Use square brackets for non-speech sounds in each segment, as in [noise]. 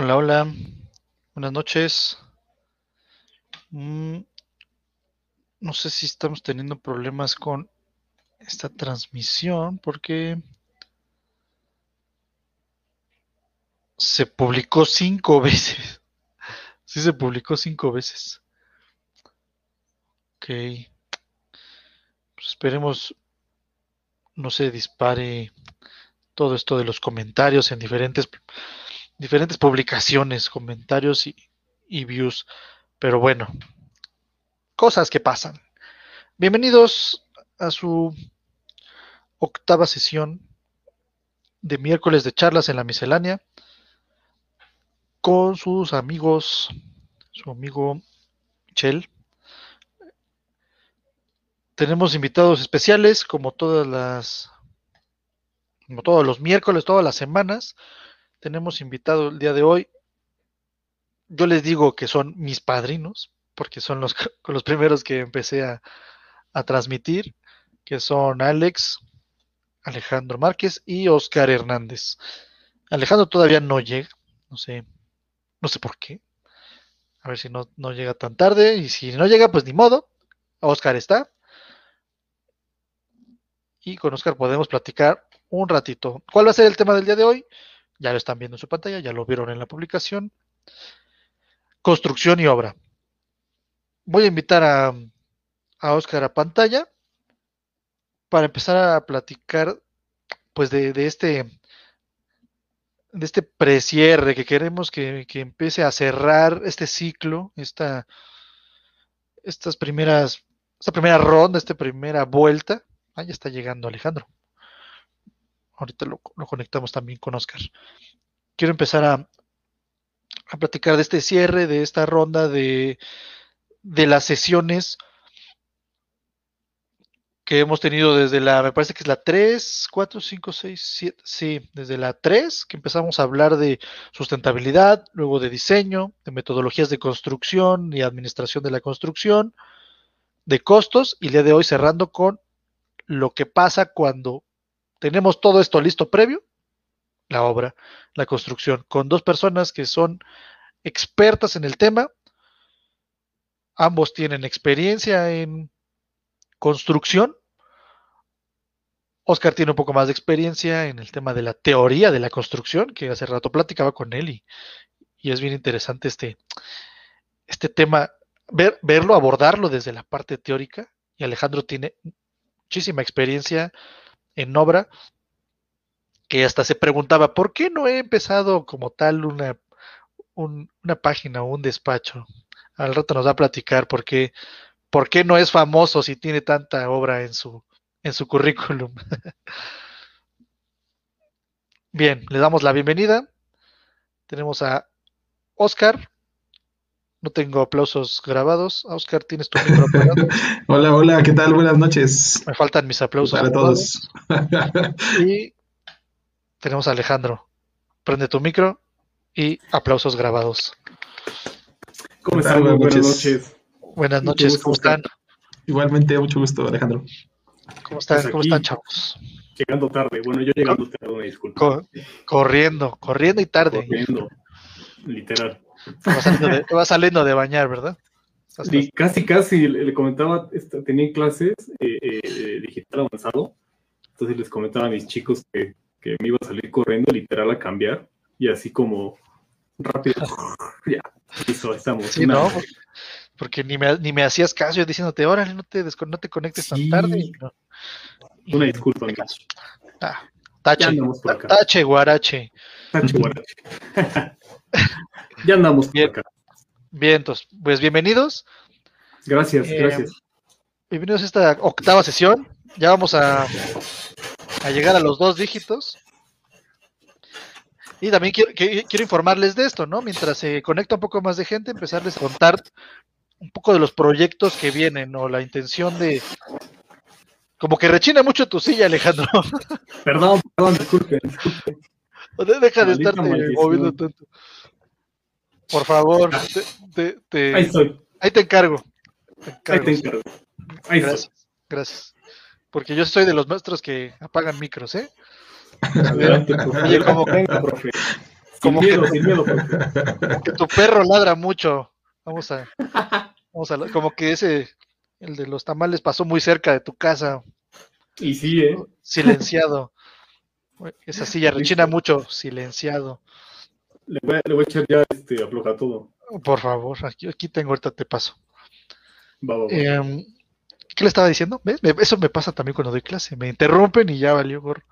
Hola, hola. Buenas noches. Mm, no sé si estamos teniendo problemas con esta transmisión porque se publicó cinco [laughs] veces. Sí, se publicó cinco veces. Ok. Pues esperemos no se dispare todo esto de los comentarios en diferentes diferentes publicaciones, comentarios y, views. Pero bueno, cosas que pasan. Bienvenidos a su octava sesión de miércoles de charlas en la miscelánea con sus amigos, su amigo Chel. Tenemos invitados especiales como todas las como todos los miércoles, todas las semanas tenemos invitado el día de hoy. Yo les digo que son mis padrinos, porque son los, [laughs] los primeros que empecé a, a transmitir, que son Alex, Alejandro Márquez y Oscar Hernández. Alejandro todavía no llega, no sé, no sé por qué. A ver si no, no llega tan tarde. Y si no llega, pues ni modo. Oscar está. Y con Oscar podemos platicar un ratito. ¿Cuál va a ser el tema del día de hoy? Ya lo están viendo en su pantalla, ya lo vieron en la publicación. Construcción y obra. Voy a invitar a, a Oscar a pantalla para empezar a platicar pues de, de este de este precierre que queremos que, que, empiece a cerrar este ciclo, esta, estas primeras, esta primera ronda, esta primera vuelta. Ah, ya está llegando Alejandro. Ahorita lo, conectamos también con Oscar. Quiero empezar a, a, platicar de este cierre, de esta ronda de, de las sesiones que hemos tenido desde la, me parece que es la 3, 4, 5, 6, 7, sí, desde la 3, que empezamos a hablar de sustentabilidad, luego de diseño, de metodologías de construcción y administración de la construcción, de costos, y el día de hoy cerrando con lo que pasa cuando tenemos todo esto listo previo, la obra, la construcción, con dos personas que son expertas en el tema, ambos tienen experiencia en construcción. Oscar tiene un poco más de experiencia en el tema de la teoría de la construcción, que hace rato platicaba con él y, y es bien interesante este, este tema, ver, verlo, abordarlo desde la parte teórica. Y Alejandro tiene muchísima experiencia en obra, que hasta se preguntaba, ¿por qué no he empezado como tal una, un, una página o un despacho? Al rato nos va a platicar por qué, por qué no es famoso si tiene tanta obra en su, en su currículum. [laughs] Bien, le damos la bienvenida. Tenemos a Oscar. No tengo aplausos grabados. Oscar, ¿tienes tu micro apagado? [laughs] hola, hola, ¿qué tal? Buenas noches. Me faltan mis aplausos. Para todos. [laughs] y tenemos a Alejandro. Prende tu micro y aplausos grabados. ¿Cómo están? Buenas noches. Buenas noches. Buenas noches, ¿cómo están? Igualmente, mucho gusto, Alejandro. ¿Cómo están, pues ¿cómo están chavos? Llegando tarde, bueno, yo llegando tarde, una disculpa. Co corriendo, corriendo y tarde. Corriendo, literal. Te vas saliendo de, te vas saliendo de bañar, ¿verdad? Sí, casi, casi, le, le comentaba, tenía clases eh, eh, digital avanzado, entonces les comentaba a mis chicos que, que, me iba a salir corriendo literal a cambiar, y así como rápido, [laughs] ya, listo, estamos. Sí, no, porque, porque ni, me, ni me hacías caso, yo diciéndote, órale, no te, no te conectes sí. tan tarde. No. Una disculpa, amigos. Ah, tache, tache, guarache. Tache, guarache. [laughs] [laughs] ya andamos bien, por acá. Bien, entonces, pues bienvenidos. Gracias, eh, gracias. Bienvenidos a esta octava sesión. Ya vamos a, a llegar a los dos dígitos. Y también quiero, quiero, informarles de esto, ¿no? Mientras se conecta un poco más de gente, empezarles a contar un poco de los proyectos que vienen o la intención de... Como que rechina mucho tu silla, Alejandro. Perdón, perdón, disculpen. disculpen. Deja de estar moviendo tanto. Por favor, te, te, te, ahí estoy. Ahí te encargo. Te encargo. Ahí te encargo. Ahí gracias, estoy. gracias. Porque yo soy de los maestros que apagan micros, ¿eh? Adelante. Oye, como, Venga, profe. [laughs] Como miedo, que- miedo. profe. Como que tu perro ladra mucho. Vamos a, vamos a, como que ese, el de los tamales pasó muy cerca de tu casa, Y sí, ¿eh? silenciado. Esa [laughs] silla rechina mucho, silenciado. Le voy a, le voy a echar ya este, afloja todo. Por favor, aquí, aquí tengo, ahorita te paso. Va, va, va. Em, ¿Qué le estaba diciendo? ¿Ves? Me- eso me pasa también cuando doy clase. Me interrumpen y ya valió gorro.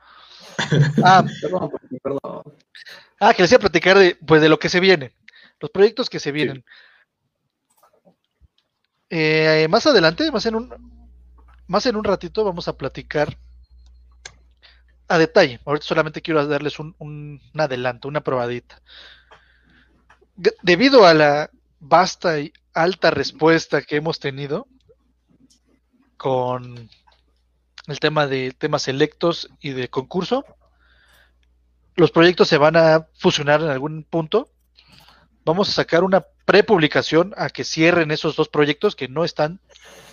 [laughs] Ah, Perdón, perdón. ah, que les iba a platicar de, pues, de lo que se viene. Los proyectos que se vienen. Eh, más adelante, más en un, más en un ratito, vamos a platicar a detalle. Ahorita solamente quiero darles un, un- adelanto, una probadita. Debido a la vasta y alta respuesta que hemos tenido con el tema de temas selectos y de concurso, los proyectos se van a fusionar en algún punto. Vamos a sacar una prepublicación a que cierren esos dos proyectos que no están,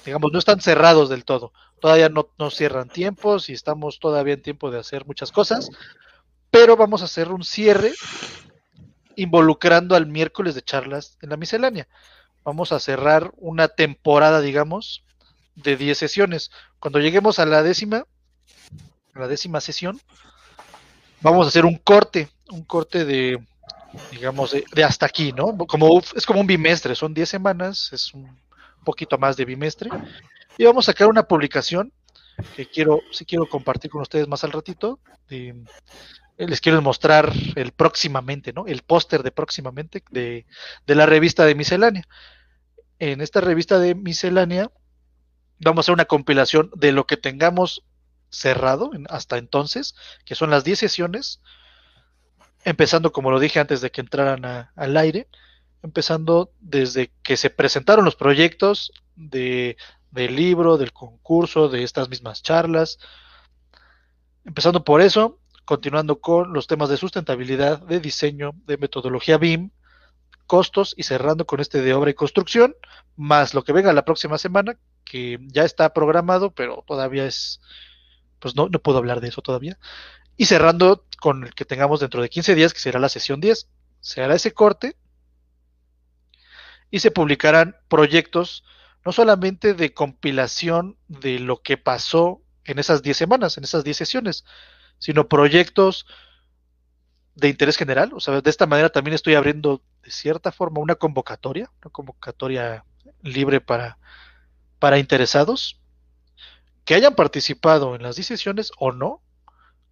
digamos, no están cerrados del todo. Todavía no, cierran tiempos y estamos todavía en tiempo de hacer muchas cosas, pero vamos a hacer un cierre involucrando al miércoles de charlas en la miscelánea. Vamos a cerrar una temporada, digamos, de 10 sesiones. Cuando lleguemos a la décima, la décima sesión, vamos a hacer un corte, un corte de, digamos, de, de hasta aquí, ¿no? Como, es como un bimestre, son 10 semanas, es un poquito más de bimestre. Y vamos a sacar una publicación que quiero, si quiero compartir con ustedes más al ratito. de- les quiero mostrar el próximamente, ¿no? El póster de próximamente de, de la revista de miscelánea. En esta revista de miscelánea vamos a hacer una compilación de lo que tengamos cerrado hasta entonces, que son las 10 sesiones, empezando como lo dije antes de que entraran al aire, empezando desde que se presentaron los proyectos de, del libro, del concurso, de estas mismas charlas, empezando por eso, continuando con los temas de sustentabilidad, de diseño, de metodología BIM, costos y cerrando con este de obra y construcción, más lo que venga la próxima semana, que ya está programado, pero todavía es, pues no, no puedo hablar de eso todavía. Y cerrando con el que tengamos dentro de 15 días, que será la sesión 10. Se hará ese corte y se publicarán proyectos no solamente de compilación de lo que pasó en esas 10 semanas, en esas 10 sesiones, sino proyectos de interés general. O sea, de esta manera también estoy abriendo de cierta forma una convocatoria, una convocatoria libre para, para interesados que hayan participado en las 10 sesiones o no,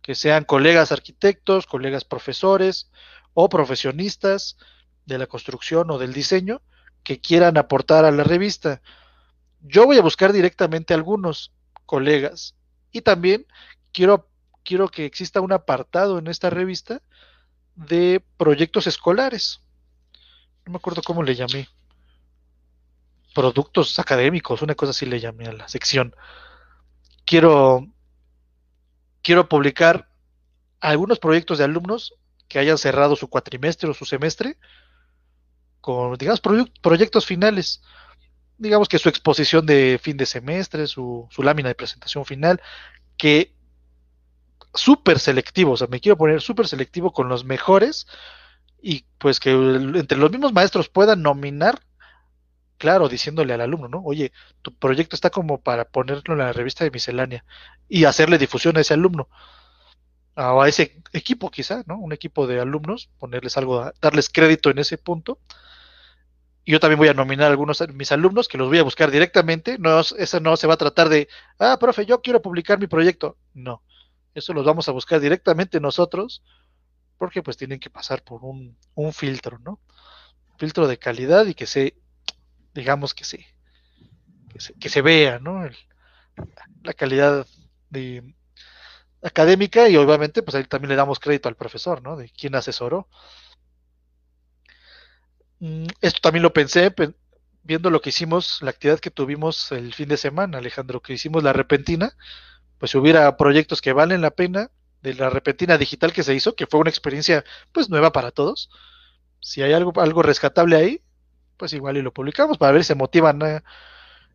que sean colegas arquitectos, colegas profesores o profesionistas de la construcción o del diseño que quieran aportar a la revista. Yo voy a buscar directamente a algunos colegas y también quiero, quiero que exista un apartado en esta revista de proyectos escolares. No me acuerdo cómo le llamé. Productos académicos, una cosa así le llamé a la sección. Quiero, quiero publicar algunos proyectos de alumnos que hayan cerrado su cuatrimestre o su semestre con, digamos, proye- proyectos finales. Digamos que su exposición de fin de semestre, su, su lámina de presentación final, que súper selectivo, o sea, me quiero poner súper selectivo con los mejores y pues que entre los mismos maestros puedan nominar, claro, diciéndole al alumno, ¿no? Oye, tu proyecto está como para ponerlo en la revista de miscelánea y hacerle difusión a ese alumno o a ese equipo quizá, ¿no? Un equipo de alumnos, ponerles algo, darles crédito en ese punto. Yo también voy a nominar a algunos de mis alumnos que los voy a buscar directamente. No, es- eso no se va a tratar de, ah, profe, yo quiero publicar mi proyecto. No, eso los vamos a buscar directamente nosotros porque pues tienen que pasar por un, un filtro, ¿no? Filtro de calidad y que se, digamos que se, que se, que se vea, ¿no? El- la calidad de, académica y obviamente pues ahí también le damos crédito al profesor, ¿no? De quién asesoró. Mm, Esto también lo pensé pe- viendo lo que hicimos, la actividad que tuvimos el fin de semana, Alejandro, que hicimos la repentina, pues si hubiera proyectos que valen la pena de la repentina digital que se hizo, que fue una experiencia pues nueva para todos. Si hay algo, algo rescatable ahí, pues igual y lo publicamos para ver si se motivan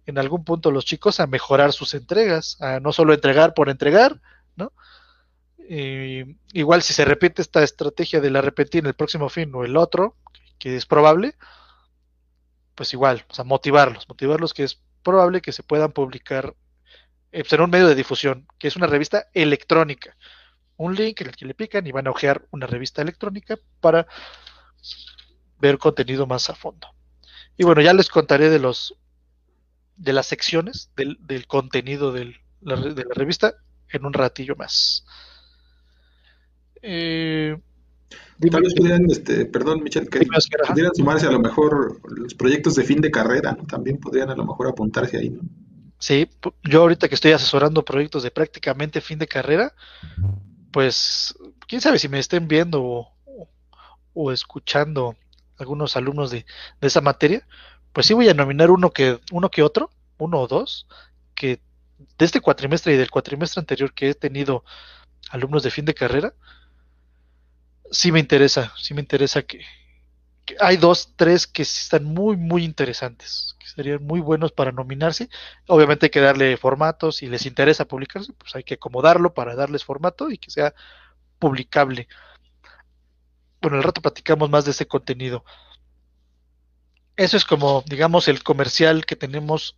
en algún punto los chicos a mejorar sus entregas, a no solo entregar por entregar, ¿no? Eh, igual si se repite esta estrategia de la repetir en el próximo fin o el otro, que es probable, pues igual, o sea, motivarlos, motivarlos que es probable que se puedan publicar eh, pues, en un medio de difusión, que es una revista electrónica. Un link en el que le pican y van a ojear una revista electrónica para ver contenido más a fondo. Y bueno, ya les contaré de los de las secciones del, contenido de la revista en un ratillo más. Eh, Tal vez pudieran, este, perdón, Michel, que pudieran sumarse a lo mejor los proyectos de fin de carrera, ¿no? También podrían a lo mejor apuntarse ahí, ¿no? Sí, yo ahorita que estoy asesorando proyectos de prácticamente fin de carrera, pues quién sabe si me estén viendo o, o escuchando algunos alumnos de, de, esa materia, pues sí voy a nominar uno que, uno que otro, uno o dos, que de este cuatrimestre y del cuatrimestre anterior que he tenido alumnos de fin de carrera, sí me interesa, sí me interesa que, hay dos, tres que están muy, muy interesantes, que serían muy buenos para nominarse. Obviamente hay que darle formato, si les interesa publicarse, pues hay que acomodarlo para darles formato y que sea publicable. Bueno, el rato platicamos más de ese contenido. Eso es como, digamos, el comercial que tenemos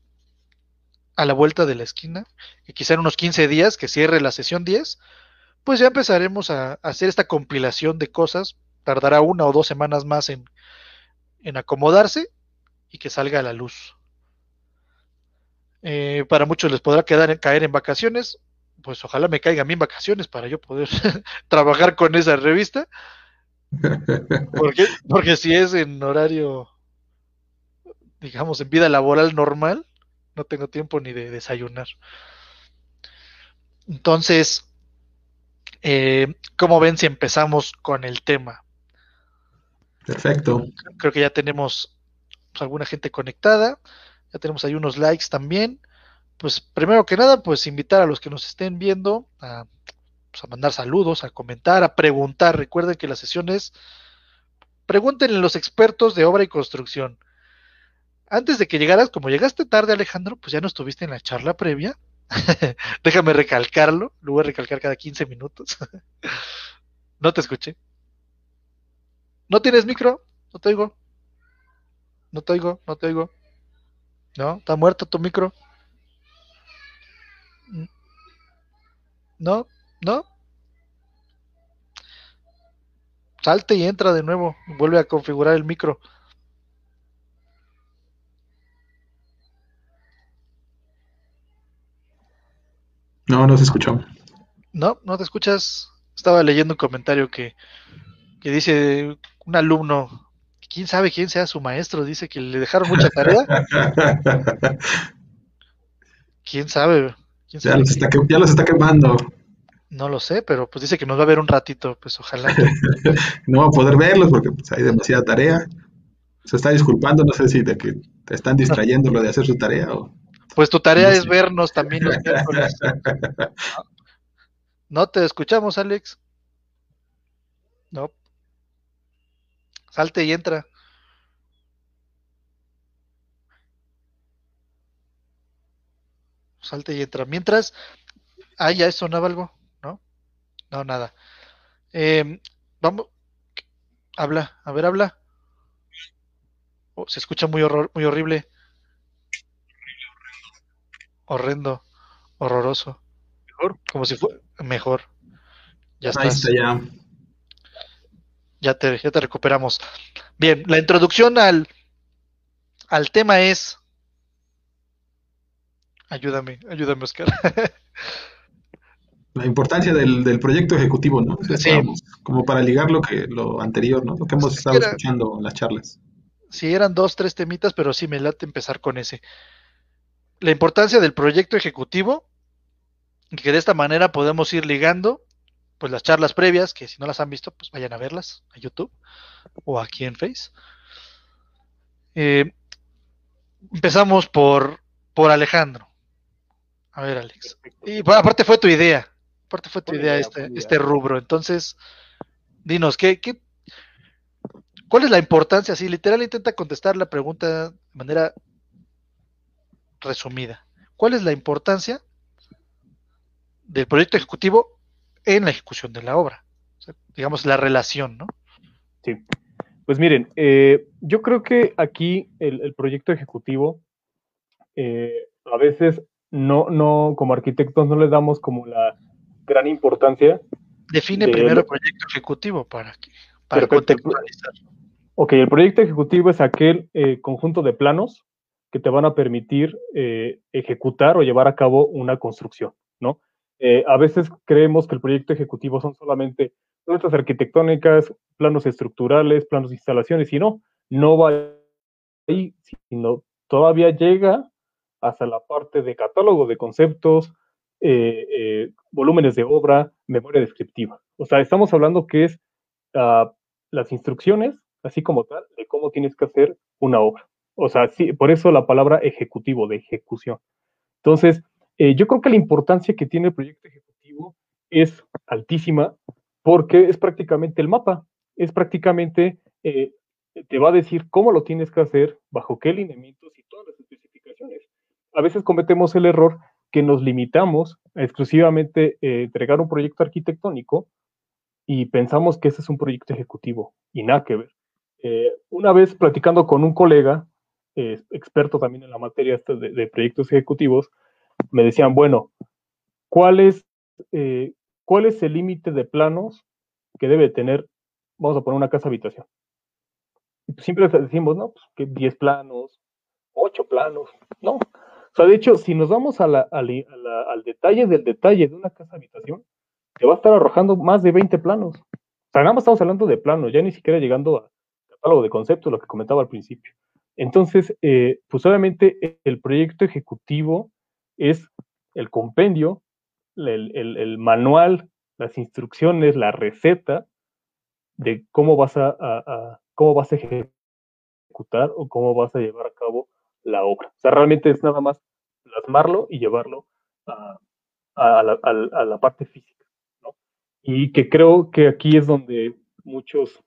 a la vuelta de la esquina, que quizá en unos 15 días, que cierre la sesión 10, pues ya empezaremos a, hacer esta compilación de cosas. Tardará una o dos semanas más en, en acomodarse y que salga a la luz. Eh, para muchos les podrá caer en vacaciones, pues ojalá me caiga a mí en vacaciones para yo poder [laughs] trabajar con esa revista. Porque, porque si es en horario, digamos, en vida laboral normal, no tengo tiempo ni de desayunar. Entonces, eh, ¿cómo ven si empezamos con el tema? Perfecto. Creo que ya tenemos pues, alguna gente conectada, ya tenemos ahí unos likes también. Pues primero que nada, pues invitar a los que nos estén viendo a, pues, a mandar saludos, a comentar, a preguntar. Recuerden que la sesión es pregunten a los expertos de obra y construcción. Antes de que llegaras, como llegaste tarde, Alejandro, pues ya no estuviste en la charla previa. [laughs] Déjame recalcarlo, lo voy a recalcar cada 15 minutos. [laughs] no te escuché. ¿No tienes micro? No te oigo. No te oigo, no te oigo. ¿No? ¿Está muerto tu micro? ¿No? ¿No? Salte y entra de nuevo. Vuelve a configurar el micro. No, no se escuchó. No, no te escuchas. Estaba leyendo un comentario que, que dice un alumno, quién sabe quién sea su maestro, dice que le dejaron mucha tarea. [laughs] ¿Quién sabe? ¿Quién ya, sabe? los está, ya, los está, quemando. No lo sé, pero pues dice que nos va a ver un ratito, pues ojalá. [laughs] No va a poder verlos porque pues, hay demasiada tarea. Se está disculpando, no sé si de que te están distrayendo lo de hacer su tarea o... Pues tu tarea es vernos también los miércoles. [laughs] No te escuchamos, Alex. No. Salte y entra. Salte y entra. Mientras, ah, ya sonaba algo, ¿no? No, nada. Eh, vamos, habla, a ver, habla. Oh, se escucha muy horror, muy horrible. Horrendo, horroroso. Mejor, como si fuera mejor. Ya Ahí está ya. Ya te, ya te recuperamos. Bien, la introducción al, al tema es. Ayúdame, ayúdame, Oscar. la importancia del, del, proyecto ejecutivo, ¿no? Sí. Como para ligar lo que lo anterior, ¿no? Lo que hemos estado Era, escuchando en las charlas. Sí, eran dos, tres temitas, pero sí me late empezar con ese. La importancia del proyecto ejecutivo, que de esta manera podemos ir ligando pues las charlas previas, que si no las han visto, pues vayan a verlas a YouTube o aquí en Face. Eh, empezamos por, por Alejandro. A ver, Alex. Y bueno, aparte fue tu idea. Aparte fue tu idea, idea este, este, rubro. Entonces, dinos, ¿qué, ¿qué, cuál es la importancia? Si literal intenta contestar la pregunta de manera resumida. ¿Cuál es la importancia del proyecto ejecutivo en la ejecución de la obra. digamos, la relación, ¿no? Sí. Pues miren, eh, yo creo que aquí el, proyecto ejecutivo, eh, a veces no, no, como arquitectos no le damos como la gran importancia. Define primero el proyecto ejecutivo para, que, para contextualizar. Ok, el proyecto ejecutivo es aquel eh, conjunto de planos que te van a permitir ejecutar o llevar a cabo una construcción, ¿no? a veces creemos que el proyecto ejecutivo son solamente nuestras arquitectónicas, planos estructurales, planos de instalaciones, y no, no va ahí, sino todavía llega hasta la parte de catálogo de conceptos, eh, eh, volúmenes de obra, memoria descriptiva. O sea, estamos hablando que es uh, las instrucciones, así como tal, de cómo tienes que hacer una obra. O sea, sí, por eso la palabra ejecutivo, de ejecución. Entonces, eh, yo creo que la importancia que tiene el proyecto ejecutivo es altísima porque es prácticamente el mapa, es prácticamente, eh, te va a decir cómo lo tienes que hacer, bajo qué lineamientos y todas las especificaciones. A veces cometemos el error que nos limitamos a exclusivamente eh, entregar un proyecto arquitectónico y pensamos que ese es un proyecto ejecutivo y nada que ver. Eh, una vez platicando con un colega, experto también en la materia de, de, proyectos ejecutivos, me decían, bueno, ¿cuál es, ¿cuál es el límite de planos que debe tener, vamos a poner una casa habitación? Pues siempre decimos, no, pues que 10 planos, 8 planos, no. O sea, de hecho, si nos vamos a la, al detalle del detalle de una casa habitación, te va a estar arrojando más de 20 planos. O sea, nada más estamos hablando de planos, ya ni siquiera llegando a catálogo de conceptos, lo que comentaba al principio. Entonces, eh, pues obviamente el proyecto ejecutivo es el compendio el, manual, las instrucciones, la receta de cómo vas a, cómo vas a ejecutar o cómo vas a llevar a cabo la obra. O sea, realmente es nada más plasmarlo y llevarlo a, la, parte física. ¿no? Y que creo que aquí es donde muchos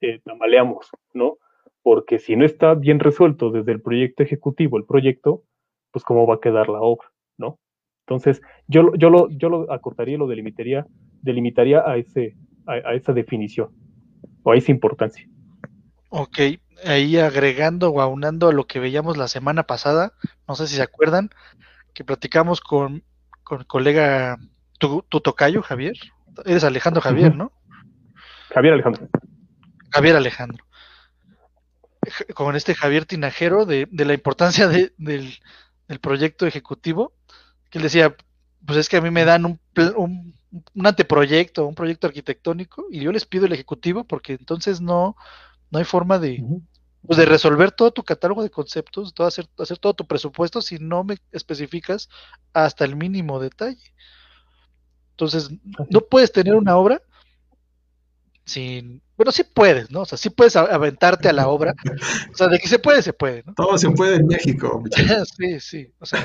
eh, tambaleamos, ¿no? Porque si no está bien resuelto desde el proyecto ejecutivo, el proyecto, pues cómo va a quedar la obra, ¿no? Entonces, yo, yo, lo, yo lo acortaría, lo delimitaría, delimitaría a, ese, a, esa definición o a esa importancia. Ok, ahí agregando o aunando a lo que veíamos la semana pasada, no sé si se acuerdan, que platicamos con, con el colega, tu, tocayo, Javier. Eres Alejandro Javier, ¿no? Javier Alejandro. Javier Alejandro. Con este Javier Tinajero de, de la importancia de, del, del proyecto ejecutivo que él decía, pues es que a mí me dan un, un, un, anteproyecto, un proyecto arquitectónico, y yo les pido el ejecutivo porque entonces no, no hay forma de, pues de resolver todo tu catálogo de conceptos, todo hacer, hacer todo tu presupuesto si no me especificas hasta el mínimo detalle. Entonces, no puedes tener una obra sin, bueno, sí puedes, ¿no? O sea, sí puedes aventarte a la obra. [laughs] O sea, de que se puede, se puede, ¿no? Todo se puede en México. [laughs] sí, sí. O sea,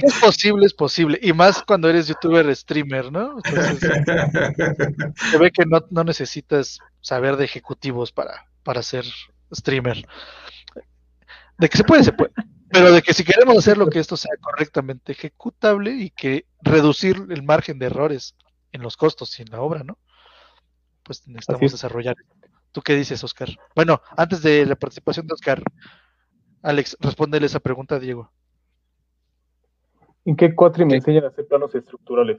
es posible, es posible. Y más cuando eres youtuber streamer, ¿no? Entonces, [laughs] se ve que no, no necesitas saber de ejecutivos para, para ser streamer. De que se puede, se puede. Pero de que si queremos hacer lo que esto sea correctamente ejecutable y que reducir el margen de errores en los costos y en la obra, ¿no? Pues necesitamos desarrollar. ¿Tú qué dices, Oscar? Bueno, antes de la participación de Oscar, Alex, respóndele esa pregunta a Diego. ¿En qué cuatri me enseñan a hacer planos estructurales?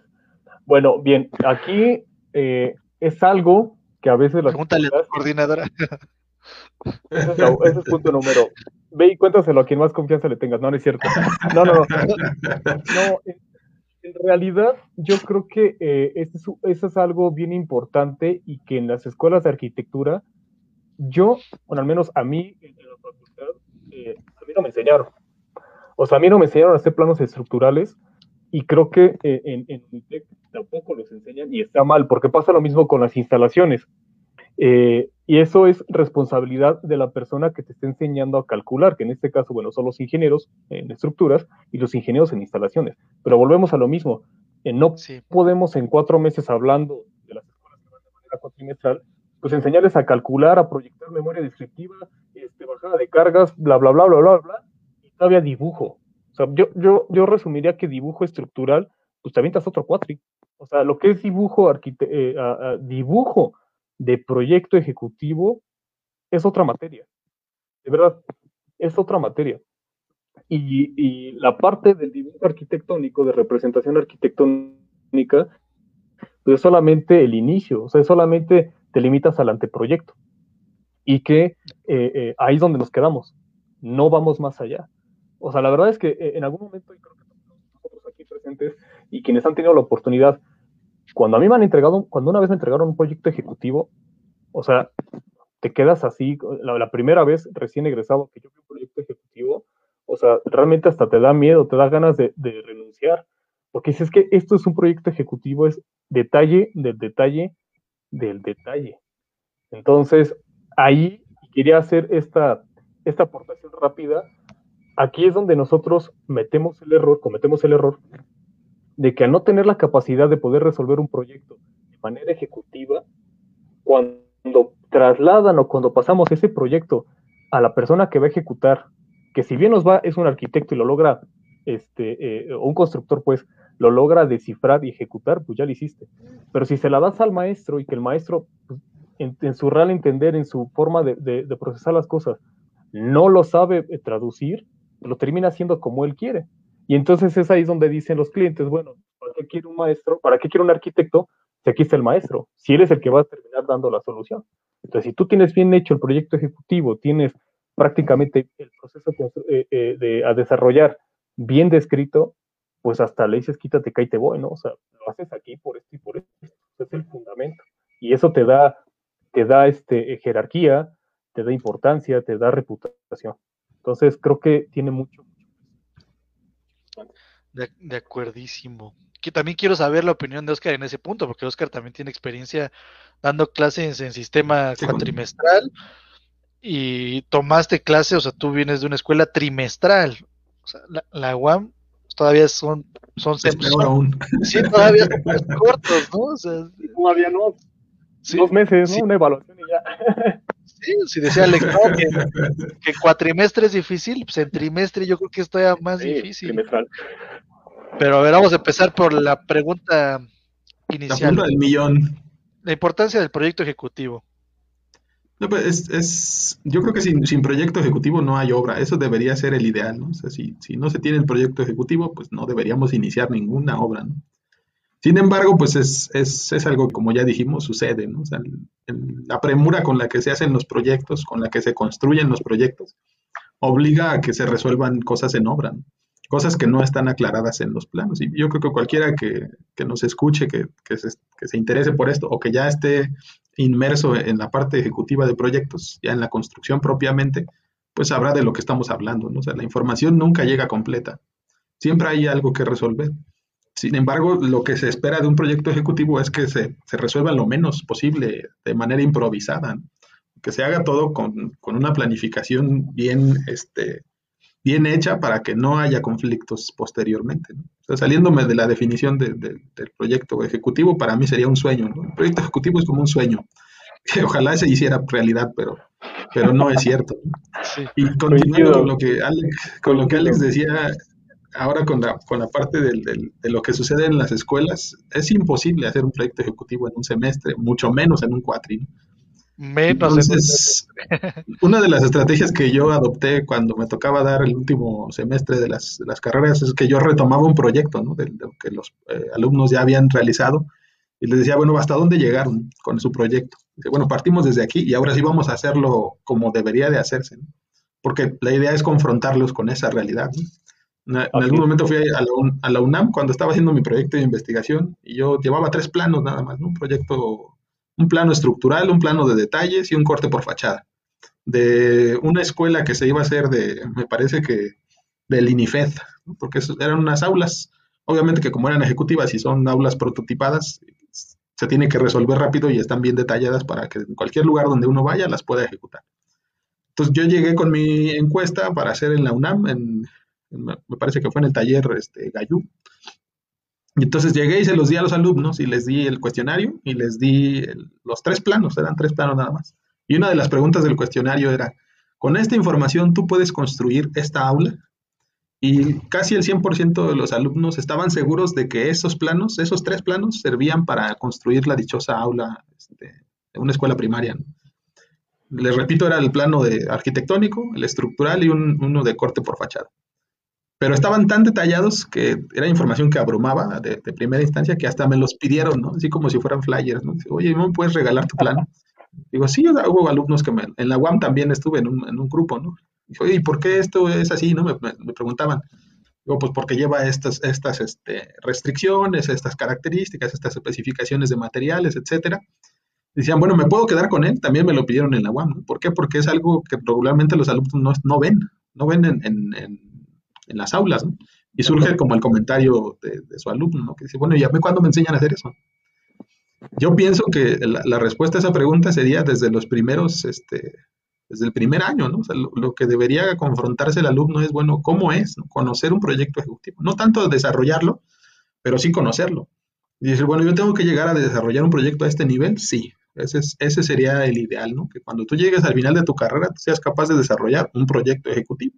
Bueno, bien, aquí eh, es algo que a veces las Pregúntale a la coordinadora. Ese es, ese es, punto número. Ve y cuéntaselo a quien más confianza le tengas. No, no es cierto. No, no, no. [laughs] No, en realidad, yo creo que eh, eso, es, algo bien importante y que en las escuelas de arquitectura, yo, bueno, al menos a mí, en la facultad, eh, a mí no me enseñaron. O sea, a mí no me enseñaron a hacer planos estructurales y creo que eh, en, en tampoco los enseñan y está mal, porque pasa lo mismo con las instalaciones. Eh, y eso es responsabilidad de la persona que te está enseñando a calcular, que en este caso, bueno, son los ingenieros en estructuras y los ingenieros en instalaciones. Pero volvemos a lo mismo. Eh, no podemos en cuatro meses hablando de las escuelas que van de manera cuatrimestral, pues enseñarles a calcular, a proyectar memoria descriptiva, este, bajada de cargas, bla, bla, bla, bla, bla, bla, y todavía dibujo. O sea, yo, yo, yo resumiría que dibujo estructural, pues te avientas otro cuatri. O sea, lo que es dibujo, eh, dibujo de proyecto ejecutivo es otra materia. De verdad, es otra materia. Y, la parte del dibujo arquitectónico, de representación arquitectónica, pues es solamente el inicio, o sea, solamente te limitas al anteproyecto. Y que eh, eh, ahí es donde nos quedamos, no vamos más allá. O sea, la verdad es que eh, en algún momento, y creo que nosotros aquí presentes y quienes han tenido la oportunidad, cuando a mí me han entregado, cuando una vez me entregaron un proyecto ejecutivo, o sea, te quedas así, la, primera vez recién egresado que yo vi un proyecto ejecutivo, o sea, realmente hasta te da miedo, te da ganas de, renunciar, porque si es que esto es un proyecto ejecutivo, es detalle del detalle del detalle. Entonces, ahí quería hacer esta, esta aportación rápida. Aquí es donde nosotros metemos el error, cometemos el error de que al no tener la capacidad de poder resolver un proyecto de manera ejecutiva, cuando trasladan o cuando pasamos ese proyecto a la persona que va a ejecutar, que si bien nos va, es un arquitecto y lo logra, este, eh, un constructor, pues, lo logra descifrar y ejecutar, pues ya lo hiciste. Pero si se la das al maestro y que el maestro, pues, en, su real entender, en su forma de, procesar las cosas, no lo sabe eh, traducir, lo termina haciendo como él quiere. Y entonces es ahí donde dicen los clientes, bueno, ¿para qué quiere un maestro? ¿Para qué quiere un arquitecto? Si aquí está el maestro, si él es el que va a terminar dando la solución. Entonces, si tú tienes bien hecho el proyecto ejecutivo, tienes prácticamente el proceso eh, eh, de, a desarrollar bien descrito, pues hasta le dices quítate, te voy, ¿no? O sea, lo haces aquí por esto y por esto. Es el fundamento. Y eso te da, te da este, jerarquía, te da importancia, te da reputación. Entonces, creo que tiene mucho. De, de acuerdísimo. Que también quiero saber la opinión de Oscar en ese punto, porque Oscar también tiene experiencia dando clases en sistema cuatrimestral y tomaste clase, o sea, tú vienes de una escuela trimestral. O sea, la, la UAM todavía son son, aún. sí todavía son [laughs] cortos, ¿no? O sea, todavía no. Dos meses, ¿no? Una evaluación y ya. [laughs] Sí, si decía Alex que, cuatrimestre es difícil, pues en trimestre yo creo que es todavía más difícil. Trimestral. Pero a ver, vamos a empezar por la pregunta inicial. La del millón. La importancia del proyecto ejecutivo. No, pues es, yo creo que sin, proyecto ejecutivo no hay obra. Eso debería ser el ideal, ¿no? O sea, si, no se tiene el proyecto ejecutivo, pues no deberíamos iniciar ninguna obra, ¿no? Sin embargo, pues es, es, es algo, como ya dijimos, sucede, ¿no? La premura con la que se hacen los proyectos, con la que se construyen los proyectos, obliga a que se resuelvan cosas en obra, cosas que no están aclaradas en los planos. Y yo creo que cualquiera que, nos escuche, que, se, interese por esto o que ya esté inmerso en la parte ejecutiva de proyectos, ya en la construcción propiamente, pues sabrá de lo que estamos hablando. ¿no? O sea, la información nunca llega completa. Siempre hay algo que resolver. Sin embargo, lo que se espera de un proyecto ejecutivo es que se, resuelva lo menos posible de manera improvisada, que se haga todo con, con una planificación bien este, bien hecha para que no haya conflictos posteriormente. saliéndome de la definición del proyecto ejecutivo, para mí sería un sueño. El proyecto ejecutivo es como un sueño, [laughs] que ojalá se hiciera realidad, pero, pero no es cierto. Y continuando con lo, que Alex, con lo que Alex decía ahora con la, con la parte de lo que sucede en las escuelas, es imposible hacer un proyecto ejecutivo en un semestre, mucho menos en un cuatri. Entonces, una de las estrategias que yo adopté cuando me tocaba dar el último semestre de las, carreras es que yo retomaba un proyecto ¿no? de, lo que los eh, alumnos ya habían realizado y les decía, bueno, ¿hasta dónde llegaron con su proyecto? Dice, bueno, partimos desde aquí y ahora sí vamos a hacerlo como debería de hacerse, porque la idea es confrontarlos con esa realidad. En, algún momento fui a la, UNAM cuando estaba haciendo mi proyecto de investigación y yo llevaba tres planos nada más, ¿no? un proyecto un plano estructural, un plano de detalles y un corte por fachada. De una escuela que se iba a hacer de, me parece que del INIFED, porque eran unas aulas, obviamente que como eran ejecutivas y son aulas prototipadas, se tiene que resolver rápido y están bien detalladas para que en cualquier lugar donde uno vaya las pueda ejecutar. Entonces yo llegué con mi encuesta para hacer en la UNAM, en, me parece que fue en el taller este, Gayú, y entonces llegué y se los di a los alumnos y les di el cuestionario y les di los tres planos, eran tres planos nada más. Y una de las preguntas del cuestionario era, con esta información tú puedes construir esta aula. y casi el 100% de los alumnos estaban seguros de que esos planos, esos tres planos, servían para construir la dichosa aula este, de una escuela primaria. Les repito, era el plano de arquitectónico, el estructural y uno de corte por fachada. Pero estaban tan detallados que era información que abrumaba de, primera instancia que hasta me los pidieron, ¿no? Así como si fueran flyers, ¿no? Oye, ¿me puedes regalar tu plano? Digo, sí, hubo alumnos que me... En la UAM también estuve en un, en un grupo, ¿no? ¿y por qué esto es así? ¿no? Me, preguntaban. Digo, pues porque lleva estas, estas este, restricciones, estas características, estas especificaciones de materiales, etcétera. Decían, bueno, ¿me puedo quedar con él? También me lo pidieron en la UAM. ¿Por qué? Porque es algo que regularmente los alumnos no, ven, no ven en, las aulas. Y surge como el comentario de, su alumno, que dice, bueno, ¿y a mí cuándo me enseñan a hacer eso? Yo pienso que la, respuesta a esa pregunta sería desde los primeros este, desde el primer año, ¿no? O sea, lo, que debería confrontarse el alumno es, bueno, ¿cómo es conocer un proyecto ejecutivo? No tanto desarrollarlo, pero sí conocerlo. Y decir, bueno, yo tengo que llegar a desarrollar un proyecto a este nivel, sí. Ese, ese sería el ideal, ¿no? Que cuando tú llegues al final de tu carrera, seas capaz de desarrollar un proyecto ejecutivo.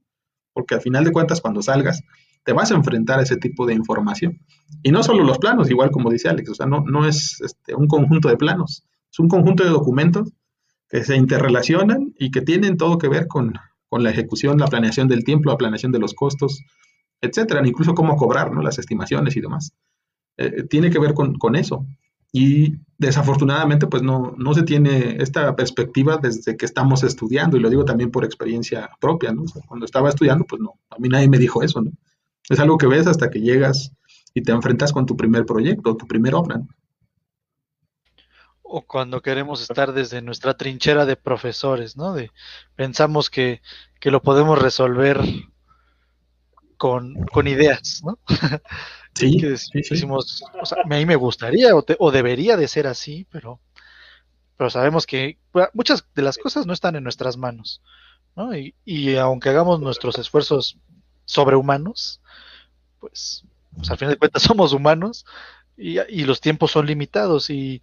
Porque al final de cuentas, cuando salgas, te vas a enfrentar a ese tipo de información. Y no solo los planos, igual como dice Alex, o sea, no, no es este, un conjunto de planos, es un conjunto de documentos que se interrelacionan y que tienen todo que ver con, la ejecución, la planeación del tiempo, la planeación de los costos, etcétera, incluso cómo cobrar, ¿no? Las estimaciones y demás. Eh, tiene que ver con, eso. Y desafortunadamente, pues no, no se tiene esta perspectiva desde que estamos estudiando, y lo digo también por experiencia propia, ¿no? cuando estaba estudiando, pues no, a mí nadie me dijo eso, ¿no? Es algo que ves hasta que llegas y te enfrentas con tu primer proyecto, tu primer obra o cuando queremos estar desde nuestra trinchera de profesores, ¿no? De, pensamos que, lo podemos resolver con, ideas, ¿no? [laughs] Sí, decimos, o sea, a mí me gustaría o, debería de ser así, pero, pero sabemos que muchas de las cosas no están en nuestras manos, ¿no? Y, y aunque hagamos nuestros esfuerzos sobrehumanos, pues, pues al final de cuentas [laughs] somos humanos y, y los tiempos son limitados y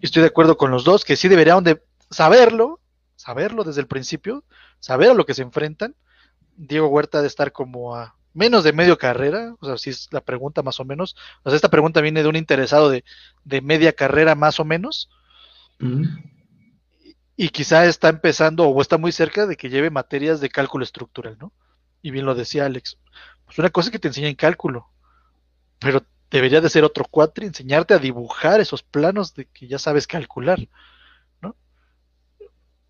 estoy de acuerdo con los dos, que sí deberían de saberlo, saberlo desde el principio, saber a lo que se enfrentan. Diego Huerta de estar como a menos de medio carrera, o sea, si es la pregunta más o menos. O sea, esta pregunta viene de un interesado de, media carrera más o menos. Y, quizá está empezando o está muy cerca de que lleve materias de cálculo estructural, ¿no? Y bien lo decía Alex. Pues una cosa es que te enseña en cálculo, pero debería de ser otro cuatri, enseñarte a dibujar esos planos de que ya sabes calcular, ¿no?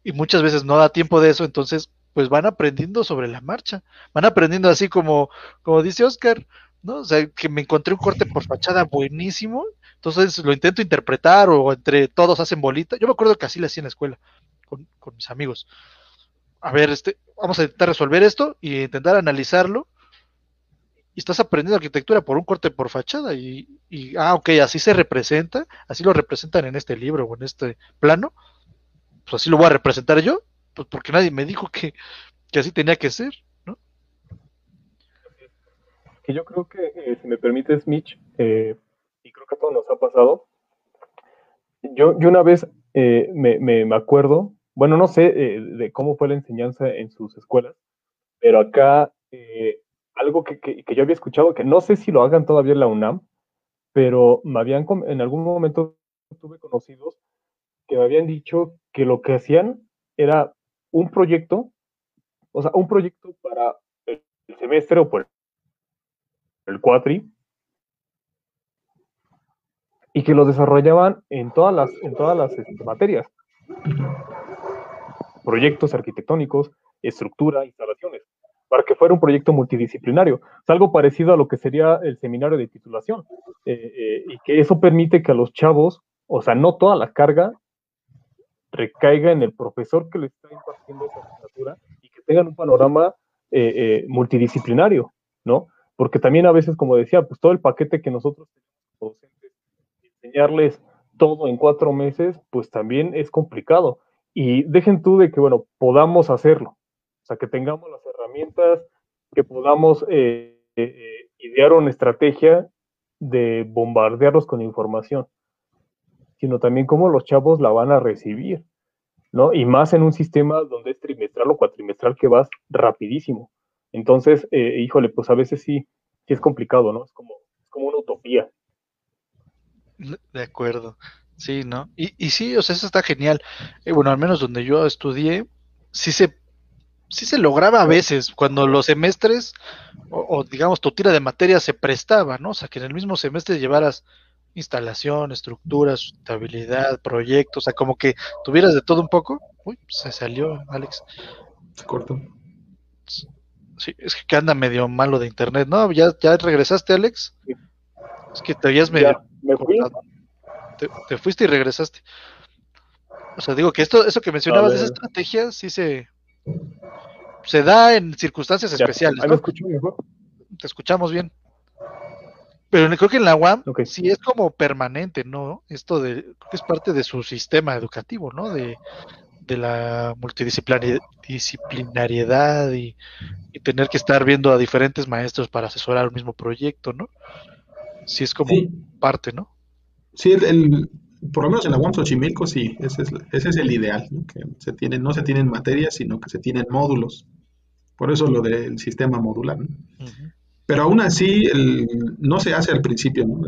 Y muchas veces no da tiempo de eso, entonces pues van aprendiendo sobre la marcha, van aprendiendo así como, como dice Oscar, ¿no? O sea, que me encontré un corte por fachada buenísimo, entonces lo intento interpretar o entre todos hacen bolita. Yo me acuerdo que así le hacía en la escuela con, con mis amigos. A ver, este, vamos a intentar resolver esto y intentar analizarlo y estás aprendiendo arquitectura por un corte por fachada y, ah, ok, así se representa, así lo representan en este libro o en este plano, pues así lo voy a representar yo, pues porque nadie me dijo que, así tenía que ser, ¿no? Que yo creo que, eh, si me permites, Mitch, eh, y creo que a todos nos ha pasado, yo, yo una vez eh, me, me, acuerdo, bueno, no sé de cómo fue la enseñanza en sus escuelas, pero acá algo que, yo había escuchado, que no sé si lo hagan todavía en la UNAM, pero me habían, en algún momento tuve conocidos que me habían dicho que lo que hacían era un proyecto, o sea, un proyecto para el, semestre o por el cuatri, y que lo desarrollaban en todas las, en todas las este, materias. Proyectos arquitectónicos, estructura, instalaciones para que fuera un proyecto multidisciplinario. Es algo parecido a lo que sería el seminario de titulación. Eh, eh, y que eso permite que a los chavos, o sea, no toda la carga recaiga en el profesor que le está impartiendo esa asignatura y que tengan un panorama eh, multidisciplinario, ¿no? Porque también a veces, como decía, pues todo el paquete que nosotros tenemos enseñarles todo en cuatro meses, pues también es complicado. Y dejen tú de que, bueno, podamos hacerlo, o sea, que tengamos las herramientas, que podamos eh, eh, idear una estrategia de bombardearlos con información, sino también cómo los chavos la van a recibir, ¿no? Y más en un sistema donde es trimestral o cuatrimestral que vas rapidísimo. Entonces, eh, híjole, pues a veces sí, sí es complicado, ¿no? Es como, es como una utopía. De acuerdo. Sí, ¿no? Y, sí, o sea, eso está genial. Eh, bueno, al menos donde yo estudié, sí se, sí se lograba a veces, cuando los semestres, o, o digamos tu tira de materia se prestaba, ¿no? O sea, que en el mismo semestre llevaras instalación, estructura, sustentabilidad, proyectos, o sea, como que tuvieras de todo un poco. Uy, se salió, Alex. Se cortó. Sí, es que anda medio malo de internet, ¿no? ¿Ya, ya regresaste, Alex? Sí. Es que te habías medio... Ya, me fui. Te, te fuiste y regresaste. O sea, digo que esto, eso que mencionabas de esa estrategia sí se, se da en circunstancias Ya, especiales, ¿no? me escucho mejor. Te escuchamos bien. Pero creo que en la UAM sí es como permanente, ¿no? Esto de, creo que es parte de su sistema educativo, ¿no? De, de la multidisciplinari- disciplinariedad y, y tener que estar viendo a diferentes maestros para asesorar un mismo proyecto, ¿no? Sí es como Sí, parte, ¿no? sí, el, el- por lo menos en la UAM Xochimilco, sí, ese es, ese es el ideal, ¿no? Que se tienen, no se tienen materias, sino que se tienen módulos. Por eso lo del sistema modular, ¿no? Ujú. Pero aún así, el- no se hace al principio, ¿no?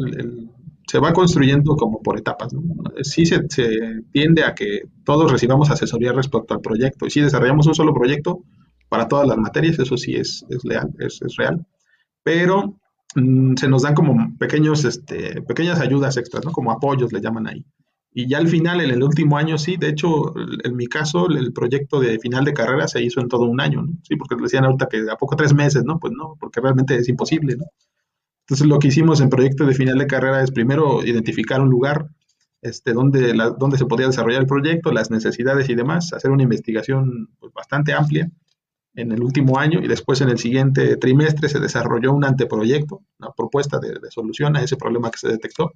Se va construyendo como por etapas, ¿no? Sí se, se tiende a que todos recibamos asesoría respecto al proyecto. Y si desarrollamos un solo proyecto para todas las materias, eso sí es, es leal, es, es real. Pero mm, se nos dan como pequeños, este, pequeñas ayudas extras, ¿no? Como apoyos le llaman ahí. Y ya al final, en el último año, sí, de hecho, en mi caso, el proyecto de final de carrera se hizo en todo un año, ¿no? Sí, porque decían ahorita que a poco tres meses, ¿no? Pues no, porque realmente es imposible, ¿no? Entonces lo que hicimos en proyecto de final de carrera es primero identificar un lugar este, donde, la, donde se podía desarrollar el proyecto, las necesidades y demás, hacer una investigación pues, bastante amplia en el último año y después en el siguiente trimestre se desarrolló un anteproyecto, una propuesta de, de solución a ese problema que se detectó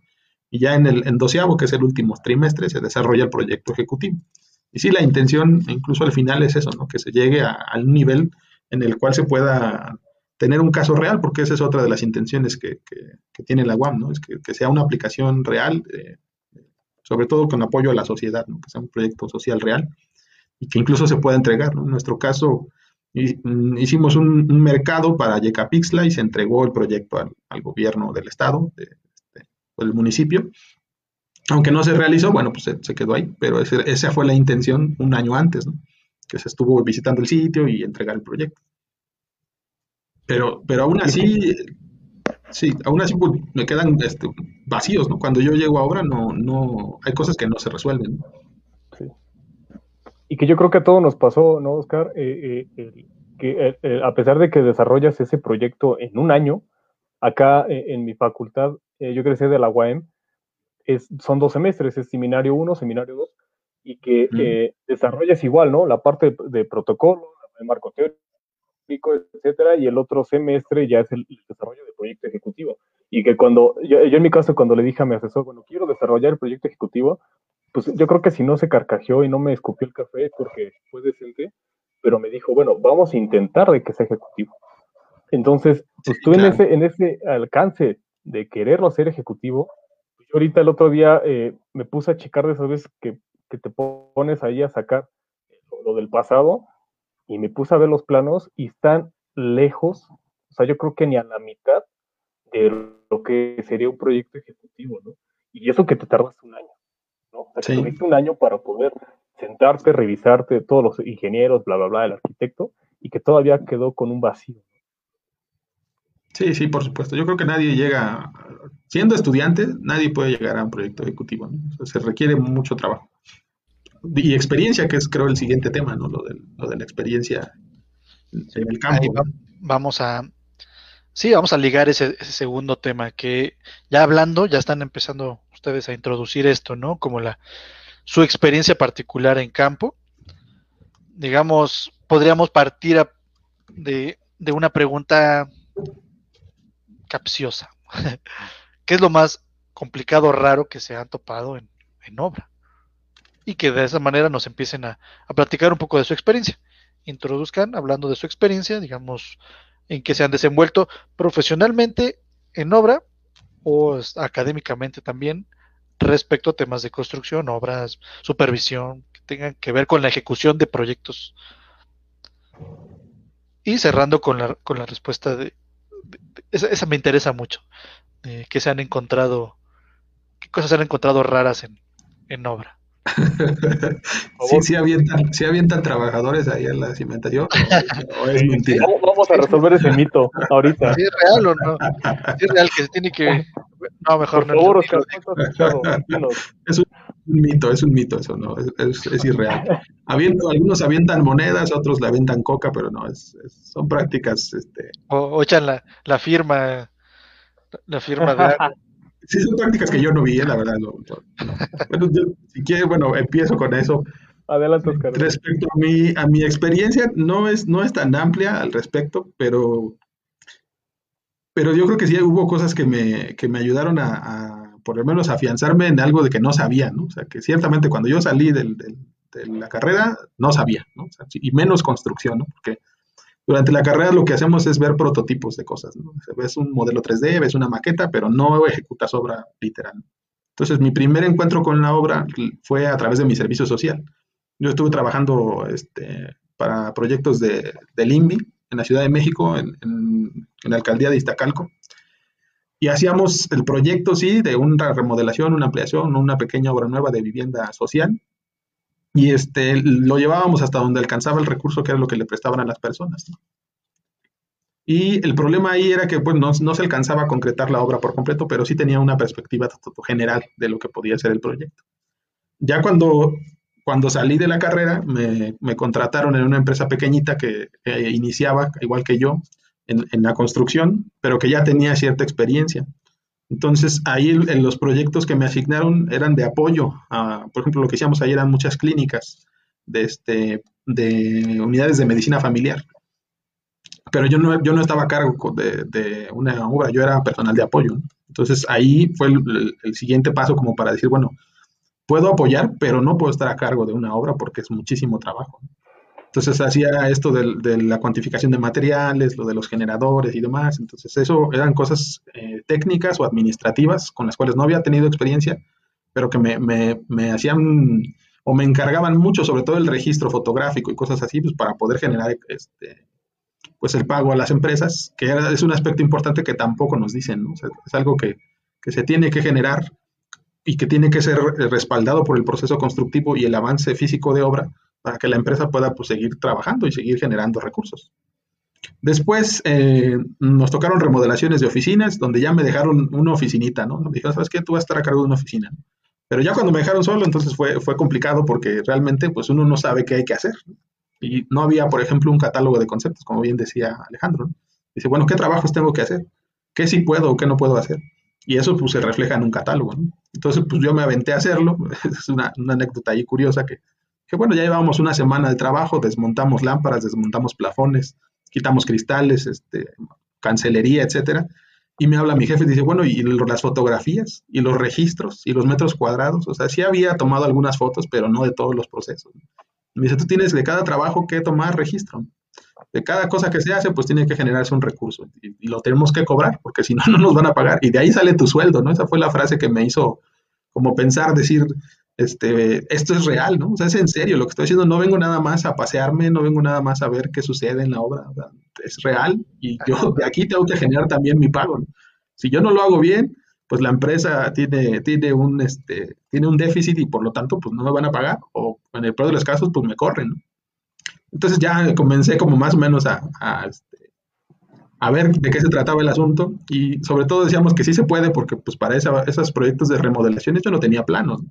y ya en el doceavo, que es el último trimestre, se desarrolla el proyecto ejecutivo. Y sí, la intención incluso al final es eso, ¿no? que se llegue a, un nivel en el cual se pueda tener un caso real, porque esa es otra de las intenciones que, que, que tiene la UAM, ¿no? Es que, sea una aplicación real, eh, sobre todo con apoyo a la sociedad, ¿no? Que sea un proyecto social real y que incluso se pueda entregar. En nuestro caso, hicimos un, mercado para Yecapixtla y se entregó el proyecto al, al gobierno del estado, de, del municipio. Aunque no se realizó, bueno, pues se, quedó ahí, pero esa fue la intención un año antes, ¿no? Que se estuvo visitando el sitio y entregar el proyecto. Pero, pero aún así, sí, aún así pues, me quedan este, vacíos, ¿no? Cuando yo llego a obra, no, no, hay cosas que no se resuelven. Sí. Y que yo creo que a todos nos pasó, ¿no, Oscar? Eh, eh, el, que a pesar de que desarrollas ese proyecto en un año, acá eh, en mi facultad, yo crecí de la UAM, es, son dos semestres, es seminario 1, seminario 2, y que mm. desarrollas igual, ¿no? La parte de, de protocolo, el marco teórico, etcétera, y el otro semestre ya es el, el, desarrollo del proyecto ejecutivo. Y que cuando, yo, yo, en mi caso, cuando le dije a mi asesor, bueno, quiero desarrollar el proyecto ejecutivo, pues yo creo que si no se carcajeó y no me escupió el café es porque fue decente, pero me dijo, bueno, vamos a intentar de que sea ejecutivo. Entonces, pues tú claro. en, ese, en ese alcance de quererlo hacer ejecutivo, yo ahorita el otro día eh, me puse a checar de esas veces que, que te pones ahí a sacar lo del pasado y me puse a ver los planos y están lejos, o sea, yo creo que ni a la mitad de lo que sería un proyecto ejecutivo, ¿no? Y eso que te tardas un año, ¿no? O sea, sí. que tuviste un año para poder sentarte, revisarte todos los ingenieros, bla, bla, bla, el arquitecto, y que todavía quedó con un vacío. Sí, sí, por supuesto. Yo creo que nadie llega, siendo estudiante, nadie puede llegar a un proyecto ejecutivo, se requiere mucho trabajo y experiencia, que es creo el siguiente tema, ¿no? Lo de, lo de la experiencia en el campo. Va, vamos a, sí, vamos a ligar ese, ese, segundo tema, que ya hablando, ya están empezando ustedes a introducir esto, ¿no? Como la, su experiencia particular en campo. Digamos, podríamos partir a, de, de una pregunta capciosa. [laughs] ¿Qué es lo más complicado raro que se han topado en, en obra? y que de esa manera nos empiecen a, a, platicar un poco de su experiencia. Introduzcan hablando de su experiencia, digamos, en que se han desenvuelto profesionalmente en obra o académicamente también respecto a temas de construcción, obras, supervisión, que tengan que ver con la ejecución de proyectos. Y cerrando con la, con la respuesta de, esa, esa, me interesa mucho, de que se han encontrado, qué cosas se han encontrado raras en, en obra. [laughs] sí, sí avientan, sí avientan trabajadores ahí en la cimentación. O, o es mentira. Vamos a resolver ese mito ahorita. ¿Sí ¿Es real o no? ¿Sí ¿Es real que se tiene que.? No, mejor Por no. favor, no, Oscar. Dinos. Es un, un mito, es un mito eso, ¿no? Es, es, es irreal. Aviento, algunos avientan monedas, otros le avientan coca, pero no, es, es- son prácticas, este, O, o echan la, la firma. La firma de [laughs] sí son prácticas que yo no vi, eh, la verdad. no, no, no. Bueno, yo, si quieres, bueno, empiezo con eso. Adelante, Oscar. Respecto a mi, a mi experiencia, no es, no es tan amplia al respecto, pero, pero yo creo que sí hubo cosas que me, que me ayudaron a, por lo menos, afianzarme en algo de que no sabía, ¿no? O sea, que ciertamente cuando yo salí de la carrera, no sabía, ¿no? Y menos construcción, ¿no? Porque durante la carrera lo que hacemos es ver prototipos de cosas, ¿no? Ves un modelo 3D, ves una maqueta, pero no ejecutas obra literal. Entonces, mi primer encuentro con la obra fue a través de mi servicio social. Yo estuve trabajando este, para proyectos de, del INVI en la Ciudad de México, en, la alcaldía de Iztacalco. Y hacíamos el proyecto, sí, de una remodelación, una ampliación, una pequeña obra nueva de vivienda social. Y este, lo llevábamos hasta donde alcanzaba el recurso, que era lo que le prestaban a las personas. Y el problema ahí era que pues, no, no se alcanzaba a concretar la obra por completo, pero sí tenía una perspectiva general de lo que podía ser el proyecto. Ya cuando, cuando salí de la carrera, me, me contrataron en una empresa pequeñita que eh, iniciaba, igual que yo, en, en la construcción, pero que ya tenía cierta experiencia. Entonces, ahí en los proyectos que me asignaron eran de apoyo. a- por ejemplo, lo que hicimos ahí eran muchas clínicas de, este, de unidades de medicina familiar. Pero yo no, yo no estaba a cargo de, de una obra, yo era personal de apoyo. Entonces, ahí fue el- el siguiente paso como para decir, bueno, puedo apoyar, pero no puedo estar a cargo de una obra porque es muchísimo trabajo. Entonces hacía esto de, la cuantificación de materiales, lo de los generadores y demás. Entonces eso eran cosas eh, técnicas o administrativas con las cuales no había tenido experiencia, pero que me, me- me hacían o me encargaban mucho, sobre todo el registro fotográfico y cosas así, pues para poder generar este, pues el pago a las empresas, que era- es un aspecto importante que tampoco nos dicen, ¿no? Es algo que, que se tiene que generar y que tiene que ser eh, respaldado por el proceso constructivo y el avance físico de obra para que la empresa pueda pues, seguir trabajando y seguir generando recursos. Después eh, nos tocaron remodelaciones de oficinas, donde ya me dejaron una oficinita, ¿no? Me dijeron, ¿sabes qué? Tú vas a estar a cargo de una oficina. Pero ya cuando me dejaron solo, entonces fue, fue complicado porque realmente pues uno no sabe qué hay que hacer. Y no había, por ejemplo, un catálogo de conceptos, como bien decía Alejandro. Dice, bueno, ¿qué trabajos tengo que hacer? ¿Qué sí puedo o qué no puedo hacer? Y eso pues se refleja en un catálogo. ¿no? Entonces pues yo me aventé a hacerlo. [laughs] Es una, anécdota ahí curiosa que, que, bueno, ya llevábamos una semana de trabajo, desmontamos lámparas, desmontamos plafones, quitamos cristales, este, cancelería, etcétera. Y me habla mi jefe y dice, bueno, ¿y las fotografías? ¿Y los registros? ¿Y los metros cuadrados? O sea, sí había tomado algunas fotos, pero no de todos los procesos. Me dice, tú tienes de cada trabajo que tomar registro. De cada cosa que se hace, pues tiene que generarse un recurso. Y, y lo tenemos que cobrar, porque si no, no nos van a pagar. Y de ahí sale tu sueldo, ¿no? Esa fue la frase que me hizo como pensar, decir, este, esto es real, ¿no? O sea, es en serio lo que estoy haciendo. No vengo nada más a pasearme, no vengo nada más a ver qué sucede en la obra. O sea, es real y yo de aquí tengo que generar también mi pago. ¿no? Si yo no lo hago bien, pues la empresa tiene, tiene, un, este, tiene un déficit y por lo tanto, pues no me van a pagar o en el peor de los casos, pues me corren. ¿no? Entonces ya comencé como más o menos a, este, a, ver de qué se trataba el asunto y sobre todo decíamos que sí se puede porque pues para esa, esos proyectos de remodelaciones yo no tenía planos.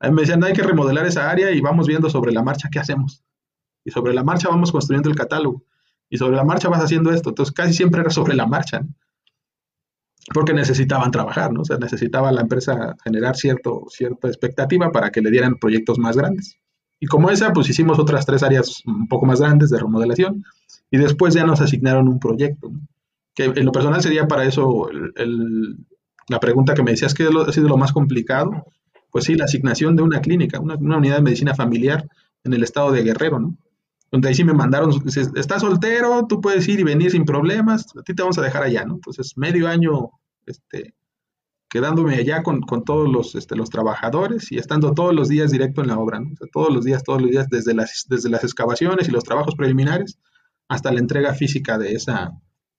A mí me decían, hay que remodelar esa área y vamos viendo sobre la marcha qué hacemos. Y sobre la marcha vamos construyendo el catálogo. Y sobre la marcha vas haciendo esto. Entonces casi siempre era sobre la marcha. Porque necesitaban trabajar, ¿no? O sea, necesitaba la empresa generar cierto, cierta expectativa para que le dieran proyectos más grandes. Y como esa, pues hicimos otras tres áreas un poco más grandes de remodelación y después ya nos asignaron un proyecto, ¿no? que en lo personal sería para eso el, la pregunta que me decías que ha sido lo más complicado, pues sí, la asignación de una clínica, una, unidad de medicina familiar en el estado de Guerrero, ¿no? Donde ahí sí me mandaron, estás soltero, tú puedes ir y venir sin problemas, a ti te vamos a dejar allá, ¿no? Entonces, medio año, este, quedándome allá con, con todos los, este, los trabajadores y estando todos los días directo en la obra, todos los días, todos los días, desde las, desde las excavaciones y los trabajos preliminares hasta la entrega física de esa,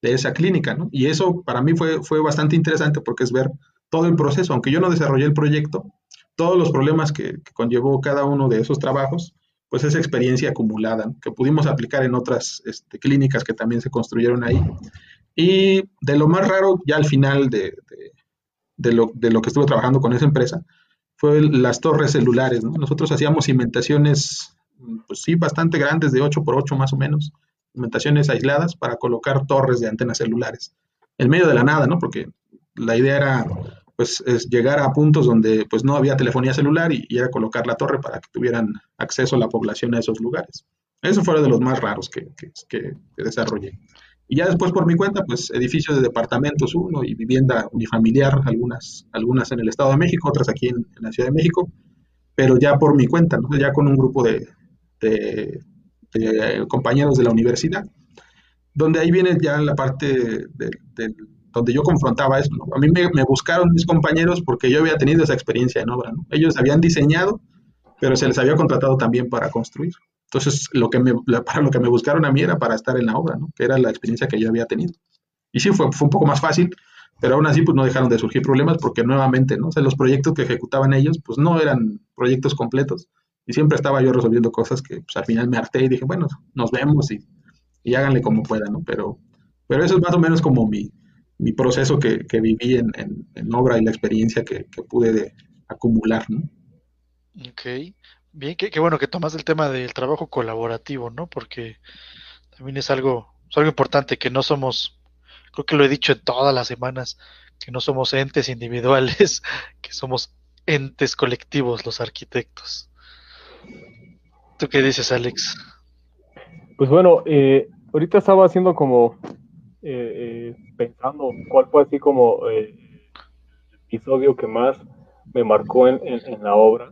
de esa clínica, ¿no? Y eso para mí fue, fue bastante interesante porque es ver todo el proceso, aunque yo no desarrollé el proyecto, todos los problemas que, conllevó cada uno de esos trabajos, pues esa experiencia acumulada, que pudimos aplicar en otras este, clínicas que también se construyeron ahí. Y de lo más raro, ya al final de, lo, de lo que estuve trabajando con esa empresa, fue las torres celulares. ¿no? Nosotros hacíamos cimentaciones, pues sí, bastante grandes, de 8 por 8 más o menos, cimentaciones aisladas para colocar torres de antenas celulares. En medio de la nada, ¿no? Porque la idea era pues es llegar a puntos donde pues no había telefonía celular y, era colocar la torre para que tuvieran acceso a la población a esos lugares. Eso fue de los más raros que, que, desarrollé. Y ya después por mi cuenta, pues edificios de departamentos uno y vivienda unifamiliar, algunas, algunas en el Estado de México, otras aquí en, la Ciudad de México, pero ya por mi cuenta, ¿no? ya con un grupo de, compañeros de la universidad, donde ahí viene ya la parte donde yo confrontaba eso. A mí me, buscaron mis compañeros porque yo había tenido esa experiencia en obra. Ellos habían diseñado, pero se les había contratado también para construir. Entonces, lo que me, para lo que me buscaron a mí era para estar en la obra, ¿no? que era la experiencia que yo había tenido. Y sí, fue, fue un poco más fácil, pero aún así pues no dejaron de surgir problemas porque nuevamente, ¿no? O sea, los proyectos que ejecutaban ellos pues no eran proyectos completos y siempre estaba yo resolviendo cosas que pues al final me harté y dije, bueno, nos vemos y, y háganle como puedan, ¿no? Pero, pero eso es más o menos como mi, mi proceso que, que viví en, en, obra y la experiencia que, que pude de acumular, ¿no? Ok, bien, qué, bueno que tomas el tema del trabajo colaborativo, ¿no? Porque también es algo, es algo importante que no somos, creo que lo he dicho en todas las semanas, que no somos entes individuales, [laughs] que somos entes colectivos los arquitectos. ¿Tú qué dices, Alex? Pues bueno, eh, ahorita estaba haciendo como eh, eh, pensando cuál fue así como eh, el episodio que más me marcó en, la obra.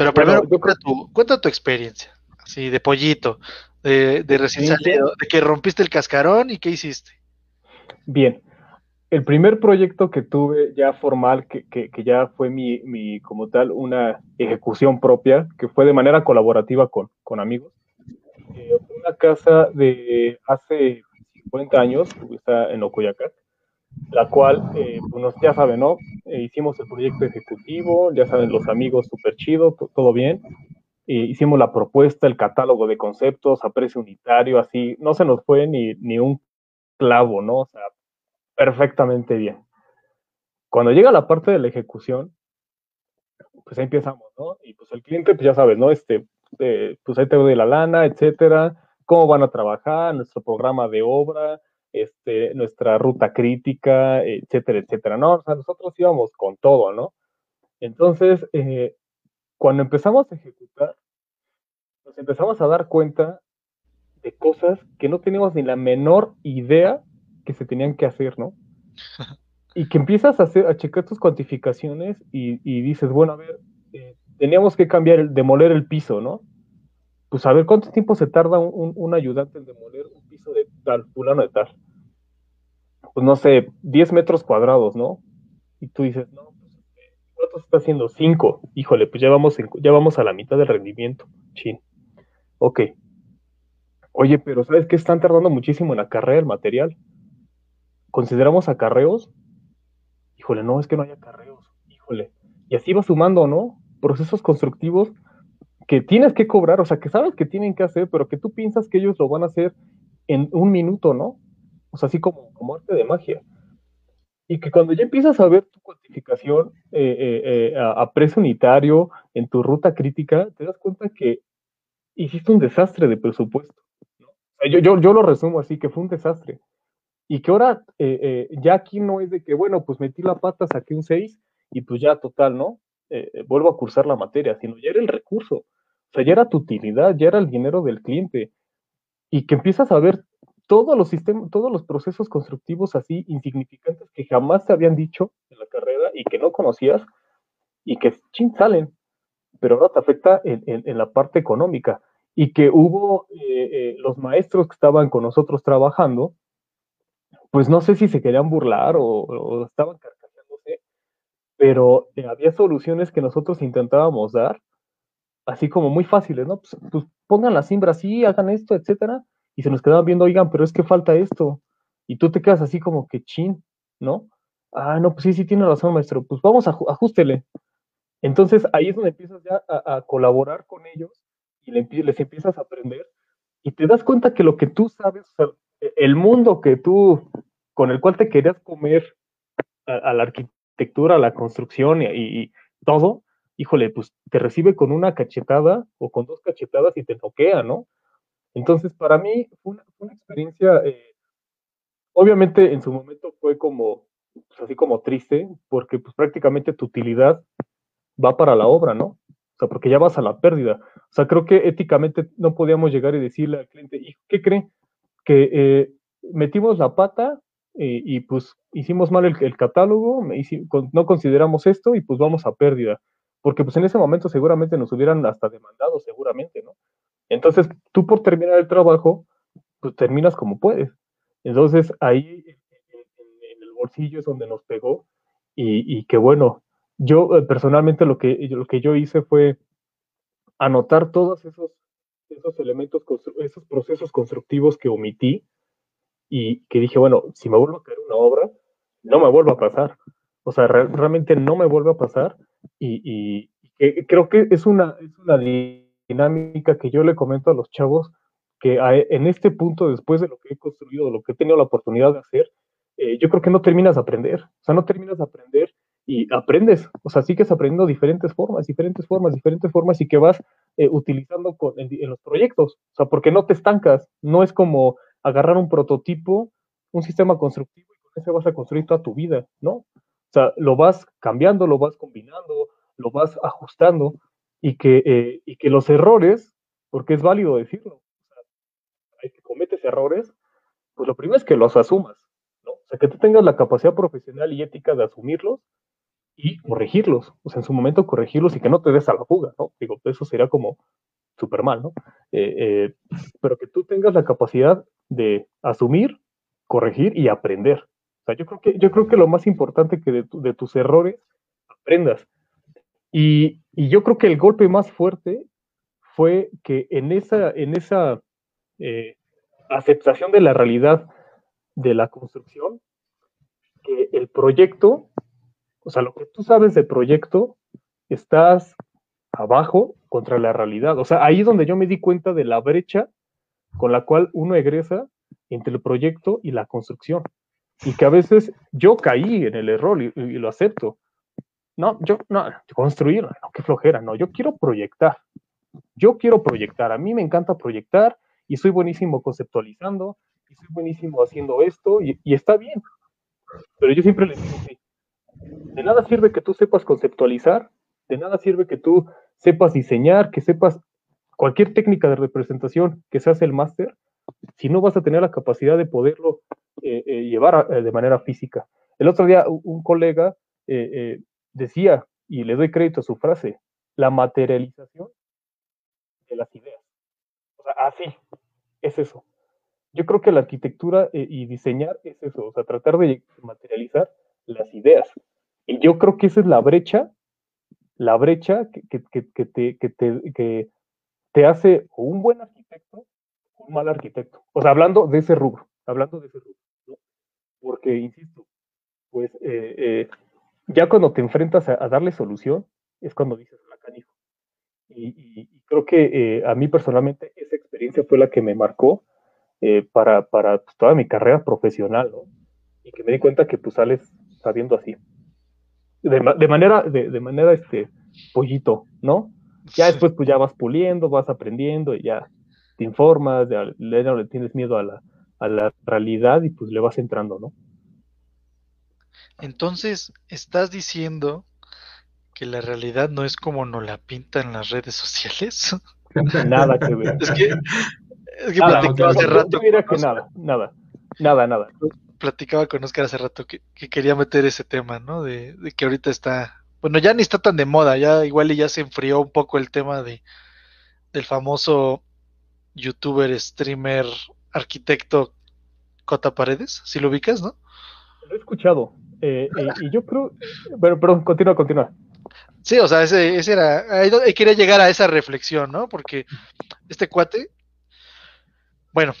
Pero primero, cuenta, tu, experiencia, así de pollito, de, recién salido, de que rompiste el cascarón y qué hiciste. Bien, el primer proyecto que tuve ya formal, que, ya fue mi, mi, como tal, una ejecución propia, que fue de manera colaborativa con, con amigos. una casa de hace 50 años, está en Ocoyacac, la cual, eh, pues ya saben, ¿no? Eh, hicimos el proyecto ejecutivo, ya saben, los amigos, súper chido, todo bien. Eh, hicimos la propuesta, el catálogo de conceptos a precio unitario, así, no se nos fue ni, ni un clavo, ¿no? O sea, perfectamente bien. Cuando llega la parte de la ejecución, pues ahí empezamos, ¿no? Y pues el cliente, pues ya sabes, ¿no? Este, pues ahí te doy la lana, etcétera cómo van a trabajar, nuestro programa de obra, este, nuestra ruta crítica, etcétera, etcétera, ¿no? O sea, nosotros íbamos con todo, ¿no? Entonces, eh, cuando empezamos a ejecutar, nos empezamos a dar cuenta de cosas que no teníamos ni la menor idea que se tenían que hacer, ¿no? [laughs] Y que empiezas a, hacer, a checar tus cuantificaciones y, dices, bueno, a ver, eh, teníamos que cambiar, el, demoler el piso, ¿no? Pues a ver cuánto tiempo se tarda un, ayudante en demoler un piso de tal, fulano de tal. Pues no sé, 10 metros cuadrados, ¿no? Y tú dices, no, pues ¿cuánto se está haciendo? 5. Híjole, pues ya vamos, ya vamos a la mitad del rendimiento. Chin. Ok. Oye, pero ¿sabes qué? Están tardando muchísimo en acarrear el material. ¿Consideramos acarreos? Híjole, no, es que no hay acarreos. Híjole. Y así va sumando, ¿no? Procesos constructivos que tienes que cobrar, o sea, que sabes que tienen que hacer, pero que tú piensas que ellos lo van a hacer en un minuto, ¿no? O sea, así como, como arte de magia. Y que cuando ya empiezas a ver tu cuantificación eh, eh, eh, a, precio unitario en tu ruta crítica, te das cuenta que hiciste un desastre de presupuesto. ¿no? yo, yo, yo, lo resumo así, que fue un desastre. Y que ahora ya aquí no es de que, bueno, pues metí la pata, saqué un 6 y pues ya total, ¿no? vuelvo a cursar la materia, sino ya era el recurso. O sea, ya era tu utilidad, ya era el dinero del cliente. Y que empiezas a ver todos los sistemas, todos los procesos constructivos así insignificantes que jamás te habían dicho en la carrera y que no conocías y que chin salen, pero ahora te afecta en, la parte económica. Y que hubo eh, eh, los maestros que estaban con nosotros trabajando, pues no sé si se querían burlar o, estaban carcajeándose, pero había soluciones que nosotros intentábamos dar así como muy fáciles, ¿no? Pues, pues, pongan la simbra así, hagan esto, etcétera, y se nos quedaban viendo, oigan, pero es que falta esto. Y tú te quedas así como que chin, ¿no? Ah, no, pues sí, sí tiene razón, maestro. Pues vamos a ajustele. Entonces ahí es donde empiezas ya a, colaborar con ellos y les empiezas a aprender y te das cuenta que lo que tú sabes, o sea, el mundo que tú, con el cual te querías comer a, la arquitectura, a la construcción y, todo, híjole, pues te recibe con una cachetada o con dos cachetadas y te toquea, ¿no? Entonces, para mí fue una, experiencia, eh, obviamente en su momento fue como, pues, así como triste, porque pues prácticamente tu utilidad va para la obra, ¿no? O sea, porque ya vas a la pérdida. O sea, creo que éticamente no podíamos llegar y decirle al cliente, ¿y qué cree? Que eh, metimos la pata eh, y pues hicimos mal el, catálogo, no consideramos esto y pues vamos a pérdida. Porque pues en ese momento seguramente nos hubieran hasta demandado, seguramente, ¿no? Entonces, tú por terminar el trabajo, pues terminas como puedes. Entonces, ahí en, el bolsillo es donde nos pegó y, y que bueno, yo eh, personalmente lo que, lo que yo hice fue anotar todos esos, esos elementos, esos procesos constructivos que omití y que dije, bueno, si me vuelvo a caer una obra, no me vuelva a pasar. O sea, realmente no me vuelve a pasar y, y, creo que es una, es una dinámica que yo le comento a los chavos que en este punto, después de lo que he construido, lo que he tenido la oportunidad de hacer, eh, yo creo que no terminas de aprender. O sea, no terminas de aprender y aprendes, o sea, sigues aprendiendo diferentes formas, diferentes formas, diferentes formas y que vas eh, utilizando en, los proyectos, o sea, porque no te estancas, no es como agarrar un prototipo, un sistema constructivo y con vas a construir toda tu vida, ¿no? O sea, lo vas cambiando, lo vas combinando, lo vas ajustando y que, eh, y que los errores, porque es válido decirlo, o sea, hay que cometes errores, pues lo primero es que los asumas, ¿no? O sea, que tú tengas la capacidad profesional y ética de asumirlos y corregirlos, o sea, en su momento corregirlos y que no te des a la fuga, ¿no? Digo, eso sería como súper mal, ¿no? Eh, eh, pero que tú tengas la capacidad de asumir, corregir y aprender. Yo creo que, yo creo que lo más importante que de, tus errores aprendas. Y, yo creo que el golpe más fuerte fue que en esa, en esa eh, aceptación de la realidad de la construcción, que el proyecto o sea, lo que tú sabes de proyecto, estás abajo contra la realidad. O sea, ahí es donde yo me di cuenta de la brecha con la cual uno egresa entre el proyecto y la construcción. Y que a veces yo caí en el error y, lo acepto. No, yo, no, construir, no, qué flojera, no, yo quiero proyectar. Yo quiero proyectar, a mí me encanta proyectar y soy buenísimo conceptualizando y soy buenísimo haciendo esto y, está bien. Pero yo siempre les digo, sí, de nada sirve que tú sepas conceptualizar, de nada sirve que tú sepas diseñar, que sepas cualquier técnica de representación que se hace el máster, si no vas a tener la capacidad de poderlo eh, eh, llevar eh, de manera física. El otro día un colega decía, y le doy crédito a su frase, la materialización de las ideas. O sea, así, es eso. Yo creo que la arquitectura y diseñar es eso, o sea, tratar de materializar las ideas. Y yo creo que esa es la brecha, la brecha que, te, que te, hace un buen arquitecto un mal arquitecto. O sea, hablando de ese rubro, hablando de ese rubro. Porque, insisto, pues eh, eh, ya cuando te enfrentas a, darle solución, es cuando dices la canijo. Y, creo que eh, a mí personalmente esa experiencia fue la que me marcó para, para pues, toda mi carrera profesional, ¿no? Y que me di cuenta que pues, sales sabiendo así de, manera, de, manera, este, pollito, ¿no? Ya después, pues ya vas puliendo, vas aprendiendo y ya te informas, ya le, tienes miedo a la, a la realidad y pues le vas entrando, ¿no? Entonces, ¿estás diciendo que la realidad no es como nos la pintan las redes sociales? [laughs] Nada que ver. Es que, es que platicaba hace rato. que nada, nada, nada, nada platicaba con Oscar hace rato que, quería meter ese tema, ¿no? De, que ahorita está, bueno, ya ni está tan de moda, ya igual y ya se enfrió un poco el tema de del famoso youtuber, streamer, arquitecto Cota Paredes, si lo ubicas, ¿no? Lo he escuchado, eh, eh, y yo creo, bueno, perdón, continúa, continúa. Sí, o sea, ese, ese era, ahí quería llegar a esa reflexión, ¿no? Porque este cuate, bueno,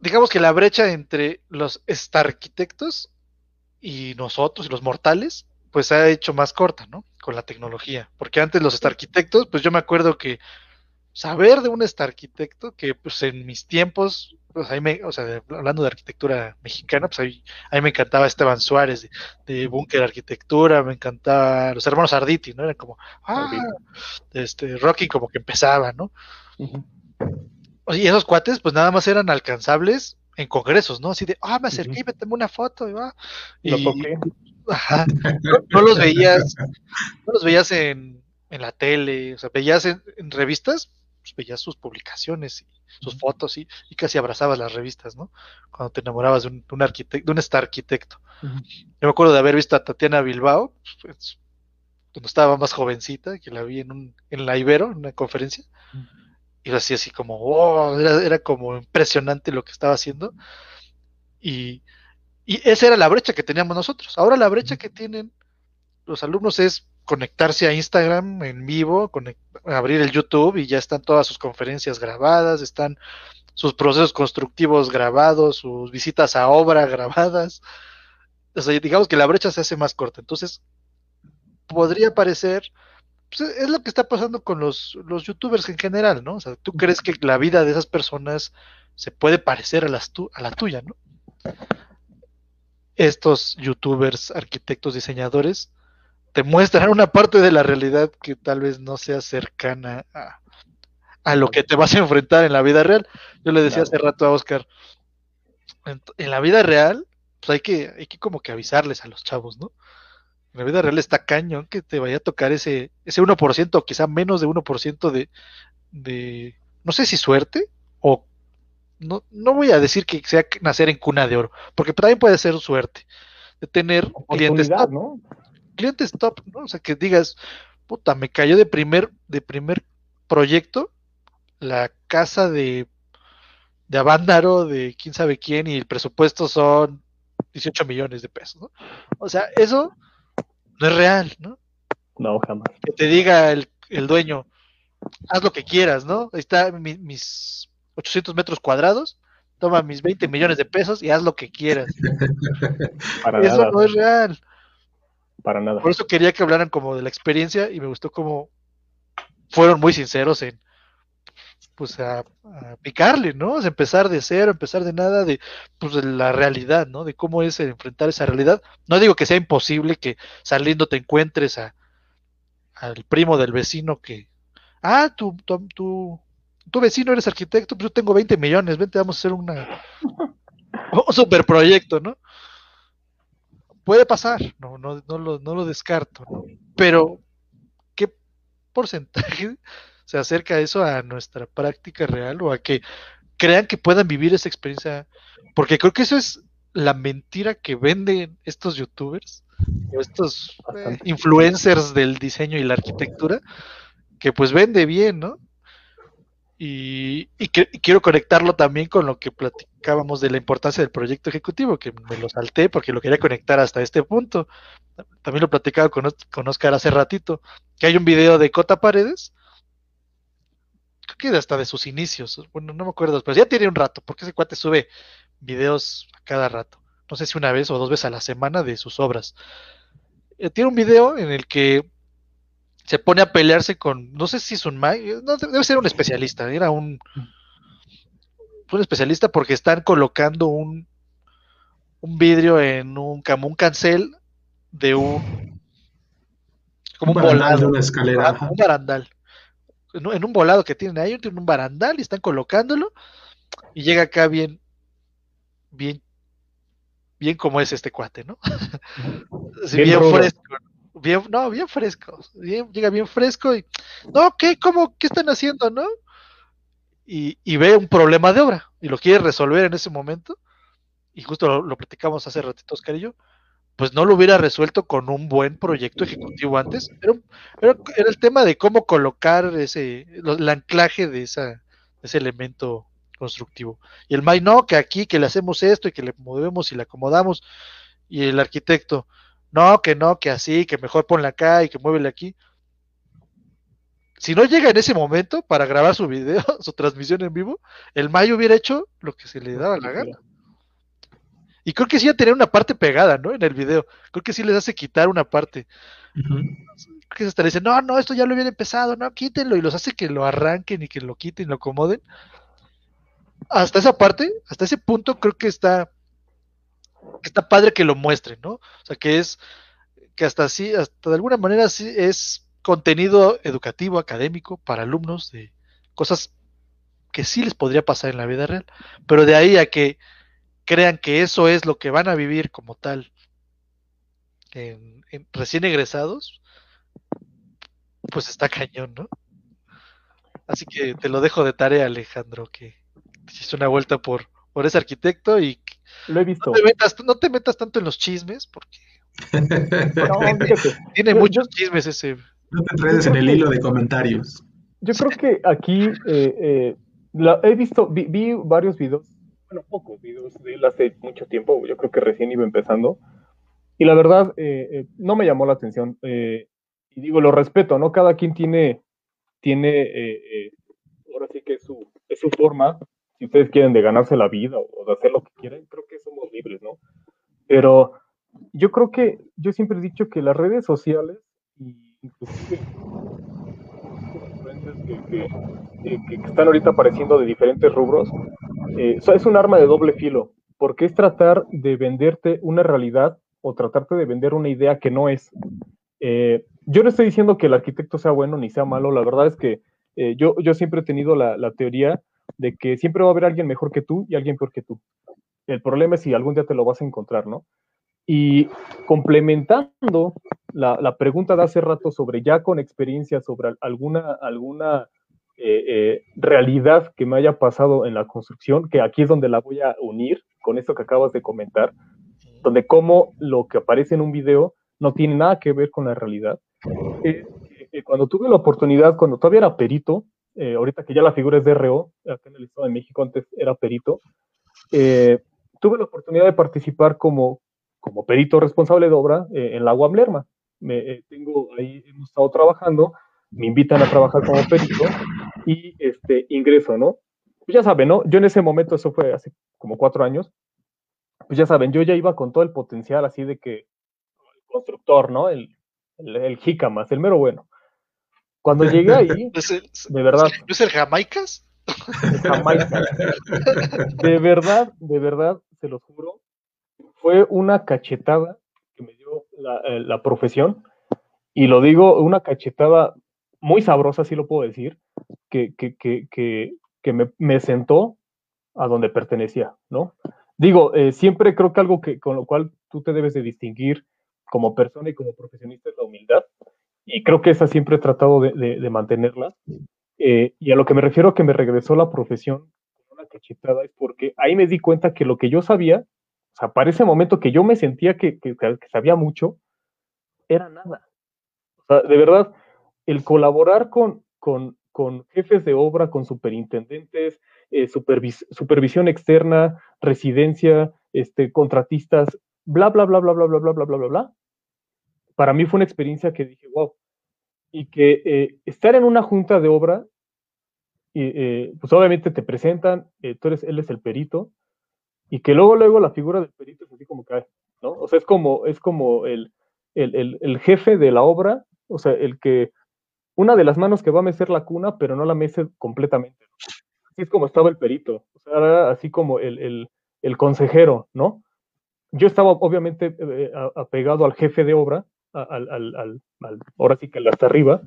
digamos que la brecha entre los arquitectos y nosotros y los mortales, pues se ha hecho más corta, ¿no? Con la tecnología. Porque antes los arquitectos, pues yo me acuerdo que saber de un arquitecto que pues en mis tiempos, pues ahí me, o sea, hablando de arquitectura mexicana, pues ahí, ahí me encantaba Esteban Suárez de, de Búnker Arquitectura, me encantaba los hermanos Arditi, ¿no? Era como, ah, este, Rocky como que empezaba, ¿no? Y esos cuates, pues nada más eran alcanzables en congresos, ¿no? Así de, ah, me acerqué y me tomé una foto y va. Lo ajá, no, no los veías, no los veías en, en la tele, o sea, veías en, en revistas, pues veías sus publicaciones y sus fotos y, y casi abrazabas las revistas, ¿no? Cuando te enamorabas de un, un arquitecto, de un star arquitecto. Yo me acuerdo de haber visto a Tatiana Bilbao, pues, cuando estaba más jovencita, que la vi en, un, en la Ibero, en una conferencia, y lo hacía así como, oh, era, era como impresionante lo que estaba haciendo. Y, y esa era la brecha que teníamos nosotros. Ahora la brecha que tienen los alumnos es conectarse a Instagram en vivo, abrir el YouTube y ya están todas sus conferencias grabadas, están sus procesos constructivos grabados, sus visitas a obra [laughs] grabadas. O sea, digamos que la brecha se hace más corta. Entonces, podría parecer, pues, es lo que está pasando con los, los youtubers en general, ¿no? O sea, tú crees que la vida de esas personas se puede parecer a, las a la tuya, ¿no? Estos youtubers, arquitectos, diseñadores, te muestran una parte de la realidad que tal vez no sea cercana a, a lo que te vas a enfrentar en la vida real. Yo le decía hace rato a Oscar, en, en la vida real, pues hay que, hay que como que avisarles a los chavos, ¿no? En la vida real está cañón que te vaya a tocar ese, ese 1% o quizá menos de 1% de, de, no sé si suerte o no, no voy a decir que sea nacer en cuna de oro, porque también puede ser suerte de tener clientes ¿no? Clientes top, ¿no? O sea, que digas, puta, me cayó de primer, de primer proyecto la casa de, de Avándaro, de quién sabe quién, y el presupuesto son 18 millones de pesos, ¿no? O sea, eso no es real, ¿no? No, jamás. Que te diga el, el dueño, haz lo que quieras, ¿no? Ahí está mi- mis 800 metros cuadrados, toma mis 20 millones de pesos y haz lo que quieras. [laughs] Para Eso nada. no es real. Para nada. Por eso quería que hablaran como de la experiencia y me gustó como fueron muy sinceros en pues a, a picarle, ¿no? Empezar de cero, empezar de nada, de pues de la realidad, ¿no? De cómo es enfrentar esa realidad. No digo que sea imposible que saliendo te encuentres a al primo del vecino que ah, tu, tu, tu, tu vecino eres arquitecto, pues yo tengo 20 millones, vente, vamos a hacer una [laughs] un super proyecto, ¿no? Puede pasar, no, no, no, lo, no lo descarto, ¿no? Pero, ¿qué porcentaje [laughs] se acerca eso a nuestra práctica real o a que crean que puedan vivir esa experiencia? Porque creo que eso es la mentira que venden estos youtubers o estos eh, influencers del diseño y la arquitectura, que pues vende bien, ¿no? Y, quiero conectarlo también con lo que platicábamos de la importancia del proyecto ejecutivo, que me lo salté porque lo quería conectar hasta este punto. También lo platicaba con, con Oscar hace ratito, que hay un video de Cota Paredes, creo que hasta de sus inicios, bueno, no me acuerdo, pero ya tiene un rato, porque ese cuate sube videos a cada rato, no sé si una vez o dos veces a la semana de sus obras. Eh, tiene un video en el que se pone a pelearse con, no sé si es un no, debe ser un especialista, era un, un especialista porque están colocando un, un vidrio en un, como un cancel de un, como un, Un barandal de volado, una escalera. un barandal, en, un- en un volado que tienen ahí, tienen un barandal y están colocándolo y llega acá bien, bien, bien como es este cuate, ¿no? [laughs] Así, Bien bien fresco, bien, no, bien fresco, bien, llega bien fresco y, no, ¿qué? ¿Cómo? ¿Qué están haciendo, no? Y, y ve un problema de obra y lo quiere resolver en ese momento, y justo lo, lo platicamos hace ratito, Oscar y yo, pues no lo hubiera resuelto con un buen proyecto ejecutivo antes, era, era, era el tema de cómo colocar ese, el anclaje de esa, ese elemento constructivo. Y el MAI, no, que aquí, que le hacemos esto y que le movemos y le acomodamos, y el arquitecto, no, que no, que así, que mejor ponle acá y que muévele aquí. si no llega en ese momento para grabar su video, [laughs] su transmisión en vivo, el Mayo hubiera hecho lo que se le daba la gana. Y creo que sí a tener una parte pegada, ¿no? En el video. Creo que sí les hace quitar una parte. Creo que hasta le dicen, no, no, esto ya lo hubiera empezado, no, quítenlo. Y los hace que lo arranquen y que lo quiten, lo acomoden. Hasta esa parte, hasta ese punto, creo que está, está padre que lo muestren, ¿no? O sea, que es, que hasta así, hasta de alguna manera sí es contenido educativo, académico, para alumnos de cosas que sí les podría pasar en la vida real. Pero de ahí a que crean que eso es lo que van a vivir como tal en, recién egresados, pues está cañón, ¿no? Así que te lo dejo de tarea, Alejandro, que hiciste una vuelta por, por ese arquitecto y Lo he visto. no te metas, no te metas tanto en los chismes, porque [laughs] No, tiene muchos chismes ese. No te enredes en el hilo de comentarios. Yo creo que aquí eh, eh, la- he visto, vi, vi varios videos, bueno, pocos videos de él hace mucho tiempo, yo creo que recién iba empezando, y la verdad eh, eh, no me llamó la atención. eh, y digo, lo respeto, ¿no? Cada quien tiene, tiene eh, eh, ahora sí que es su, es su forma, si ustedes quieren de ganarse la vida o, de hacer lo que quieran, creo que somos libres, ¿no? Pero yo creo que, yo siempre he dicho que las redes sociales, inclusive influencers que, que- eh, que están ahorita apareciendo de diferentes rubros, eh, es un arma de doble filo, porque es tratar de venderte una realidad o tratarte de vender una idea que no es. Eh, yo no estoy diciendo que el arquitecto sea bueno ni sea malo, la verdad es que eh, yo, yo siempre he tenido la, la teoría de que siempre va a haber alguien mejor que tú y alguien peor que tú. El problema es si algún día te lo vas a encontrar, ¿no? Y complementando la, la pregunta de hace rato sobre ya con experiencia sobre al- alguna, alguna eh, eh, realidad que me haya pasado en la construcción, que aquí es donde la voy a unir con esto que acabas de comentar, donde cómo lo que aparece en un video no tiene nada que ver con la realidad. Eh, cuando tuve la oportunidad, cuando todavía era perito, eh, ahorita que ya la figura es de RO, acá en el Estado de México antes era perito, eh, tuve la oportunidad de participar como, como perito responsable de obra eh, en la UAM. Me, eh, tengo ahí, hemos estado trabajando, me invitan a trabajar como perito y este, ingreso, ¿no? Pues ya saben, ¿no? Yo en ese momento, eso fue hace como cuatro años, pues ya saben, yo ya iba con todo el potencial así de que el constructor, ¿no? El, el, el jícamas, el mero bueno. Cuando llegué ahí, [laughs] ¿No es el, de verdad, ¿no es el Jamaicas? Jamaica. De verdad, de verdad, se los juro, fue una cachetada que me dio la, eh, la profesión, y lo digo, una cachetada muy sabrosa, sí lo puedo decir, que, que, que, que, que me, me sentó a donde pertenecía, ¿no? Digo, eh, siempre creo que algo que, con lo cual tú te debes de distinguir como persona y como profesionista es la humildad, y creo que esa siempre he tratado de, de, mantenerla. Eh, y a lo que me refiero que me regresó la profesión con una cachetada es porque ahí me di cuenta que lo que yo sabía, o sea, para ese momento que yo me sentía que, que, sabía mucho, era nada. O sea, de verdad, el colaborar con, con, con jefes de obra, con superintendentes, eh, supervis supervisión externa, residencia, este, contratistas, bla, bla, bla, bla, bla, bla, bla, bla, bla, bla, bla. Para mí fue una experiencia que dije, wow, y que eh, estar en una junta de obra, y, eh, pues obviamente te presentan, eh, tú eres, él es el perito, y que luego, luego la figura del perito es así como cae, ¿no? O sea, es como, es como el, el, el, jefe de la obra, o sea, el que, una de las manos que va a mecer la cuna, pero no la mece completamente. Así es como estaba el perito, o sea, así como el, el, el consejero, ¿no? Yo estaba obviamente eh, apegado al jefe de obra, al, al, al, al, ahora sí que hasta arriba.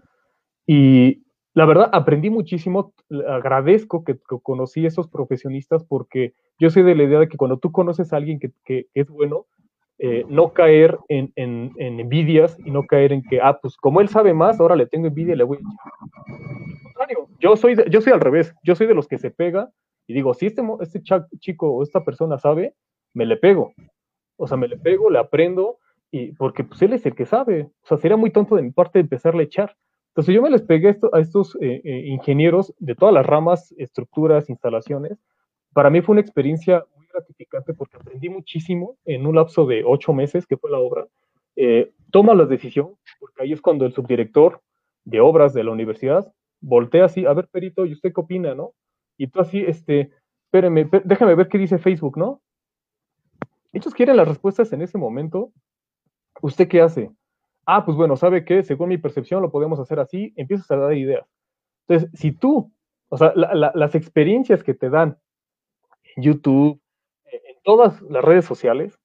Y la verdad, aprendí muchísimo. Agradezco que, conocí a esos profesionistas porque yo soy de la idea de que cuando tú conoces a alguien que, que, es bueno, eh, no caer en, en, en, envidias y no caer en que, ah, pues como él sabe más, ahora le tengo envidia y le voy a yo soy, de, yo soy al revés. Yo soy de los que se pega y digo, si este, este chico o esta persona sabe, me le pego. O sea, me le pego, le aprendo y porque pues él es el que sabe. O sea, sería muy tonto de mi parte empezarle a echar. Entonces yo me les pegué a estos eh, eh, ingenieros de todas las ramas, estructuras, instalaciones. Para mí fue una experiencia muy gratificante porque aprendí muchísimo en un lapso de ocho meses que fue la obra. Eh, toma la decisión, porque ahí es cuando el subdirector de obras de la universidad voltea así, a ver, perito, ¿y usted qué opina, no? Y tú así, este, espéreme, déjame ver qué dice Facebook, ¿no? Ellos quieren las respuestas en ese momento. ¿Usted qué hace? Ah, pues bueno, ¿sabe qué? Según mi percepción lo podemos hacer así, empiezas a dar ideas. Entonces, si tú, o sea, las experiencias que te dan en YouTube, en todas las redes sociales,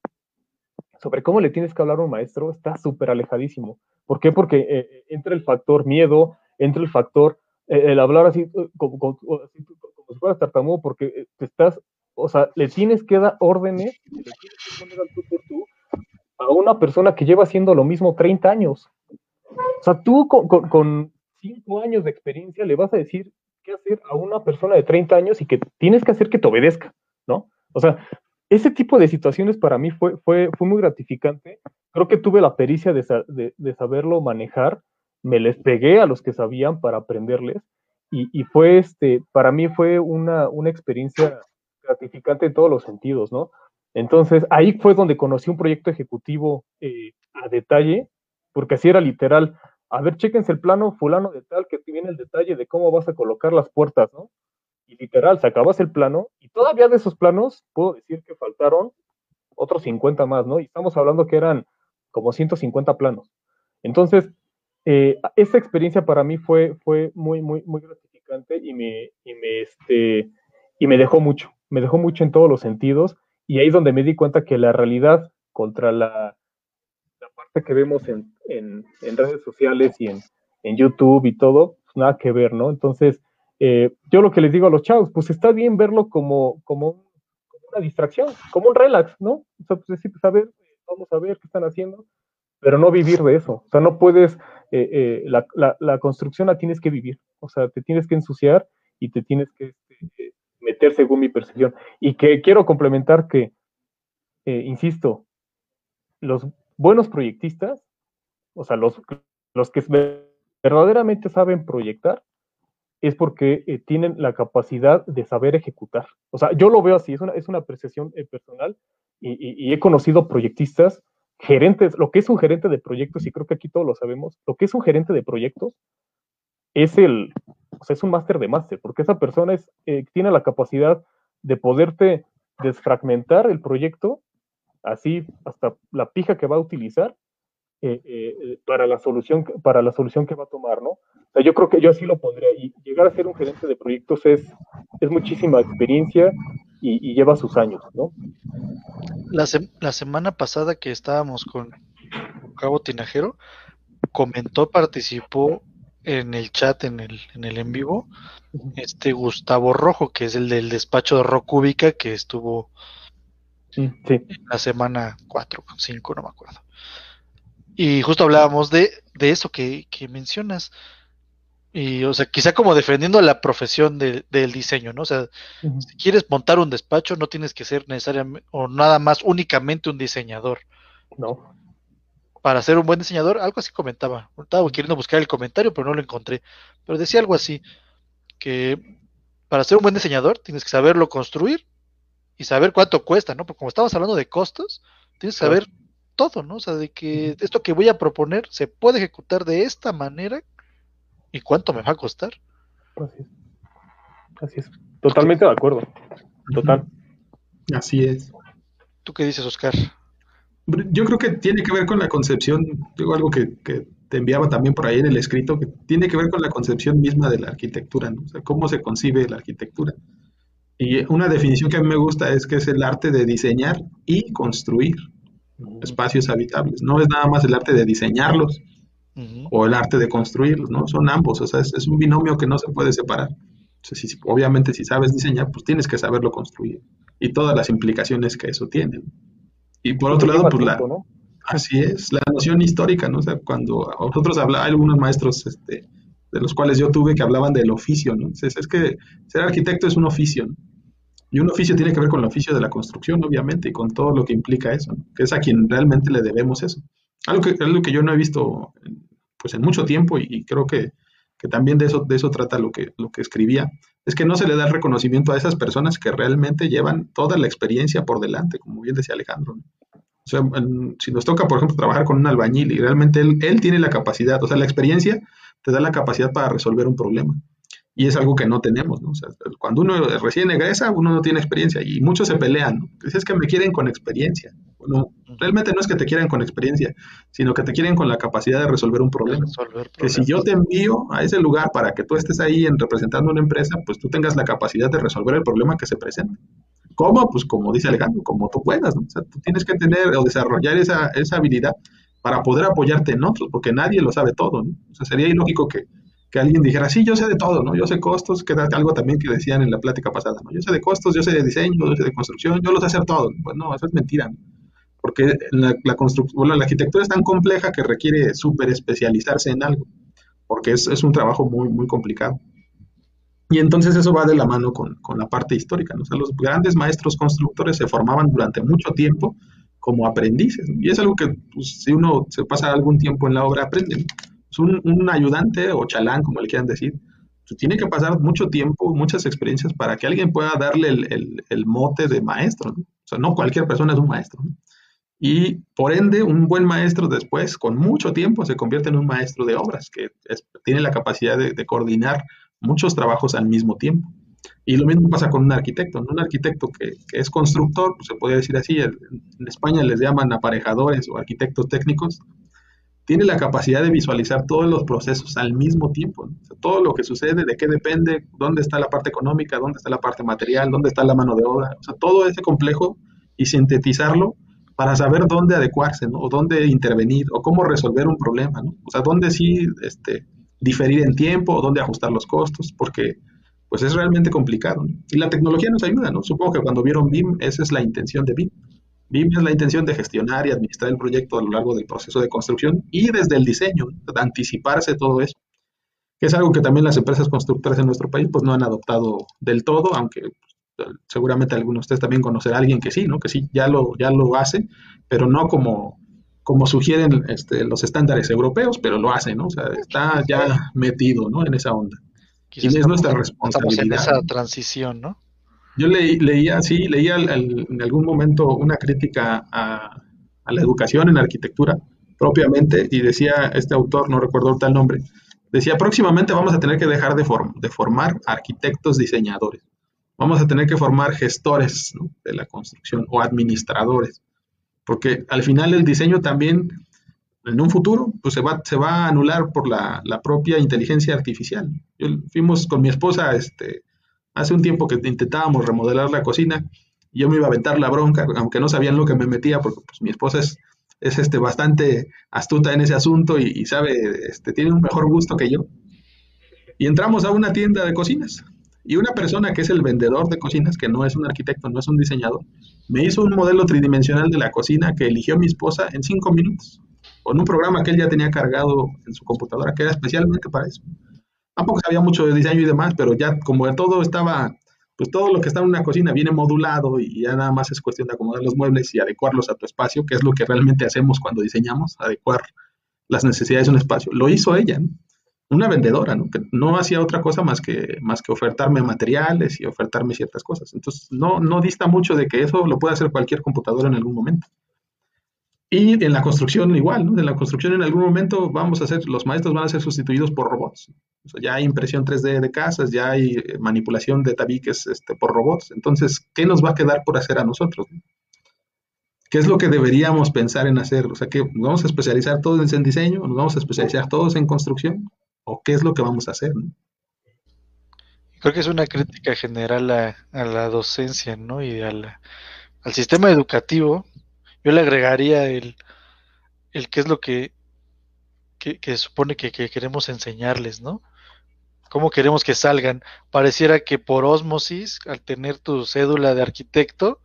sobre cómo le tienes que hablar a un maestro, está súper alejadísimo. ¿Por qué? Porque eh, eh, entra el factor miedo, entra el factor, eh, el hablar así como, si fueras tartamudo, porque te estás, o sea, le tienes que dar órdenes, le tienes que poner al tú por tú a una persona que lleva haciendo lo mismo 30 años. O sea, tú con, con, 5 años de experiencia le vas a decir qué hacer a una persona de 30 años y que tienes que hacer que te obedezca, ¿no? O sea, ese tipo de situaciones para mí fue, fue, fue muy gratificante. Creo que tuve la pericia de, de, saberlo manejar. Me les pegué a los que sabían para aprenderles. Y, y fue este, para mí fue una, una, experiencia gratificante en todos los sentidos, ¿no? Entonces, ahí fue donde conocí un proyecto ejecutivo eh, a detalle, porque así era literal. A ver, chéquense el plano fulano de tal, que viene el detalle de cómo vas a colocar las puertas, ¿no? y literal, sacabas el plano y todavía de esos planos puedo decir que faltaron otros 50 más, ¿no? Y estamos hablando que eran como 150 planos. Entonces, eh, esa experiencia para mí fue, fue muy, muy, muy gratificante y me, y me, este, y me dejó mucho, me dejó mucho en todos los sentidos y ahí es donde me di cuenta que la realidad contra la, la parte que vemos en, en, redes sociales y en, en YouTube y todo, pues nada que ver, ¿no? Entonces, eh, yo lo que les digo a los chavos, pues está bien verlo como, como, una distracción, como un relax, ¿no? O sea, pues decir, pues a ver, vamos a ver qué están haciendo, pero no vivir de eso. O sea, no puedes, eh, eh, la, la, construcción la tienes que vivir, o sea, te tienes que ensuciar y te tienes que este, meter según mi percepción. Y que quiero complementar que, insisto, los buenos proyectistas, o sea, los, los que verdaderamente saben proyectar, es porque eh, tienen la capacidad de saber ejecutar. O sea, yo lo veo así, es una, es una apreciación eh, personal y, he conocido proyectistas, gerentes, lo que es un gerente de proyectos, y creo que aquí todos lo sabemos, lo que es un gerente de proyectos es el, o sea, es un máster de máster, porque esa persona es, eh, tiene la capacidad de poderte desfragmentar el proyecto, así hasta la pija que va a utilizar, para, la solución, para la solución que va a tomar, ¿no? yo creo que yo así lo pondría. Y llegar a ser un gerente de proyectos es, es muchísima experiencia y, lleva sus años, ¿no? La, la semana pasada que estábamos con Cabo Tinajero, comentó, participó en el chat, en el en, el en vivo, este Gustavo Rojo, que es el del despacho de Rocúbica, que estuvo en la semana 4 o 5, no me acuerdo. Y justo hablábamos de, de eso que, que mencionas, y, o sea, quizá como defendiendo la profesión del diseño, ¿no? O sea, si quieres montar un despacho, no tienes que ser necesariamente o nada más únicamente un diseñador. No. Para ser un buen diseñador, algo así comentaba. Estaba queriendo buscar el comentario, pero no lo encontré. Pero decía algo así, que para ser un buen diseñador tienes que saberlo construir y saber cuánto cuesta, ¿no? Porque como estabas hablando de costos, tienes que saber todo, ¿no? O sea, de que esto que voy a proponer se puede ejecutar de esta manera ¿Y cuánto me va a costar? Así es. Así es. Totalmente de acuerdo. Total. Así es. ¿Tú qué dices, Oscar? Yo creo que tiene que ver con la concepción, digo algo que, te enviaba también por ahí en el escrito, que tiene que ver con la concepción misma de la arquitectura, ¿no? O sea, cómo se concibe la arquitectura. Y una definición que a mí me gusta es que es el arte de diseñar y construir espacios habitables. No es nada más el arte de diseñarlos, o el arte de construirlos, ¿no? Son ambos, o sea, es, un binomio que no se puede separar. obviamente si sabes diseñar, pues tienes que saberlo construir y todas las implicaciones que eso tiene. Y por otro lado, pues la... Así es, la noción histórica, ¿no? O sea, cuando a vosotros habla, algunos maestros este, de los cuales yo tuve que hablaban del oficio, ¿no? Entonces, es que ser arquitecto es un oficio, ¿no? Y un oficio tiene que ver con el oficio de la construcción, obviamente, y con todo lo que implica eso, que es a quien realmente le debemos eso. Algo que, algo que yo no he visto pues, en mucho tiempo y, creo que, también de eso, de eso trata lo que, lo que escribía, es que no se le da el reconocimiento a esas personas que realmente llevan toda la experiencia por delante, como bien decía Alejandro. O sea, si nos toca, por ejemplo, trabajar con un albañil y realmente él, él tiene la capacidad, o sea, la experiencia te da la capacidad para resolver un problema. Y es algo que no tenemos, ¿no? O sea, cuando uno recién egresa, uno no tiene experiencia y muchos se pelean, ¿no? Es que me quieren con experiencia. Bueno, realmente no es que te quieran con experiencia, sino que te quieren con la capacidad de resolver un problema. que si yo te envío a ese lugar para que tú estés ahí en, representando una empresa, pues tú tengas la capacidad de resolver el problema que se presente. ¿Cómo? Pues como dice Alejandro, como tú puedas, ¿no? O sea, tú tienes que tener o desarrollar esa, esa habilidad para poder apoyarte en otros, porque nadie lo sabe todo, ¿no? O sea, sería ilógico que, que alguien dijera, sí, yo sé de todo, ¿no? Yo sé costos, que era algo también que decían en la plática pasada, ¿no? Yo sé de costos, yo sé de diseño, yo sé de construcción, yo lo sé hacer todo. Pues no, eso es mentira, ¿no? Porque la, la, bueno, la arquitectura es tan compleja que requiere súper especializarse en algo, porque es, es, un trabajo muy, muy complicado. Y entonces eso va de la mano con, con la parte histórica, ¿no? O sea, los grandes maestros constructores se formaban durante mucho tiempo como aprendices, ¿no? Y es algo que, pues, si uno se pasa algún tiempo en la obra, aprende, ¿no? un, ayudante o chalán, como le quieran decir, pues, tiene que pasar mucho tiempo, muchas experiencias para que alguien pueda darle el, mote de maestro. ¿no? O sea, no cualquier persona es un maestro. Y por ende, un buen maestro después, con mucho tiempo, se convierte en un maestro de obras, que tiene la capacidad de, coordinar muchos trabajos al mismo tiempo. Y lo mismo pasa con un arquitecto. Un arquitecto que, es constructor, pues, se podría decir así, en España les llaman aparejadores o arquitectos técnicos, tiene la capacidad de visualizar todos los procesos al mismo tiempo. todo lo que sucede, de qué depende, dónde está la parte económica, dónde está la parte material, dónde está la mano de obra. O sea, todo ese complejo y sintetizarlo para saber dónde adecuarse, ¿no? O dónde intervenir, o cómo resolver un problema, ¿no? O sea, dónde sí este, diferir en tiempo, o dónde ajustar los costos, porque pues es realmente complicado. Y la tecnología nos ayuda, ¿no? Supongo que cuando vieron BIM, esa es la intención de BIM BIM es la intención de gestionar y administrar el proyecto a lo largo del proceso de construcción y desde el diseño, de anticiparse todo eso, que es algo que también las empresas constructoras en nuestro país pues no han adoptado del todo, aunque pues, seguramente algunos de ustedes también conocerá a alguien que sí, ¿no? Que sí, ya lo, ya lo hace, pero no como, como sugieren este, los estándares europeos, pero lo hace, ¿no? O sea, está ya metido, ¿no? En esa onda. y es nuestra responsabilidad. Estamos en esa transición, ¿no? Yo leía, sí, leía en algún momento una crítica a, la educación en arquitectura propiamente y decía este autor, no recuerdo tal nombre, decía, próximamente vamos a tener que dejar de, de formar arquitectos diseñadores, vamos a tener que formar gestores de la construcción o administradores, porque al final el diseño también, en un futuro, pues se va, se va a anular por la, la propia inteligencia artificial. Yo, fuimos con mi esposa, este, Hace un tiempo que intentábamos remodelar la cocina y yo me iba a aventar la bronca, aunque no sabían lo que me metía, porque pues, mi esposa es, es este, bastante astuta en ese asunto y, sabe, este, tiene un mejor gusto que yo. Y entramos a una tienda de cocinas y una persona que es el vendedor de cocinas, que no es un arquitecto, no es un diseñador, me hizo un modelo tridimensional de la cocina que eligió mi esposa en cinco minutos, con un programa que él ya tenía cargado en su computadora, que era especialmente para eso. Tampoco sabía mucho de diseño y demás, pero ya como todo estaba, pues todo lo que está en una cocina viene modulado y ya nada más es cuestión de acomodar los muebles y adecuarlos a tu espacio, que es lo que realmente hacemos cuando diseñamos, adecuar las necesidades de un espacio. Lo hizo ella, una vendedora, ¿no? que no hacía otra cosa más que, más que ofertarme materiales y ofertarme ciertas cosas. Entonces, no, no dista mucho de que eso lo pueda hacer cualquier computadora en algún momento. Y en la construcción igual, ¿no? En la construcción en algún momento vamos a ser, los maestros van a ser sustituidos por robots. Ya hay impresión 3D de casas, ya hay eh, manipulación de tabiques este, por robots. Entonces, ¿qué nos va a quedar por hacer a nosotros? ¿Qué es lo que deberíamos pensar en hacer? O sea, ¿que nos vamos a especializar todos en diseño? ¿Nos vamos a especializar todos en construcción? ¿O qué es lo que vamos a hacer? Creo que es una crítica general a, la docencia, ¿no? Y al sistema educativo yo le agregaría el, el qué es lo que, que, supone que, queremos enseñarles, ¿no? ¿Cómo queremos que salgan? Pareciera que por osmosis, al tener tu cédula de arquitecto,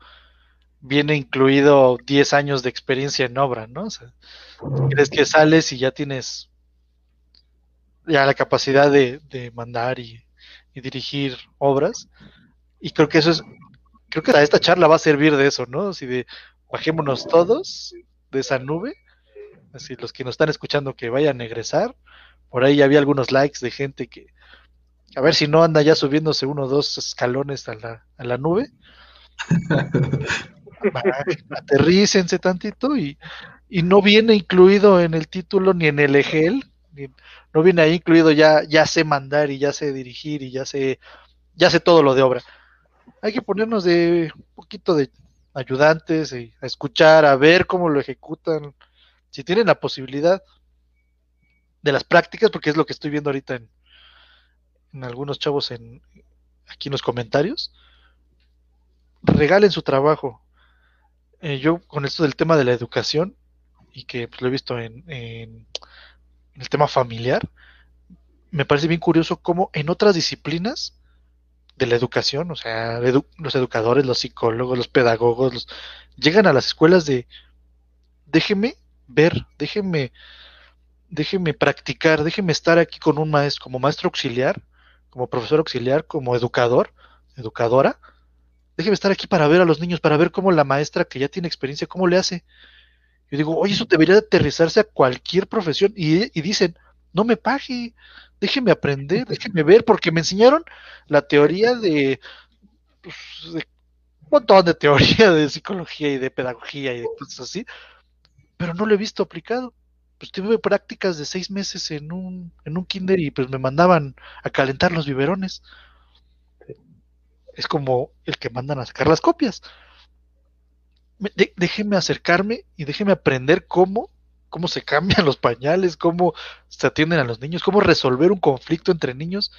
viene incluido 10 años de experiencia en obra, ¿no? O sea, crees que sales y ya tienes ya la capacidad de, de mandar y, y, dirigir obras. Y creo que eso es, creo que esta charla va a servir de eso, ¿no? Así de, bajémonos todos de esa nube. Así los que nos están escuchando que vayan a egresar. Por ahí había algunos likes de gente que, a ver si no anda ya subiéndose uno o dos escalones a la, a la nube. [laughs] Aterrícense tantito y, y no viene incluido en el título ni en el No viene ahí incluido ya, ya sé mandar y ya sé dirigir y ya sé, ya sé todo lo de obra. Hay que ponernos de un poquito de ayudantes, y a escuchar, a ver cómo lo ejecutan, si tienen la posibilidad de las prácticas, porque es lo que estoy viendo ahorita en, en algunos chavos en aquí en los comentarios, regalen su trabajo. Eh, yo con esto del tema de la educación, y que pues, lo he visto en, el tema familiar, me parece bien curioso cómo en otras disciplinas de la educación, o sea, los educadores, los psicólogos, los pedagogos, llegan a las escuelas de déjeme ver, déjeme, déjeme practicar, déjeme estar aquí con un maestro, como maestro auxiliar, como profesor auxiliar, como educador, educadora, déjeme estar aquí para ver a los niños, para ver cómo la maestra que ya tiene experiencia, cómo le hace. Yo digo, oye, eso debería aterrizarse a cualquier profesión. Y, y dicen, no me pague, déjeme aprender, [laughs] déjeme ver, porque me enseñaron la teoría de, pues, de un montón de teoría de psicología y de pedagogía y de cosas así, pero no lo he visto aplicado. Pues tuve prácticas de seis meses en un, en un kinder y pues me mandaban a calentar los biberones. Es como el que mandan a sacar las copias. De, déjeme acercarme y déjeme aprender cómo, cómo se [laughs] cambian los pañales, cómo se atienden a los niños, cómo resolver un conflicto entre niños.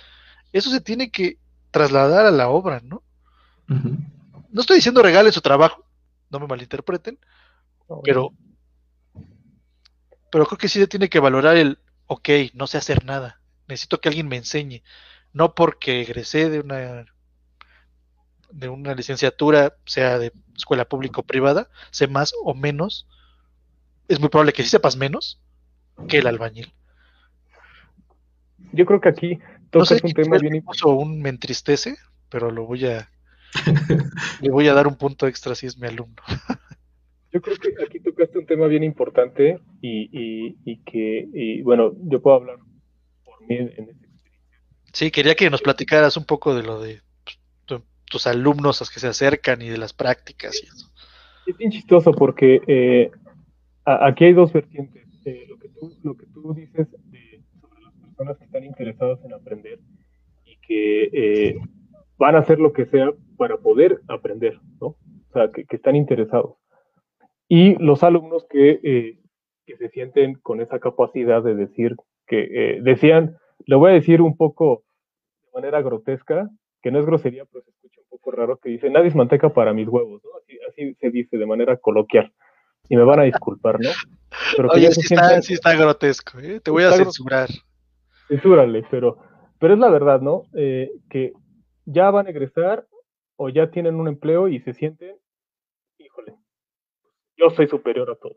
Eso se tiene que trasladar a la obra, ¿no? Uh -huh. No estoy diciendo regale su trabajo, no me malinterpreten, pero pero creo que sí se tiene que valorar el, ok, no sé hacer nada, necesito que alguien me enseñe, no porque egresé de una de una licenciatura, sea de escuela pública o privada, sé más o menos, es muy probable que sí sepas menos que el albañil. Yo creo que aquí tocas no sé un tema bien o un me entristece, pero lo voy a le voy a dar un punto extra si es mi alumno. [laughs] Yo creo que aquí tocaste un tema bien importante y, y, y que, y, bueno, yo puedo hablar por mí en, en. Sí, quería que nos platicaras un poco de lo de tus alumnos, los que se acercan y de las prácticas y eso. Es bien chistoso porque eh, a, aquí hay dos vertientes. Eh, lo, que tú, lo que tú dices de, sobre las personas que están interesadas en aprender y que eh, van a hacer lo que sea para poder aprender, ¿no? O sea, que, que están interesados y los alumnos que, que, se sienten con esa capacidad de decir que decían, le voy a decir un poco de manera grotesca, que no es grosería, pero se escucha poco raro, que dice, nadie es manteca para mis huevos, ¿no? Así, así se dice de manera coloquial. Y me van a disculpar, ¿no? Pero que Oye, sí, está, sí, está, grotesco, ¿eh? te voy a censurar. Censúrale, pero, pero es la verdad, ¿no? Eh, que ya van a egresar o ya tienen un empleo y se sienten, híjole, yo soy superior a todo.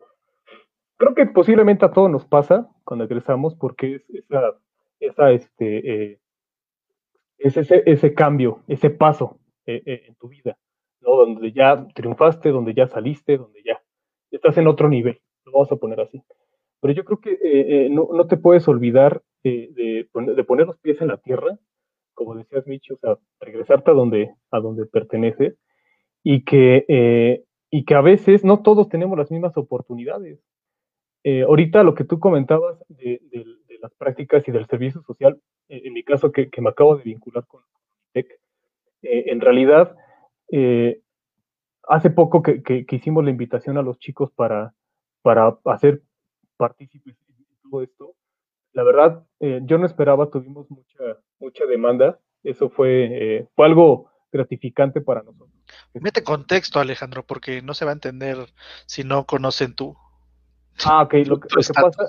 Creo que posiblemente a todos nos pasa cuando egresamos porque es esa, esa este, eh, es ese, ese, cambio, ese paso eh, eh, en tu vida, ¿no? Donde ya triunfaste, donde ya saliste, donde ya estás en otro nivel, lo vamos a poner así. Pero yo creo que no, no, te puedes olvidar de, de, poner los pies en la tierra, como decías, Micho, o sea, regresarte a donde, a donde perteneces y que y que a veces no todos tenemos las mismas oportunidades. Eh, ahorita lo que tú comentabas de, de, de, las prácticas y del servicio social, eh, en mi caso que, que, me acabo de vincular con TEC, eh, en realidad, eh, hace poco que, que, hicimos la invitación a los chicos para, para hacer partícipes en todo esto, la verdad, eh, yo no esperaba, tuvimos mucha, mucha demanda, eso fue, fue algo gratificante para nosotros. Mete contexto, Alejandro, porque no se va a entender si no conocen tú. Ah, ok. Lo que, lo que, pasa,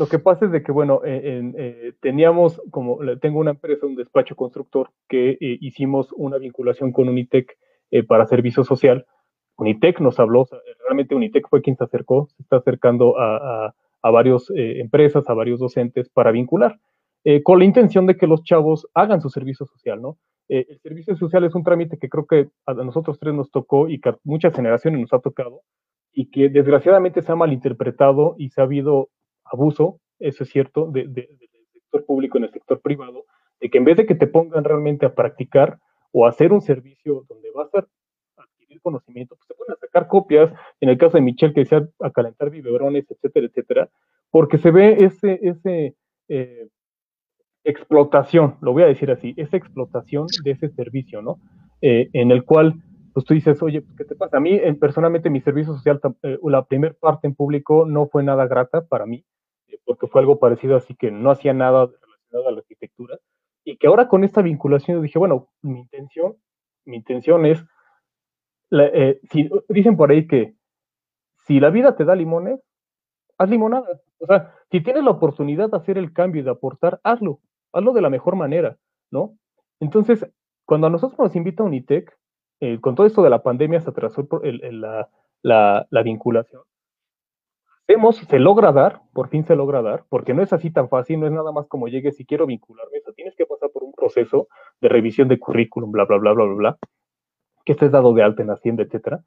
lo que pasa es de que, bueno, eh, eh, teníamos, como tengo una empresa, un despacho constructor, que eh, hicimos una vinculación con Unitec para servicio social. Unitec nos habló, realmente Unitec fue quien se acercó, se está acercando a, a, a varias empresas, a varios docentes para vincular, con la intención de que los chavos hagan su servicio social, ¿no? El servicio social es un trámite que creo que a nosotros tres nos tocó y que a muchas generaciones nos ha tocado y que desgraciadamente se ha malinterpretado y se ha habido abuso, eso es cierto, de, de, del sector público en el sector privado, de que en vez de que te pongan realmente a practicar o a hacer un servicio donde vas a adquirir conocimiento, pues te ponen a sacar copias, en el caso de Michelle que decía a calentar biberones, etcétera, etcétera, porque se ve ese, ese, eh, explotación, lo voy a decir así, esa explotación de ese servicio, ¿no? Eh, en el cual, pues tú dices, oye, ¿qué te pasa? A mí, personalmente, mi servicio social, la primera parte en público no fue nada grata para mí, porque fue algo parecido, así que no hacía nada relacionado a la arquitectura, y que ahora con esta vinculación dije, bueno, mi intención, mi intención es, si, dicen por ahí que si la vida te da limones, haz limonada. O sea, si tienes la oportunidad de hacer el cambio y de aportar, hazlo. Hazlo de la mejor manera, ¿no? Entonces, cuando a nosotros nos invita Unitec, eh, con todo esto de la pandemia se atrasó la, vinculación. Hemos, se logra dar, por fin se logra dar, porque no es así tan fácil, no es nada más como llegues si quiero vincularme, eso tienes que pasar por un proceso de revisión de currículum, bla, bla, bla, bla, bla, bla, que estés dado de alta en Hacienda, etcétera,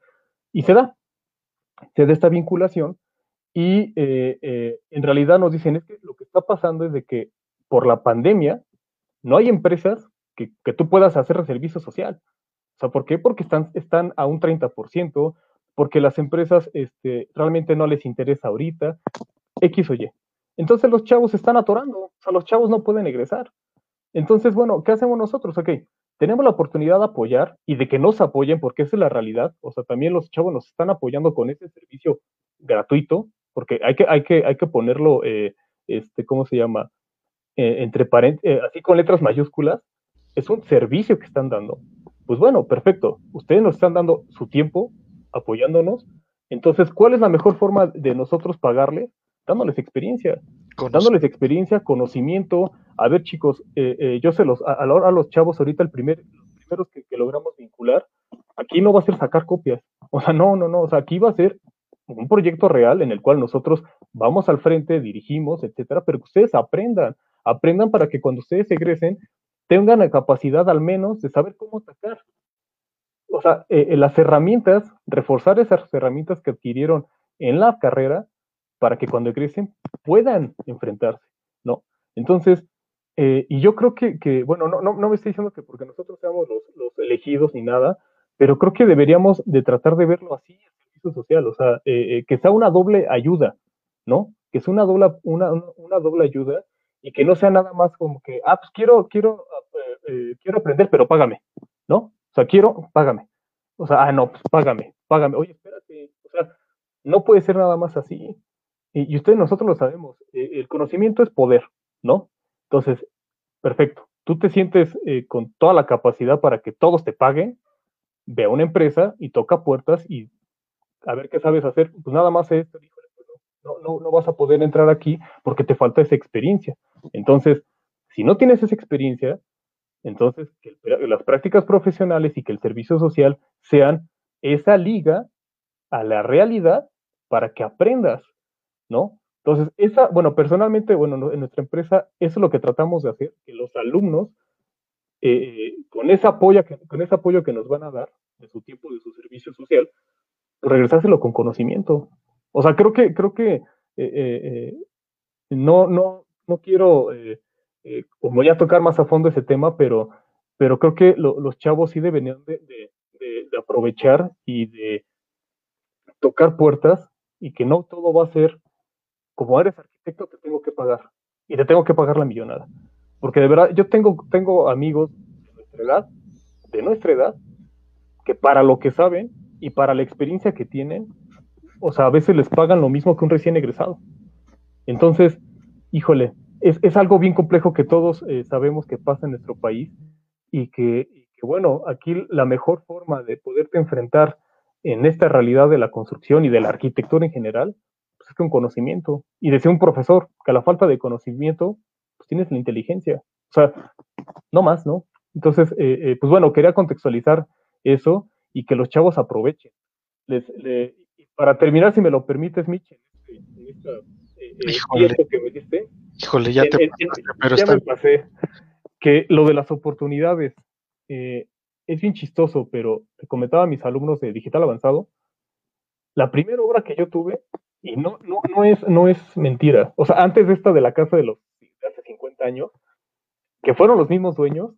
y se da, se da esta vinculación, y eh, eh, en realidad nos dicen es que lo que está pasando es de que por la pandemia no hay empresas que, que tú puedas hacer servicio social. O sea, ¿por qué? Porque están, están a un 30%, porque las empresas este, realmente no les interesa ahorita, X o Y. Entonces los chavos están atorando, o sea, los chavos no pueden egresar. Entonces, bueno, ¿qué hacemos nosotros? Ok, tenemos la oportunidad de apoyar y de que nos apoyen, porque esa es la realidad. O sea, también los chavos nos están apoyando con ese servicio gratuito, porque hay que, hay que, hay que ponerlo, eh, este, ¿cómo se llama? Eh, entre paréntesis, eh, así con letras mayúsculas, es un servicio que están dando. Pues bueno, perfecto. Ustedes nos están dando su tiempo apoyándonos. Entonces, ¿cuál es la mejor forma de nosotros pagarles? Dándoles experiencia. Dándoles experiencia, conocimiento. A ver, chicos, yo se los, a, a, los chavos ahorita, el primer, los primeros que, que logramos vincular, aquí no va a ser sacar copias. O sea, no, no, no. O sea, aquí va a ser un proyecto real en el cual nosotros vamos al frente, dirigimos, etcétera, pero que ustedes aprendan, aprendan para que cuando ustedes egresen tengan la capacidad al menos de saber cómo atacar. O sea, eh, eh, las herramientas, reforzar esas herramientas que adquirieron en la carrera para que cuando egresen puedan enfrentarse, ¿no? Entonces, eh, y yo creo que, bueno, no, no, no, me estoy diciendo que porque nosotros seamos los, elegidos ni nada, pero creo que deberíamos de tratar de verlo así, social, o sea, eh, que sea una doble ayuda, ¿no? Que sea una doble, una, una, doble ayuda y que no sea nada más como que, ah, pues quiero, quiero, quiero aprender, pero págame, ¿no? O sea, quiero, págame. O sea, ah, no, pues págame, págame. Oye, espérate, o sea, no puede ser nada más así. Y, ustedes, nosotros lo sabemos, el conocimiento es poder, ¿no? Entonces, perfecto. Tú te sientes con toda la capacidad para que todos te paguen, ve a una empresa y toca puertas y a ver qué sabes hacer, pues nada más esto, pues no, no, no vas a poder entrar aquí porque te falta esa experiencia. Entonces, si no tienes esa experiencia, entonces que las prácticas profesionales y que el servicio social sean esa liga a la realidad para que aprendas, ¿no? Entonces, esa, bueno, personalmente, bueno, en nuestra empresa, eso es lo que tratamos de hacer, que los alumnos, eh, con, ese apoyo que, con ese apoyo que nos van a dar de su tiempo, de su servicio social, regresárselo con conocimiento. O sea, creo que, creo que eh, eh, no, no, no quiero como ya tocar más a fondo ese tema, pero, pero creo que los chavos sí deberían de, aprovechar y de tocar puertas y que no todo va a ser como eres arquitecto te tengo que pagar y te tengo que pagar la millonada. Porque de verdad, yo tengo, tengo amigos de nuestra edad, de nuestra edad, que para lo que saben, y para la experiencia que tienen, o sea, a veces les pagan lo mismo que un recién egresado. Entonces, híjole, es, algo bien complejo que todos eh, sabemos que pasa en nuestro país y que, bueno, aquí la mejor forma de poderte enfrentar en esta realidad de la construcción y de la arquitectura en general, pues es con conocimiento. Y decía un profesor que a la falta de conocimiento, pues tienes la inteligencia. O sea, no más, ¿no? Entonces, eh, eh, pues bueno, quería contextualizar eso y que los chavos aprovechen. Les, para terminar, si me lo permites, Mitch, en, este, esta, eh, eh, que me diste, híjole, ya te pero ya me pasé, que lo de las oportunidades eh, es bien chistoso, pero te comentaba a mis alumnos de digital avanzado, la primera obra que yo tuve, y no, no, no, es, no es mentira, o sea, antes de esta de la casa de los de hace 50 años, que fueron los mismos dueños,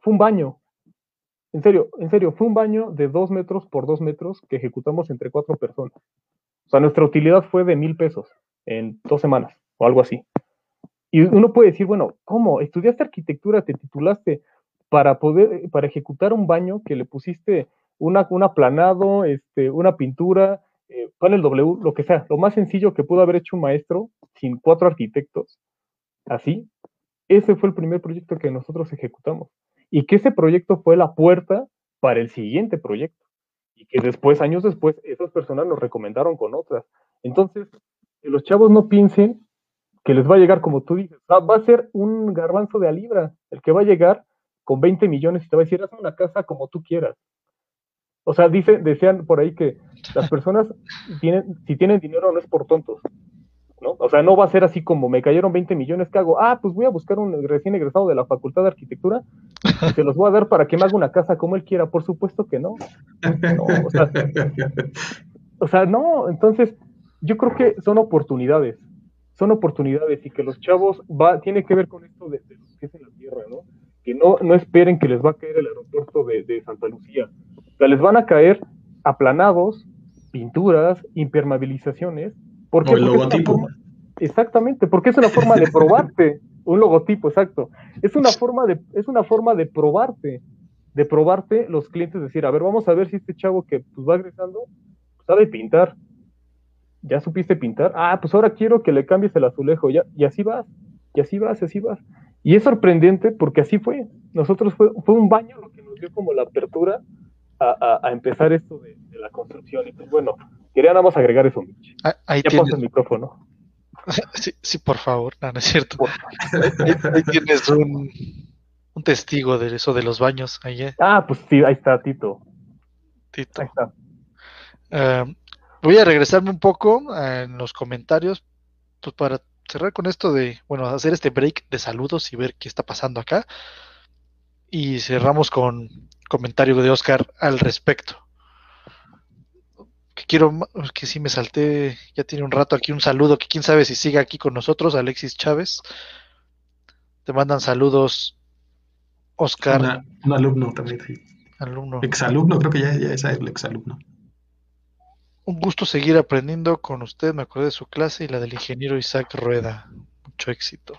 fue un baño. En serio, en serio, fue un baño de dos metros por dos metros que ejecutamos entre cuatro personas. O sea, nuestra utilidad fue de mil pesos en dos semanas o algo así. Y uno puede decir, bueno, ¿cómo? Estudiaste arquitectura, te titulaste para poder, para ejecutar un baño que le pusiste una, un aplanado, este, una pintura, eh, panel W, lo que sea, lo más sencillo que pudo haber hecho un maestro sin cuatro arquitectos. Así, ese fue el primer proyecto que nosotros ejecutamos. Y que ese proyecto fue la puerta para el siguiente proyecto. Y que después, años después, esas personas nos recomendaron con otras. Entonces, que los chavos no piensen que les va a llegar como tú dices, va a ser un garbanzo de a libra, el que va a llegar con 20 millones y te va a decir, haz una casa como tú quieras. O sea, dice, decían por ahí que las personas tienen, si tienen dinero no es por tontos, ¿no? O sea, no va a ser así como me cayeron 20 millones, ¿qué hago? Ah, pues voy a buscar un recién egresado de la Facultad de Arquitectura y se los voy a dar para que me haga una casa como él quiera. Por supuesto que no. o sea, no, entonces yo creo que son oportunidades, son oportunidades y que los chavos va, tiene que ver con esto de, los que es en la tierra, ¿no? Que no, no esperen que les va a caer el aeropuerto de, de Santa Lucía. O sea, les van a caer aplanados, pinturas, impermeabilizaciones, porque, el logotipo. exactamente, porque es una forma de [laughs] probarte, un logotipo, exacto. Es una forma de, es una forma de probarte, de probarte los clientes, decir, a ver, vamos a ver si este chavo que pues, va agregando sabe pintar. ¿Ya supiste pintar? Ah, pues ahora quiero que le cambies el azulejo, ya, y así vas, y así vas, y así vas. Y es sorprendente porque así fue. Nosotros fue, fue un baño lo que nos dio como la apertura a, a, empezar esto de, de, la construcción. Y pues bueno, quería nada más agregar eso, Mitch. Ah, ahí ya tienes... el micrófono. [laughs] Sí, sí, por favor, no, no es cierto. Ahí, ahí, tienes un, un, testigo de eso de los baños. Ahí, eh. Ah, pues sí, ahí está, Tito. Tito. Ahí está. Uh, voy a regresarme un poco uh, en los comentarios pues para cerrar con esto de, bueno, hacer este break de saludos y ver qué está pasando acá. Y cerramos con comentario de Oscar al respecto. Que quiero, que sí me salté, ya tiene un rato aquí un saludo, que quién sabe si sigue aquí con nosotros, Alexis Chávez. Te mandan saludos, Oscar. Una, un alumno también, sí. Alumno. Exalumno, creo que ya, ya es el exalumno. Un gusto seguir aprendiendo con usted, me acordé de su clase y la del ingeniero Isaac Rueda. Mucho éxito.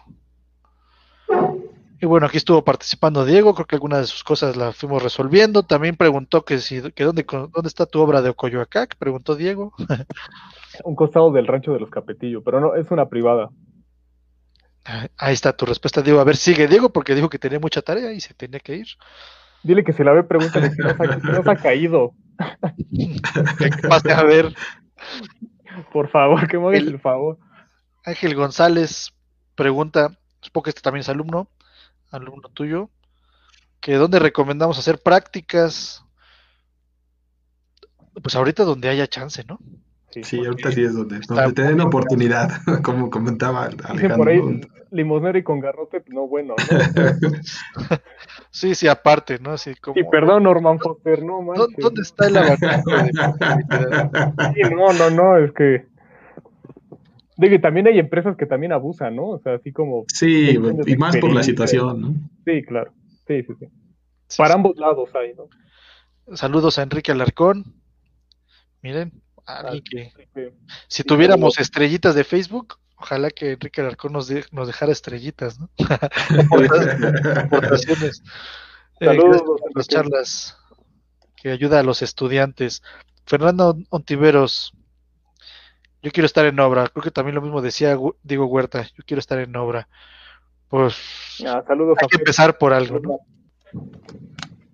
Y bueno, aquí estuvo participando Diego, creo que algunas de sus cosas las fuimos resolviendo. También preguntó que si que dónde, dónde está tu obra de Ocoyoacac, preguntó Diego. [laughs] Un costado del rancho de los Capetillo, pero no, es una privada. Ahí está tu respuesta, Diego. A ver, sigue Diego, porque dijo que tenía mucha tarea y se tenía que ir. Dile que se la ve, pregúntale si ha, si no se ha [laughs] caído. ¿Qué pasa? A ver. Por favor, que el, el favor. Ángel González pregunta, supongo que este también es alumno, alumno tuyo, que dónde recomendamos hacer prácticas. Pues ahorita donde haya chance, ¿no? Sí, sí ahorita sí es donde, donde te den oportunidad, [laughs] como comentaba Alejandro. Por ahí, limosnero y con garrote, no bueno, ¿no? [laughs] sí, sí, aparte, ¿no? Así como... Sí, perdón, Norman Foster, no manches. ¿Dónde está el abanico? [laughs] sí, no, no, no, es que de que también hay empresas que también abusan, ¿no? O sea, así como... Sí, y más por la situación, ¿no? Sí, claro. Sí, sí, sí. sí Para sí. ambos lados hay, ¿no? Saludos a Enrique Alarcón. Miren, alguien que... Si tuviéramos estrellitas de Facebook, ojalá que Enrique Alarcón nos, de, nos dejara estrellitas, ¿no? [laughs] Aportaciones. Saludos. Eh, por las charlas que ayuda a los estudiantes. Fernando Ontiveros, yo quiero estar en obra. Creo que también lo mismo decía Diego Huerta. Yo quiero estar en obra. Pues ah, saludos hay que empezar por algo, ¿no?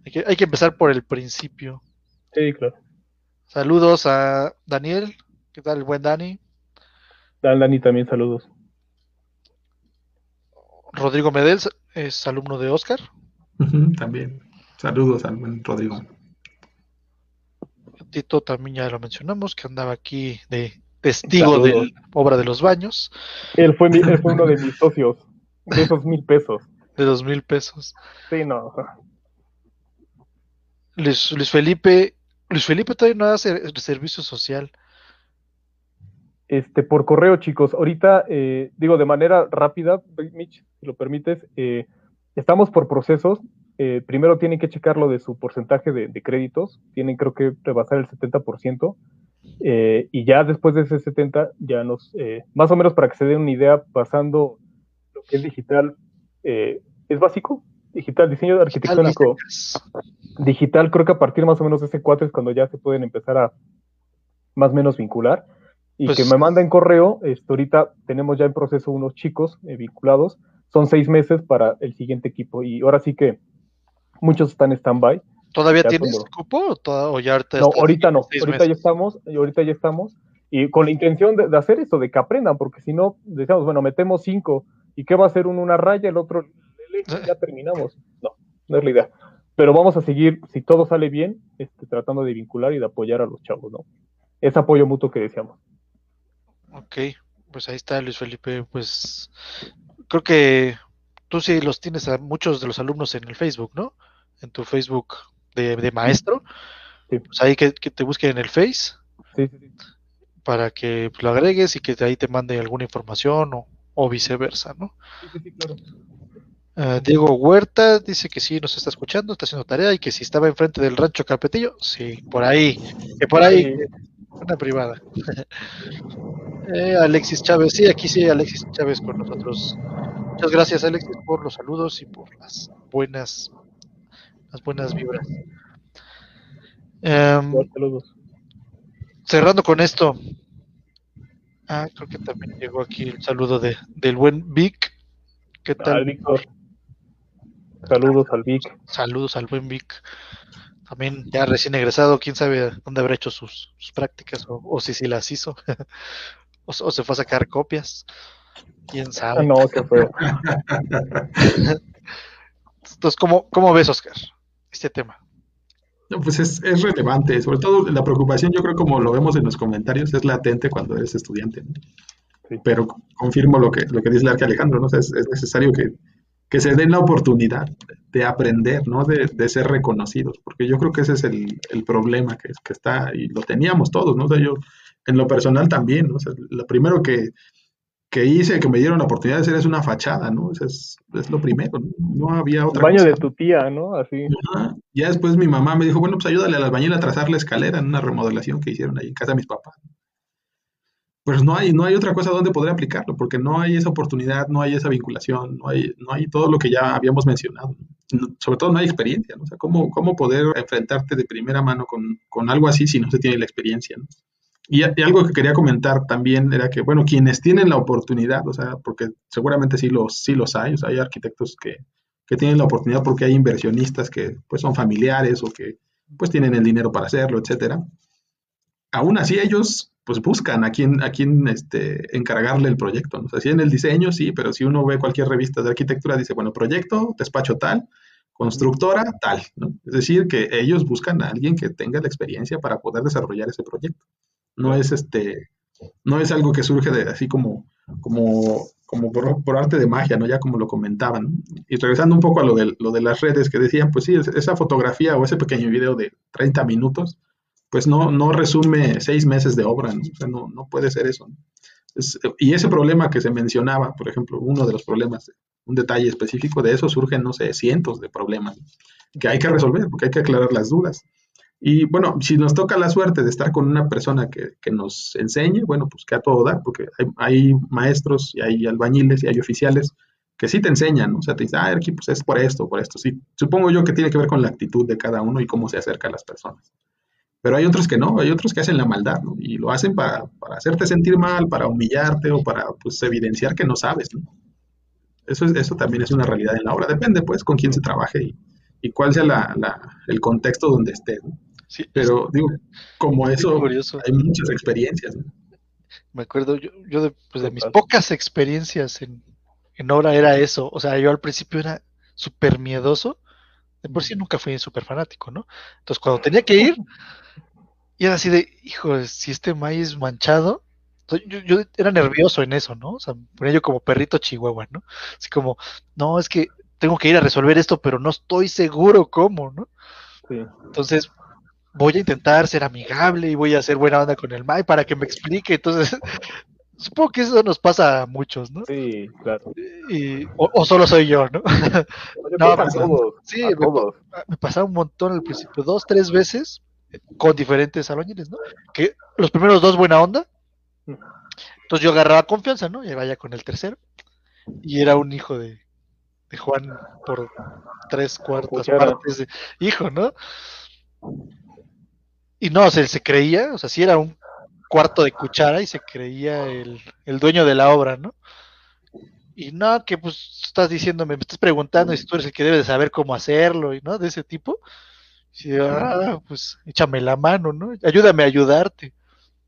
Hay que, hay que empezar por el principio. Sí, claro. Saludos a Daniel. ¿Qué tal, el buen Dani? Dan Dani también saludos. Rodrigo Medel es alumno de Oscar. Uh -huh, también. Saludos al buen Rodrigo. Tito también ya lo mencionamos, que andaba aquí de testigo de la obra de los baños. Él fue, mi, él fue uno de mis socios, de esos mil pesos. [laughs] De dos mil pesos. Sí, no. Luis, Luis, Felipe, Luis Felipe todavía no hace servicio social. Este, por correo, chicos. Ahorita, eh, digo, de manera rápida, Mitch, si lo permites, eh, estamos por procesos. Eh, primero tienen que checar lo de su porcentaje de, de créditos. Tienen, creo que, rebasar el 70%. Eh, y ya después de ese 70, ya nos, más o menos para que se den una idea, pasando los que es digital, es básico, digital, diseño arquitectónico digital, creo que a partir más o menos de ese 4 es cuando ya se pueden empezar a más o menos vincular. Y Pues- que me manden correo, esto, ahorita tenemos ya en proceso unos chicos eh, vinculados, son seis meses para el siguiente equipo y ahora sí que muchos están en stand-by. ¿Todavía Ya tienes cuando- cupo o, toda- o ya No, ahorita no, ahorita ya meses? estamos, y ahorita ya estamos, y con la intención de, de hacer esto, de que aprendan, porque si no, decíamos, bueno, metemos cinco, ¿y qué va a hacer uno una raya, el otro ya terminamos? No, no es la idea. Pero vamos a seguir, si todo sale bien, este, tratando de vincular y de apoyar a los chavos, ¿no? Ese apoyo mutuo que decíamos. Ok, pues ahí está Luis Felipe. Pues creo que tú sí los tienes a muchos de los alumnos en el Facebook, ¿no? En tu Facebook de, de maestro. Sí. Pues ahí que, que te busquen en el Face Sí, sí, sí. para que pues, lo agregues y que de ahí te mande alguna información o, o viceversa, ¿no? Sí, sí, sí, claro. Ah, Diego Huerta dice que sí nos está escuchando, está haciendo tarea y que si estaba enfrente del rancho Carpetillo, sí, por ahí, que por ahí, una privada. [laughs] Eh, Alexis Chávez, sí, aquí sí, Alexis Chávez con nosotros. Muchas gracias, Alexis, por los saludos y por las buenas, las buenas vibras. Em, Saludos. cerrando con esto. Ah, creo que también llegó aquí el saludo de, del buen Vic. ¿Qué Al tal? Víctor. Saludos al Vic. Saludos al buen Vic. También ya recién egresado, quién sabe dónde habrá hecho sus, sus prácticas o, o si sí las hizo. [laughs] o, o se fue a sacar copias. Quién sabe. no, qué feo. Entonces, ¿cómo, ¿cómo ves, Oscar, este tema? No, pues es, es relevante, sobre todo la preocupación, yo creo como lo vemos en los comentarios, es latente cuando eres estudiante. ¿no? Sí. Pero confirmo lo que, lo que dice el arque Alejandro, ¿no? O sea, es, es necesario que, que se den la oportunidad de aprender, ¿no? De, de ser reconocidos, porque yo creo que ese es el, el problema que, que está, y lo teníamos todos, ¿no? O sea, yo en lo personal también, ¿no? O sea, lo primero que, que hice, que me dieron la oportunidad de hacer es una fachada, ¿no? Eso es, es lo primero, ¿no? No había El otra baño cosa. de tu tía, ¿no? Así. Ajá. Ya después mi mamá me dijo, bueno, pues ayúdale al albañil a trazar la escalera en una remodelación que hicieron ahí en casa de mis papás. Pues no hay, no hay otra cosa donde poder aplicarlo, porque no hay esa oportunidad, no hay esa vinculación, no hay, no hay todo lo que ya habíamos mencionado. Sobre todo no hay experiencia, ¿no? O sea, ¿cómo, cómo poder enfrentarte de primera mano con, con algo así si no se tiene la experiencia. Y, y algo que quería comentar también era que, bueno, quienes tienen la oportunidad, o sea, porque seguramente sí los, sí los hay, o sea, hay arquitectos que, que tienen la oportunidad porque hay inversionistas que pues son familiares o que pues tienen el dinero para hacerlo, etcétera. Aún así ellos pues buscan a quién, a quién este, encargarle el proyecto. ¿no? O sea, en el diseño, sí, pero si uno ve cualquier revista de arquitectura, dice, bueno, proyecto, despacho tal, constructora tal, ¿no? Es decir, que ellos buscan a alguien que tenga la experiencia para poder desarrollar ese proyecto. No es este, no es algo que surge de así como, como, como por, por arte de magia, ¿no? Ya como lo comentaban. Y regresando un poco a lo de, lo de las redes que decían, pues sí, es- esa fotografía o ese pequeño video de 30 minutos, pues no, no resume seis meses de obra, ¿no? O sea, no, no puede ser eso. ¿no? Es- y ese problema que se mencionaba, por ejemplo, uno de los problemas, un detalle específico de eso, surgen, no sé, cientos de problemas que hay que resolver, porque hay que aclarar las dudas. Y bueno, si nos toca la suerte de estar con una persona que, que nos enseñe, bueno, pues que a todo dar, porque hay, hay maestros y hay albañiles y hay oficiales que sí te enseñan, ¿no? O sea, te dicen, ah, aquí pues es por esto, por esto. Sí, supongo yo que tiene que ver con la actitud de cada uno y cómo se acerca a las personas. Pero hay otros que no, hay otros que hacen la maldad, ¿no? Y lo hacen para, para hacerte sentir mal, para humillarte o para, pues, evidenciar que no sabes, ¿no? Eso, es, eso también es una realidad en la obra. Depende, pues, con quién se trabaje y, y cuál sea la, la, el contexto donde esté, ¿no? Sí, Pero, digo, como es eso, curioso. hay muchas experiencias, ¿no? Me acuerdo yo, yo de, pues, de mis pocas experiencias en, en obra era eso. O sea, yo al principio era súper miedoso. De por sí nunca fui súper fanático, ¿no? Entonces, cuando tenía que ir, y era así de, hijo, si este maíz manchado, entonces, yo, yo era nervioso en eso, ¿no? O sea, me ponía yo como perrito chihuahua, ¿no? Así como, no, es que tengo que ir a resolver esto, pero no estoy seguro cómo, ¿no? Sí. Entonces, voy a intentar ser amigable y voy a hacer buena onda con el Mai para que me explique. Entonces, [laughs] supongo que eso nos pasa a muchos, ¿no? Sí, claro. Y, o, o solo soy yo, ¿no? No, creo que [laughs] a pues, sí, me-. Me pasaba un montón al principio, dos, tres veces, con diferentes albañiles, ¿no? Que los primeros dos buena onda. Entonces yo agarraba confianza, ¿no? Y vaya con el tercero. y era un hijo de, de Juan por tres cuartas partes de hijo, ¿no? Y no, o sea, él se creía, o sea, sí era un cuarto de cuchara y se creía el, el dueño de la obra, ¿no? Y no, que pues estás diciéndome, me estás preguntando si tú eres el que debe de saber cómo hacerlo, y no, de ese tipo. Yo, ah, pues échame la mano, ¿no? Ayúdame a ayudarte.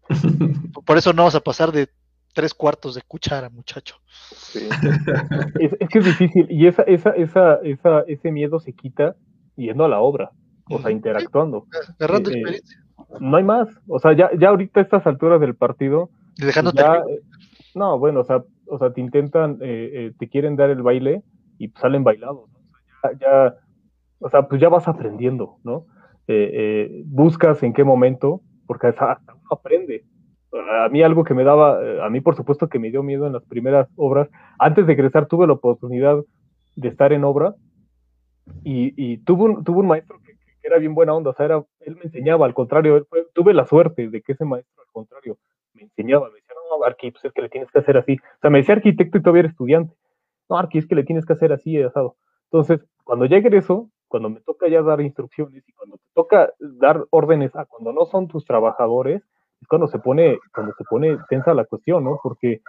[laughs] Por eso no vas a pasar de tres cuartos de cuchara, muchacho. Sí. [laughs] Es, es que es difícil. Y esa, esa, esa, esa, ese miedo se quita yendo a la obra, o sea, interactuando. Agarrando Eh, eh, experiencia No hay más. O sea, ya, ya ahorita a estas alturas del partido, y dejándote ya, eh, no, bueno, o sea, o sea, te intentan, eh, eh, te quieren dar el baile y pues, salen bailados. ¿no? O sea, ya, ya, o sea, pues ya vas aprendiendo, ¿no? Eh, eh, buscas en qué momento, porque hasta uno aprende. A mí algo que me daba, eh, a mí por supuesto que me dio miedo en las primeras obras. Antes de egresar tuve la oportunidad de estar en obra y, y tuve, un, tuve un maestro que, que era bien buena onda, o sea, era, él me enseñaba, al contrario, él fue- tuve la suerte de que ese maestro, al contrario, me enseñaba, me decía, no, Arqui, pues es que le tienes que hacer así. O sea, me decía arquitecto y todavía era estudiante. No, Arqui, es que le tienes que hacer así, asado. Entonces, cuando ya egreso, cuando me toca ya dar instrucciones y cuando te toca dar órdenes a cuando no son tus trabajadores, es cuando se pone, cuando se pone tensa la cuestión, ¿no? Porque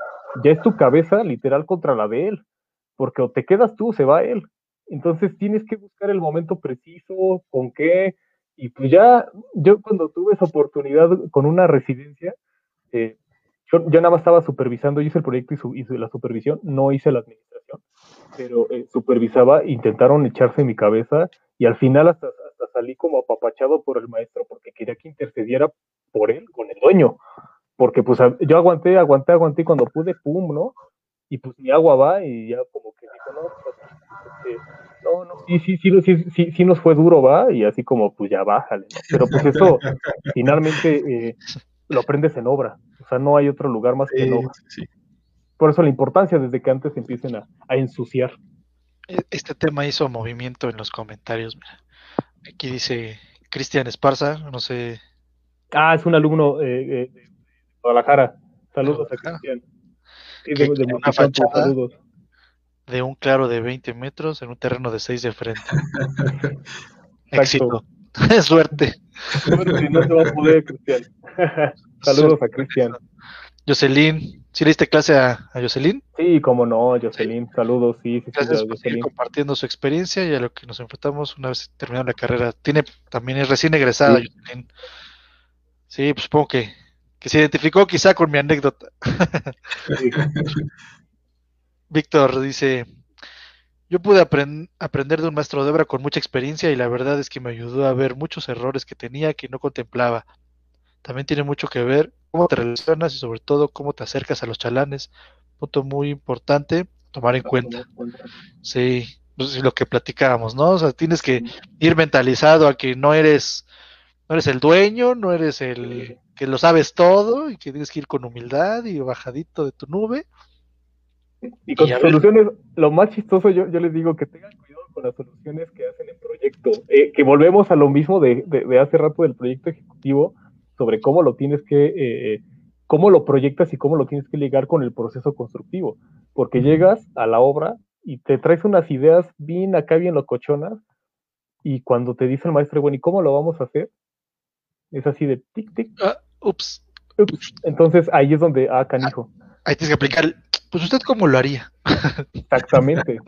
ya es tu cabeza literal contra la de él. Porque o te quedas tú, se va él. Entonces tienes que buscar el momento preciso, con qué, y pues ya, yo cuando tuve esa oportunidad con una residencia, eh, yo, yo nada más estaba supervisando, yo hice el proyecto y, su, hice la supervisión, no hice la administración, pero eh, supervisaba, intentaron echarse en mi cabeza y al final hasta, hasta salí como apapachado por el maestro porque quería que intercediera por él con el dueño, porque pues yo aguanté, aguanté, aguanté cuando pude, pum, ¿no? Y pues mi agua va y ya como que dijo, no, pues, este, no, no, sí, sí, sí, sí, sí, sí nos fue duro, va, y así como, pues ya bájale, ¿no? Pero pues eso [laughs] finalmente eh, lo aprendes en obra, o sea, no hay otro lugar más que en obra. sí, sí. Por eso la importancia desde que antes empiecen a, a ensuciar. E- Este tema hizo movimiento en los comentarios. Mira. Aquí dice Cristian Esparza, no sé, Ah, es un alumno eh, eh, de Guadalajara. Saludos a. Cristian. Sí, de, de una Multicampo, fachada. saludos. de un claro de 20 metros en un terreno de 6 de frente. [laughs] Éxito. [laughs] Suerte. Si no se va a poder, Cristian. [laughs] saludos a Cristian. Jocelyn, ¿sí le diste clase a, a Jocelyn? Sí, como no, Jocelyn. Saludos, sí, sí, Gracias por seguir compartiendo su experiencia y a lo que nos enfrentamos una vez terminada la carrera. Tiene también es recién egresada, Sí. Jocelyn. Sí, pues supongo que, que se identificó quizá con mi anécdota. Sí. [laughs] Víctor dice, yo pude apren- aprender de un maestro de obra con mucha experiencia y la verdad es que me ayudó a ver muchos errores que tenía que no contemplaba. También tiene mucho que ver cómo te relacionas y sobre todo cómo te acercas a los chalanes. Punto muy importante tomar en cuenta. Sí, pues es lo que platicábamos, ¿no? O sea, tienes que ir mentalizado a que no eres, no eres el dueño, no eres el que lo sabes todo y que tienes que ir con humildad y bajadito de tu nube. Y con Y ver. soluciones, lo más chistoso, yo, yo les digo que tengan cuidado con las soluciones que hacen en proyecto. Eh, que volvemos a lo mismo de, de- de hace rato del proyecto ejecutivo, sobre cómo lo tienes que, eh, cómo lo proyectas y cómo lo tienes que ligar con el proceso constructivo. Porque llegas a la obra y te traes unas ideas bien acá, bien locochonas, y cuando te dice el maestro, bueno, ¿y cómo lo vamos a hacer? Es así de tic, tic, Ah, ups, ups. Entonces ahí es donde, ah, canijo. ahí tienes que aplicar, pues usted cómo lo haría. Exactamente.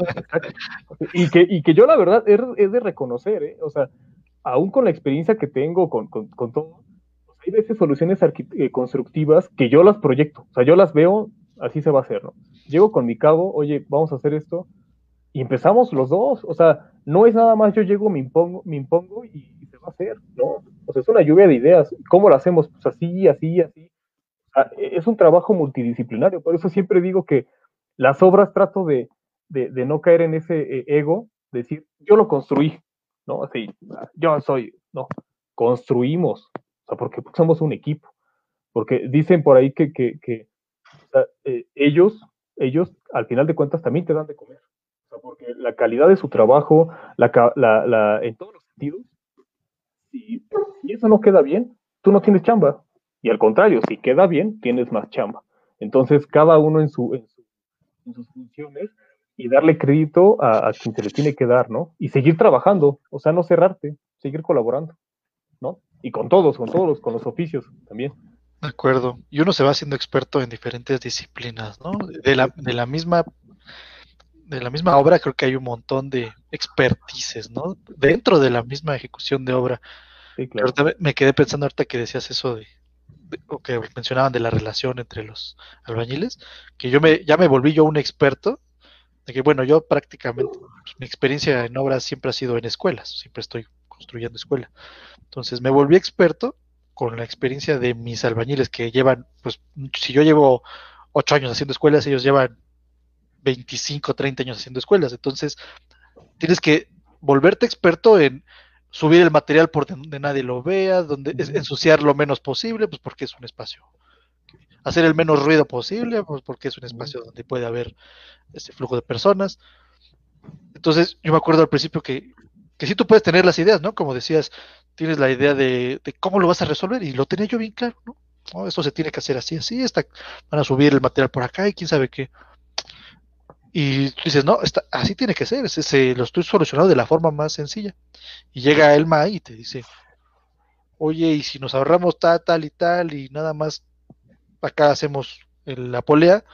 Y, que, y que yo la verdad es, es de reconocer, ¿eh? o sea, aún con la experiencia que tengo, con, con, con todo, hay veces soluciones eh, constructivas que yo las proyecto, o sea, yo las veo, así se va a hacer, ¿no? Llego con mi cabo, oye, vamos a hacer esto, y empezamos los dos, o sea, no es nada más yo llego, me impongo, me impongo y, se va a hacer, ¿no? O sea, es una lluvia de ideas. ¿Cómo lo hacemos? Pues así, así, así. Ah, es un trabajo multidisciplinario, por eso siempre digo que las obras trato de, de, no caer en ese eh, ego, decir, yo lo construí, ¿no? Así, ah, yo soy, no, construimos, o sea, porque somos un equipo, porque dicen por ahí que, que, eh, ellos, ellos al final de cuentas también te dan de comer, porque la calidad de su trabajo, la, la, en todos los sentidos, si, eso no queda bien, tú no tienes chamba, y al contrario, si queda bien, tienes más chamba. Entonces, cada uno en su, en su, en sus funciones y darle crédito a, quien se le tiene que dar, ¿no? Y seguir trabajando, o sea, no cerrarte, seguir colaborando. Y con todos, con todos, con los oficios también. De acuerdo. Y uno se va haciendo experto en diferentes disciplinas, ¿no? De la, de la misma de la misma obra creo que hay un montón de expertices, ¿no? Dentro de la misma ejecución de obra. Sí, claro. Me quedé pensando ahorita que decías eso de, de, o que mencionaban de la relación entre los albañiles, que yo me ya me volví yo un experto de que bueno, yo prácticamente pues, mi experiencia en obras siempre ha sido en escuelas, siempre estoy construyendo escuela. Entonces me volví experto con la experiencia de mis albañiles que llevan, pues si yo llevo ocho años haciendo escuelas, ellos llevan 25, 30 años haciendo escuelas. Entonces, tienes que volverte experto en subir el material por donde nadie lo vea, donde es, ensuciar lo menos posible, pues porque es un espacio. Hacer el menos ruido posible, pues porque es un espacio donde puede haber este flujo de personas. Entonces, yo me acuerdo al principio que, que sí tú puedes tener las ideas, ¿no? Como decías, tienes la idea de, cómo lo vas a resolver y lo tenía yo bien claro, ¿no? Eso se tiene que hacer así, así, está, van a subir el material por acá y quién sabe qué. Y tú dices, no, está, así tiene que ser, ese, ese, lo estoy solucionando de la forma más sencilla. Y llega Elma y te dice, oye, y si nos ahorramos tal, tal y tal, y nada más acá hacemos la polea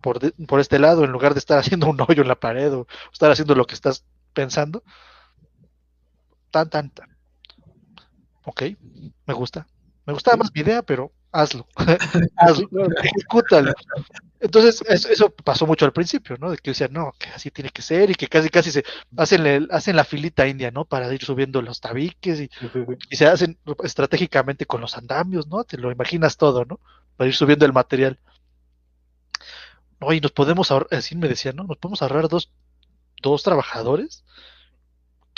por, por este lado, en lugar de estar haciendo un [laughs] hoyo en la pared o estar haciendo lo que estás pensando. Tan, tan, tan. Ok, me gusta. Me gustaba más mi idea, pero hazlo. [laughs] hazlo. Ejecútalo. Entonces, eso, eso, pasó mucho al principio, ¿no? De que decían, no, que así tiene que ser y que casi, casi se hacen, el, hacen la filita india, ¿no? Para ir subiendo los tabiques y, se hacen estratégicamente con los andamios, ¿no? Te lo imaginas todo, ¿no? Para ir subiendo el material. No, y nos podemos ahorrar, así me decían, ¿no? Nos podemos ahorrar dos, dos trabajadores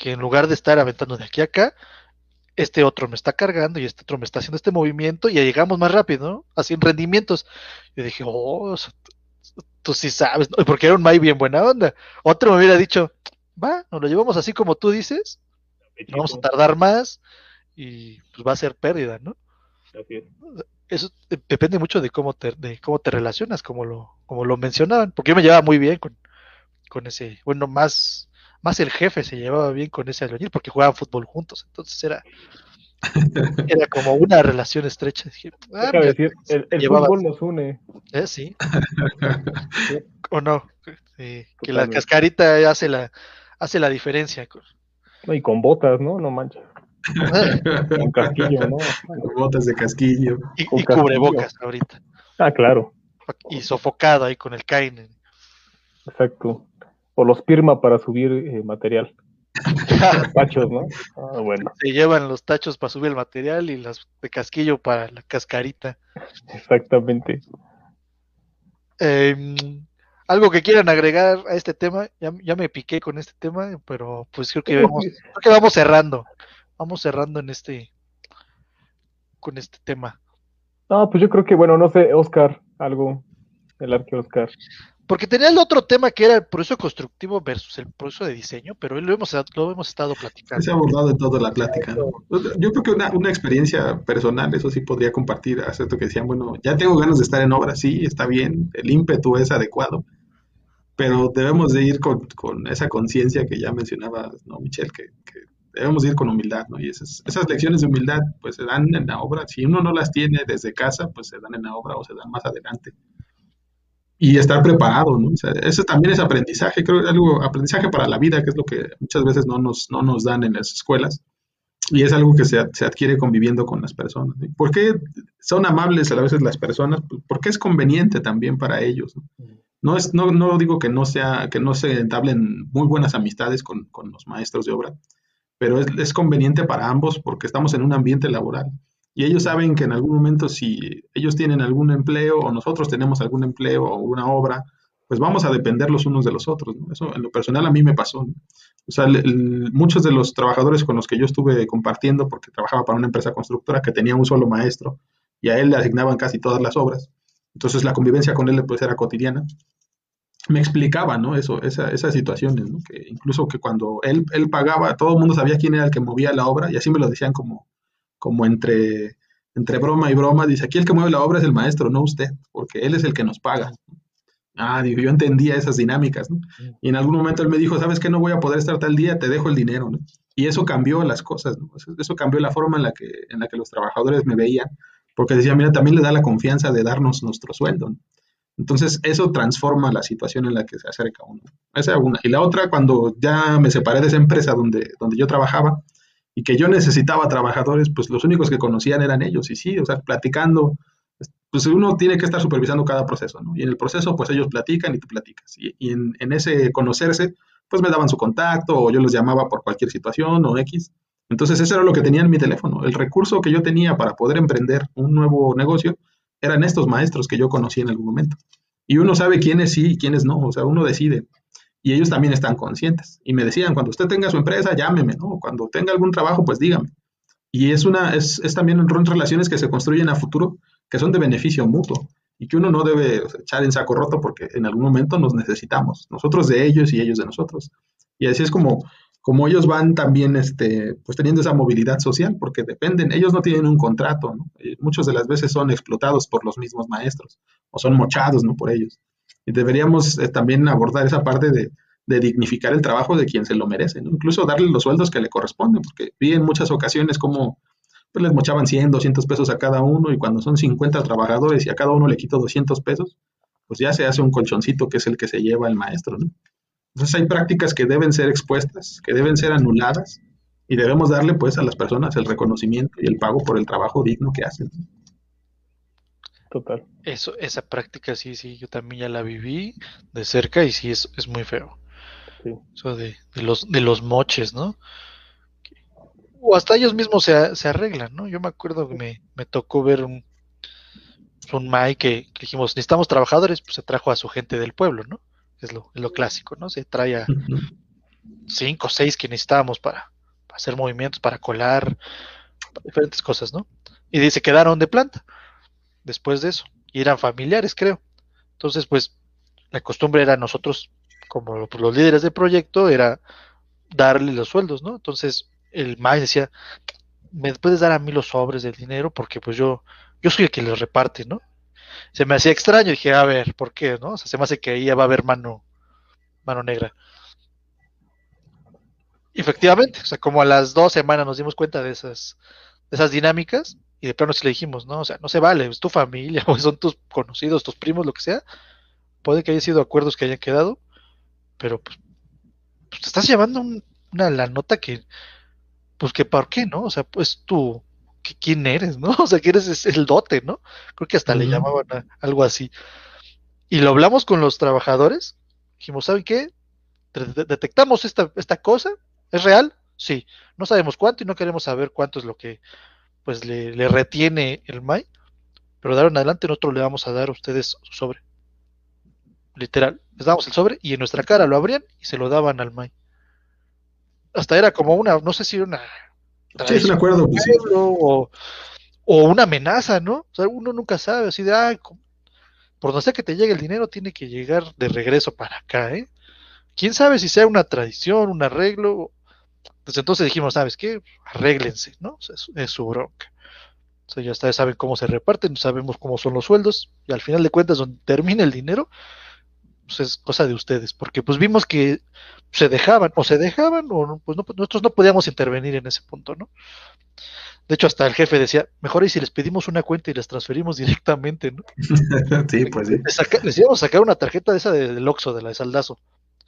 que en lugar de estar aventando de aquí a acá, este otro me está cargando y este otro me está haciendo este movimiento y ya llegamos más rápido, ¿no? Así en rendimientos. Yo dije, oh, tú sí sabes, porque era un May bien buena onda. Otro me hubiera dicho, va, nos lo llevamos así como tú dices, vamos a tardar más y pues va a ser pérdida, ¿no? Eso depende mucho de cómo te, de cómo te relacionas, como lo, como lo mencionaban, porque yo me llevaba muy bien con, con ese, bueno, más más el jefe se llevaba bien con ese albañil porque jugaban fútbol juntos, entonces era era como una relación estrecha. Dije, ah, decir, el, el fútbol nos une. ¿Eh? Sí. [laughs] o no, que la cascarita hace la hace la diferencia. No, y con botas, ¿no? No manches. [laughs] con casquillo, ¿no? Con botas de casquillo. Y, y cubrebocas ahorita. Ah, claro. Y sofocado ahí con el Kainen. Exacto o los firma para subir eh, material. los [laughs] tachos, ¿no? Ah, bueno. Se llevan los tachos para subir el material y las de casquillo para la cascarita. Exactamente. Eh, algo que quieran agregar a este tema, ya, ya, me piqué con este tema, pero pues creo que vamos, [laughs] creo que vamos cerrando, vamos cerrando en este, con este tema. No, pues yo creo que, bueno, no sé, Oscar, algo, el arque Oscar. Porque tenía el otro tema que era el proceso constructivo versus el proceso de diseño, pero lo hemos, lo hemos estado platicando. Se ha abordado en toda la plática. ¿no? Yo creo que una, una, experiencia personal, eso sí podría compartir, acerca que decían, bueno, ya tengo ganas de estar en obra, sí, está bien, el ímpetu es adecuado, pero debemos de ir con, con esa conciencia que ya mencionaba, ¿no, Michelle? Que, que, debemos ir con humildad, ¿no? Y esas, esas lecciones de humildad, pues se dan en la obra. Si uno no las tiene desde casa, pues se dan en la obra o se dan más adelante y estar preparado, ¿no? O sea, eso también es aprendizaje, creo que algo, aprendizaje para la vida, que es lo que muchas veces no nos, no nos dan en las escuelas, y es algo que se, se adquiere conviviendo con las personas. ¿no? ¿Por qué son amables a veces las personas? Porque es conveniente también para ellos, ¿no? No, es, no, no digo que no, sea, que no se entablen muy buenas amistades con, con los maestros de obra, pero es, es conveniente para ambos porque estamos en un ambiente laboral y ellos saben que en algún momento si ellos tienen algún empleo o nosotros tenemos algún empleo o una obra, pues vamos a depender los unos de los otros. ¿no? Eso en lo personal a mí me pasó. O sea, muchos de los trabajadores con los que yo estuve compartiendo, porque trabajaba para una empresa constructora que tenía un solo maestro y a él le asignaban casi todas las obras, entonces la convivencia con él pues era cotidiana, me explicaba, ¿no? Eso, esa, esas situaciones, ¿no? Que incluso que cuando él, él pagaba, todo el mundo sabía quién era el que movía la obra y así me lo decían como, como entre, entre broma y broma, dice, aquí el que mueve la obra es el maestro, no usted, porque él es el que nos paga. Ah, digo, yo entendía esas dinámicas, ¿no? Y en algún momento él me dijo, ¿sabes qué? No voy a poder estar tal día, te dejo el dinero, ¿no? Y eso cambió las cosas, ¿no? Eso, cambió la forma en la, que, en la que los trabajadores me veían, porque decía, mira, también le da la confianza de darnos nuestro sueldo, ¿no? Entonces, eso transforma la situación en la que se acerca uno. Esa es una. Y la otra, cuando ya me separé de esa empresa donde, donde yo trabajaba y que yo necesitaba trabajadores, pues los únicos que conocían eran ellos. Y sí, o sea, platicando, pues uno tiene que estar supervisando cada proceso, ¿no? Y en el proceso, pues ellos platican y tú platicas. Y, en, en, ese conocerse, pues me daban su contacto o yo los llamaba por cualquier situación o X. Entonces, eso era lo que tenía en mi teléfono. El recurso que yo tenía para poder emprender un nuevo negocio eran estos maestros que yo conocí en algún momento. Y uno sabe quiénes sí y quiénes no, o sea, uno decide. Y ellos también están conscientes. Y me decían, cuando usted tenga su empresa, llámeme, ¿no? Cuando tenga algún trabajo, pues dígame. Y es, una, es, es también relaciones que se construyen a futuro, que son de beneficio mutuo y que uno no debe echar en saco roto porque en algún momento nos necesitamos, nosotros de ellos y ellos de nosotros. Y así es como como ellos van también este, pues teniendo esa movilidad social, porque dependen, ellos no tienen un contrato, ¿no? muchas de las veces son explotados por los mismos maestros o son mochados ¿no? por ellos. Y deberíamos eh, también abordar esa parte de, dignificar el trabajo de quien se lo merece, ¿no? incluso darle los sueldos que le corresponden, porque vi en muchas ocasiones como pues, les mochaban 100, 200 pesos a cada uno y cuando son 50 trabajadores y a cada uno le quito 200 pesos, pues ya se hace un colchoncito que es el que se lleva el maestro. ¿no? Entonces hay prácticas que deben ser expuestas, que deben ser anuladas y debemos darle pues a las personas el reconocimiento y el pago por el trabajo digno que hacen. Total. Eso, esa práctica sí, sí, yo también ya la viví de cerca y sí es, es muy feo. Sí. Eso de, los, de los moches, ¿no? O hasta ellos mismos se, se arreglan, ¿no? Yo me acuerdo que me, me tocó ver un, un Mai que, que dijimos, necesitamos trabajadores, pues se trajo a su gente del pueblo, ¿no? es lo, clásico, ¿no? Se trae a cinco o seis que necesitábamos para, hacer movimientos, para colar, diferentes cosas, ¿no? Y dice, quedaron de planta después de eso. Y eran familiares, creo. Entonces, pues, la costumbre era nosotros, como los líderes del proyecto, era darle los sueldos, ¿no? Entonces, el maíz decía, me puedes dar a mí los sobres del dinero porque pues yo, yo soy el que los reparte, ¿no? se me hacía extraño. Dije, a ver, ¿por qué? ¿No? O sea, se me hace que ahí ya va a haber mano, mano negra. efectivamente, o sea, como a las dos semanas nos dimos cuenta de esas, de esas dinámicas y de plano sí le dijimos, no, o sea, no se vale, es tu familia [laughs] o son tus conocidos, tus primos, lo que sea. Puede que haya sido acuerdos que hayan quedado, pero pues, pues te estás llevando una la nota que, pues que por qué, ¿no? O sea, pues tú, quién eres, ¿no? [laughs] O sea, que eres el dote, ¿no? Creo que hasta le llamaban algo así. Y lo hablamos con los trabajadores. Dijimos, ¿saben qué? detectamos esta, esta cosa. ¿Es real? Sí. No sabemos cuánto y no queremos saber cuánto es lo que pues le, retiene el MAI. Pero de ahora en adelante nosotros le vamos a dar a ustedes su sobre. Literal. Les damos el sobre y en nuestra cara lo abrían y se lo daban al MAI. Hasta era como una, no sé si era una Sí, es un acuerdo. Pues, o, una amenaza, ¿no? O sea, uno nunca sabe, así de, ay, por donde sea que te llegue el dinero, tiene que llegar de regreso para acá, ¿eh? Quién sabe si sea una tradición, un arreglo. Desde entonces dijimos, ¿sabes qué? Arréglense, ¿no? O sea, es, su bronca. O sea, ya ustedes saben cómo se reparten, sabemos cómo son los sueldos, y al final de cuentas, donde termina el dinero, pues es cosa de ustedes, porque pues vimos que se dejaban, o se dejaban, o pues no, nosotros no podíamos intervenir en ese punto, ¿no? De hecho, hasta el jefe decía, mejor y si les pedimos una cuenta y les transferimos directamente, ¿no? [laughs] sí, pues sí. Les, íbamos a sacar una tarjeta de esa del Oxxo, de la de Saldazo,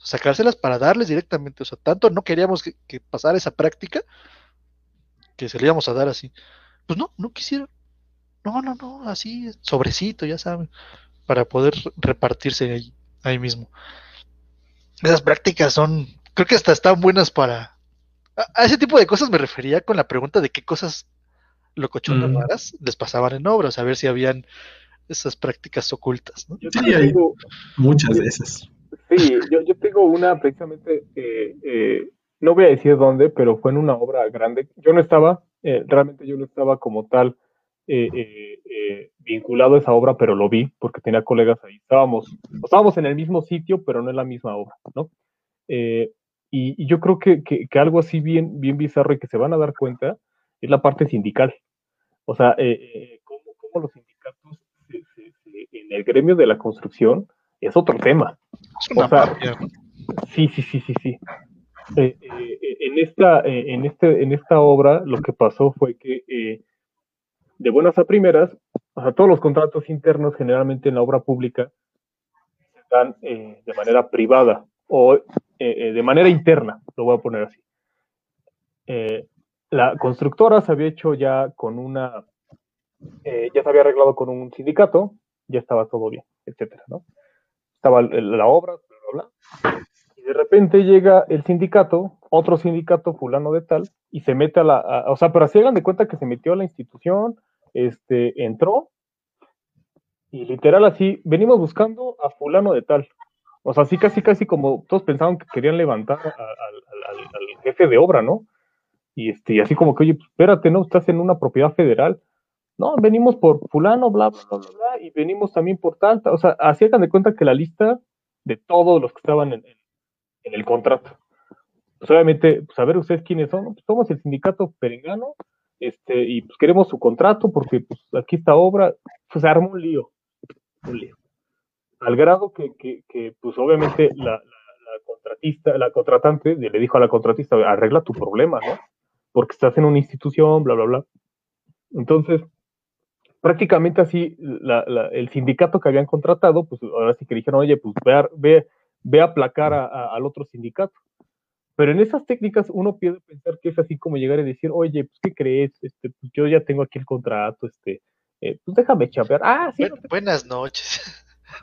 sacárselas para darles directamente, o sea, tanto no queríamos que, que pasara esa práctica que se le íbamos a dar así. Pues no, no quisieron. No, no, no, así, sobrecito, ya saben, para poder repartirse ahí ahí mismo. Esas prácticas son, creo que hasta están buenas para... A, ese tipo de cosas me refería con la pregunta de qué cosas locochonas mm. raras les pasaban en obras, a ver si habían esas prácticas ocultas. ¿no? sí, hay muchas de esas. Sí, yo, yo tengo una precisamente, eh, eh, no voy a decir dónde, pero fue en una obra grande. Yo no estaba, eh, realmente yo no estaba como tal eh, eh, vinculado a esa obra, pero lo vi porque tenía colegas ahí. Estábamos, estábamos en el mismo sitio, pero no en la misma obra, ¿no? Y, yo creo que, que, algo así bien, bien bizarro y que se van a dar cuenta es la parte sindical. O sea, cómo, cómo, los sindicatos en el gremio de la construcción es otro tema. Es una O sea, mafia. Sí, sí, sí, sí, sí. Eh, eh, en, esta, eh, en, este, en esta obra lo que pasó fue que eh, de buenas a primeras, o sea, todos los contratos internos generalmente en la obra pública se dan eh, de manera privada o eh, de manera interna, lo voy a poner así. La constructora se había hecho ya con una, ya se había arreglado con un sindicato, ya estaba todo bien, etcétera, ¿no? Estaba la obra, bla, bla, bla. Y de repente llega el sindicato, otro sindicato fulano de tal, y se mete a la, o sea, pero así hagan de cuenta que se metió a la institución, este, entró, y literal así, venimos buscando a fulano de tal. O sea, así casi, casi como todos pensaban que querían levantar al jefe de obra, ¿no? Y este, y así como que, oye, pues espérate, ¿no? Estás en una propiedad federal. No, venimos por fulano, bla, bla, bla, bla, y venimos también por tanta. O sea, así hagan de cuenta que la lista de todos los que estaban en, el contrato. Pues obviamente, pues a ver ustedes quiénes son. Pues somos el sindicato Perengano, este, y pues queremos su contrato porque pues aquí esta obra, pues se armó un lío, un lío. Al grado que, que, que, pues obviamente la, la- la contratista, la contratante le dijo a la contratista, arregla tu problema, ¿no? Porque estás en una institución, bla, bla, bla. Entonces, prácticamente así, la- la- el sindicato que habían contratado, pues ahora sí que dijeron, oye, pues ve a, ve, ve a aplacar a- a- al otro sindicato. Pero en esas técnicas uno puede pensar que es así como llegar y decir, oye, pues, ¿qué crees? Este, pues, yo ya tengo aquí el contrato, este, eh, pues déjame chapear. Ah, sí, Buen- buenas noches.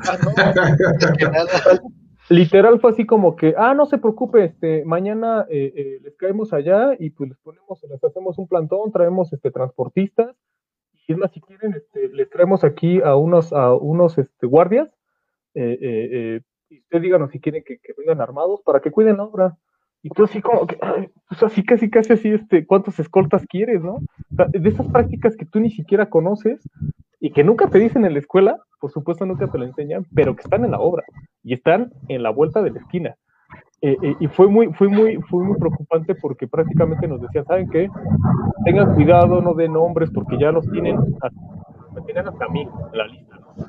ah, no. Literal fue así como que, ah, no se preocupe, este, mañana eh, eh, les caemos allá y pues les ponemos, les hacemos un plantón, traemos este transportistas, y es más, si quieren, este, les traemos aquí a unos, a unos este, guardias, eh, eh, eh, y ustedes díganos si quieren que, vengan armados para que cuiden la obra. Y tú así como que, pues así casi casi así, este, ¿cuántos escoltas quieres, no? De esas prácticas que tú ni siquiera conoces y que nunca te dicen en la escuela, por supuesto nunca te lo enseñan, pero que están en la obra y están en la vuelta de la esquina. Eh, eh, y fue muy, fue muy, fue muy preocupante porque prácticamente nos decían, ¿saben qué? Tengan cuidado, no den nombres porque ya los tienen, hasta- me tienen hasta a mí en la lista, ¿no?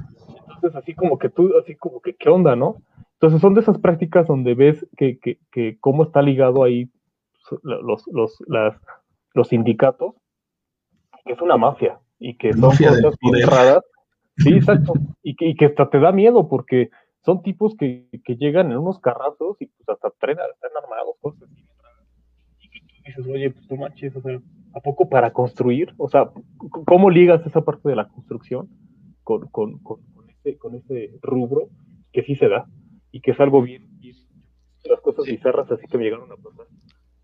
Entonces así como que tú, así como que, ¿qué onda, no? Entonces son de esas prácticas donde ves que, que, que cómo está ligado ahí los, los, las, los sindicatos, que es una mafia y que son Mafia cosas poder. raras. Sí, exacto. Y que, y que hasta te da miedo porque son tipos que, que llegan en unos carrazos y pues hasta traen, están armados, cosas así. Y que tú dices, oye, pues no manches, o sea, ¿a poco para construir? O sea, ¿cómo ligas esa parte de la construcción con, con, con, con ese, con ese rubro que sí se da y que es algo bien, bien las cosas Sí. bizarras así que me llegaron a pasar.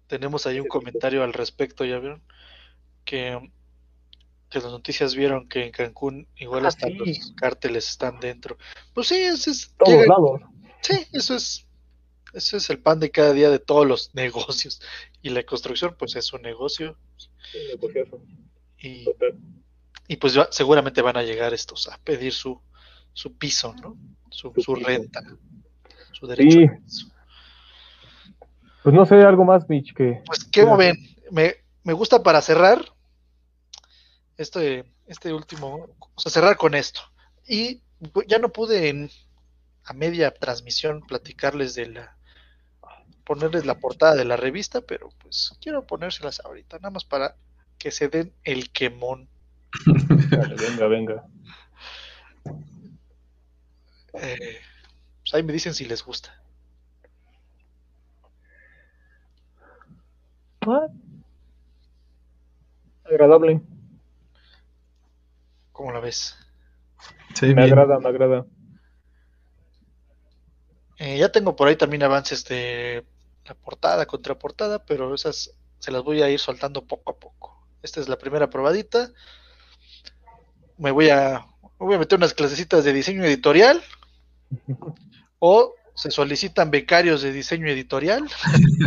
tenemos ahí un comentario al respecto, ¿ya vieron? Que, que las noticias vieron que en Cancún igual Ah, hasta sí. los cárteles están dentro. Pues sí, eso es, Todos lados. sí, eso es, eso es el pan de cada día de todos los [laughs] negocios. Y la construcción, pues es un negocio. Sí, Y, y pues seguramente van a llegar estos a pedir su, su piso, ¿no? Su, Su renta, su derecho Sí. a piso. Pues no sé, algo más, Mitch, que Pues, ¿qué ven? Me, me gusta para cerrar este, este último, o sea, cerrar con esto. Y ya no pude en, a media transmisión platicarles de la, ponerles la portada de la revista, pero pues quiero ponérselas ahorita, nada más para que se den el quemón. [laughs] Dale, venga, venga. Eh, pues ahí me dicen si les gusta. Agradable. ¿Cómo la ves? Sí, Me bien. agrada, me agrada. Eh, ya tengo por ahí también avances de la portada, contraportada, pero esas se las voy a ir soltando poco a poco. Esta es la primera probadita. Me voy a, me voy a meter unas clasecitas de diseño editorial. [laughs] O se solicitan becarios de diseño editorial.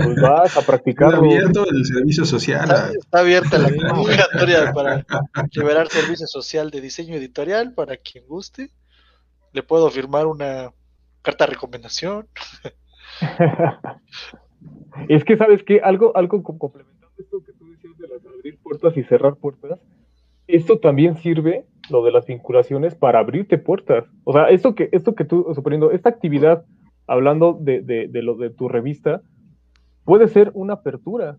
Pues vas a Está practicarlo. abierto el servicio social. Está, a- está abierta la [laughs] convocatoria para liberar servicio social de diseño editorial para quien guste. Le puedo firmar una carta de recomendación. [laughs] es que, ¿sabes qué? Algo, algo com- complementando esto que tú decías de las abrir puertas y cerrar puertas, esto también sirve lo de las vinculaciones para abrirte puertas. O sea, esto que, esto que tú, suponiendo, esta actividad, hablando de, de, de lo de tu revista, puede ser una apertura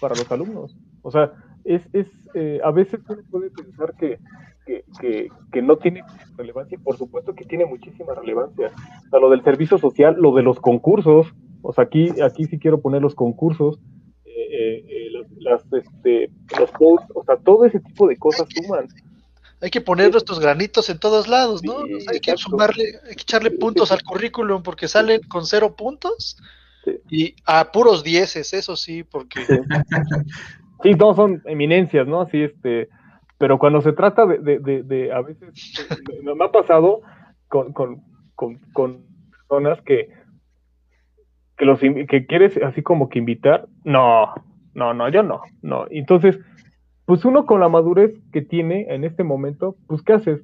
para los alumnos. O sea, es, es eh, a veces uno puede pensar que, que, que, no tiene relevancia, y por supuesto que tiene muchísima relevancia. O sea, lo del servicio social, lo de los concursos, o sea, aquí, aquí sí quiero poner los concursos, eh, eh, las, este, los posts, o sea, todo ese tipo de cosas suman. Hay que poner nuestros granitos en todos lados, ¿no? Sí, o sea, hay que sumarle, hay que echarle puntos sí, al currículum porque salen con cero puntos y a puros dieces, eso sí, porque Sí, todos son eminencias, ¿no? Así, este, pero cuando se trata de, de, de, de a veces, me, me, ha pasado con, con, con, con, personas que, que los que quieres así como que invitar, no, no, no, yo no, no. Entonces, pues uno con la madurez que tiene en este momento, pues ¿qué haces?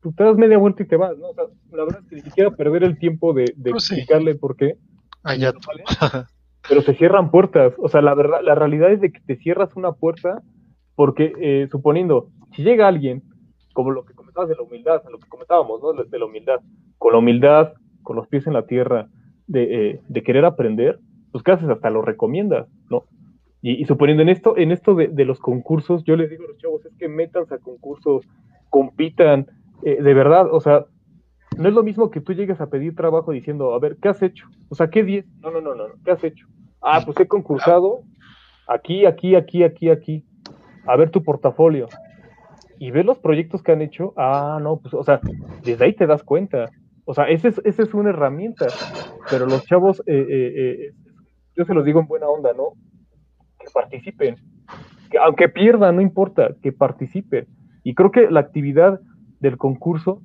Tú te das media vuelta y te vas, ¿no? O sea, la verdad es que ni siquiera perder el tiempo de, de pues explicarle sí. por qué. Ah, ya. pero se cierran puertas. O sea, la verdad, la realidad es de que te cierras una puerta porque, eh, suponiendo, si llega alguien, como lo que comentabas de la humildad, lo que comentábamos, ¿no? De la humildad, con la humildad, con los pies en la tierra, de, eh, de querer aprender, pues ¿qué haces? Hasta lo recomiendas, ¿no? Y, suponiendo en esto, en esto de, los concursos, yo les digo a los chavos, es que métanse a concursos, compitan, eh, de verdad, o sea, no es lo mismo que tú llegues a pedir trabajo diciendo, a ver, ¿qué has hecho? O sea, ¿qué 10? No, no, no, no, ¿qué has hecho? Ah, pues he concursado aquí, aquí, aquí, aquí, aquí. A ver tu portafolio. Y ves los proyectos que han hecho. Ah, no, pues, o sea, desde ahí te das cuenta. O sea, esa es, esa es una herramienta. Pero los chavos, eh, eh, eh, yo se los digo en buena onda, ¿no? Que participen. Que aunque pierdan, no importa, que participen. Y creo que la actividad del concurso,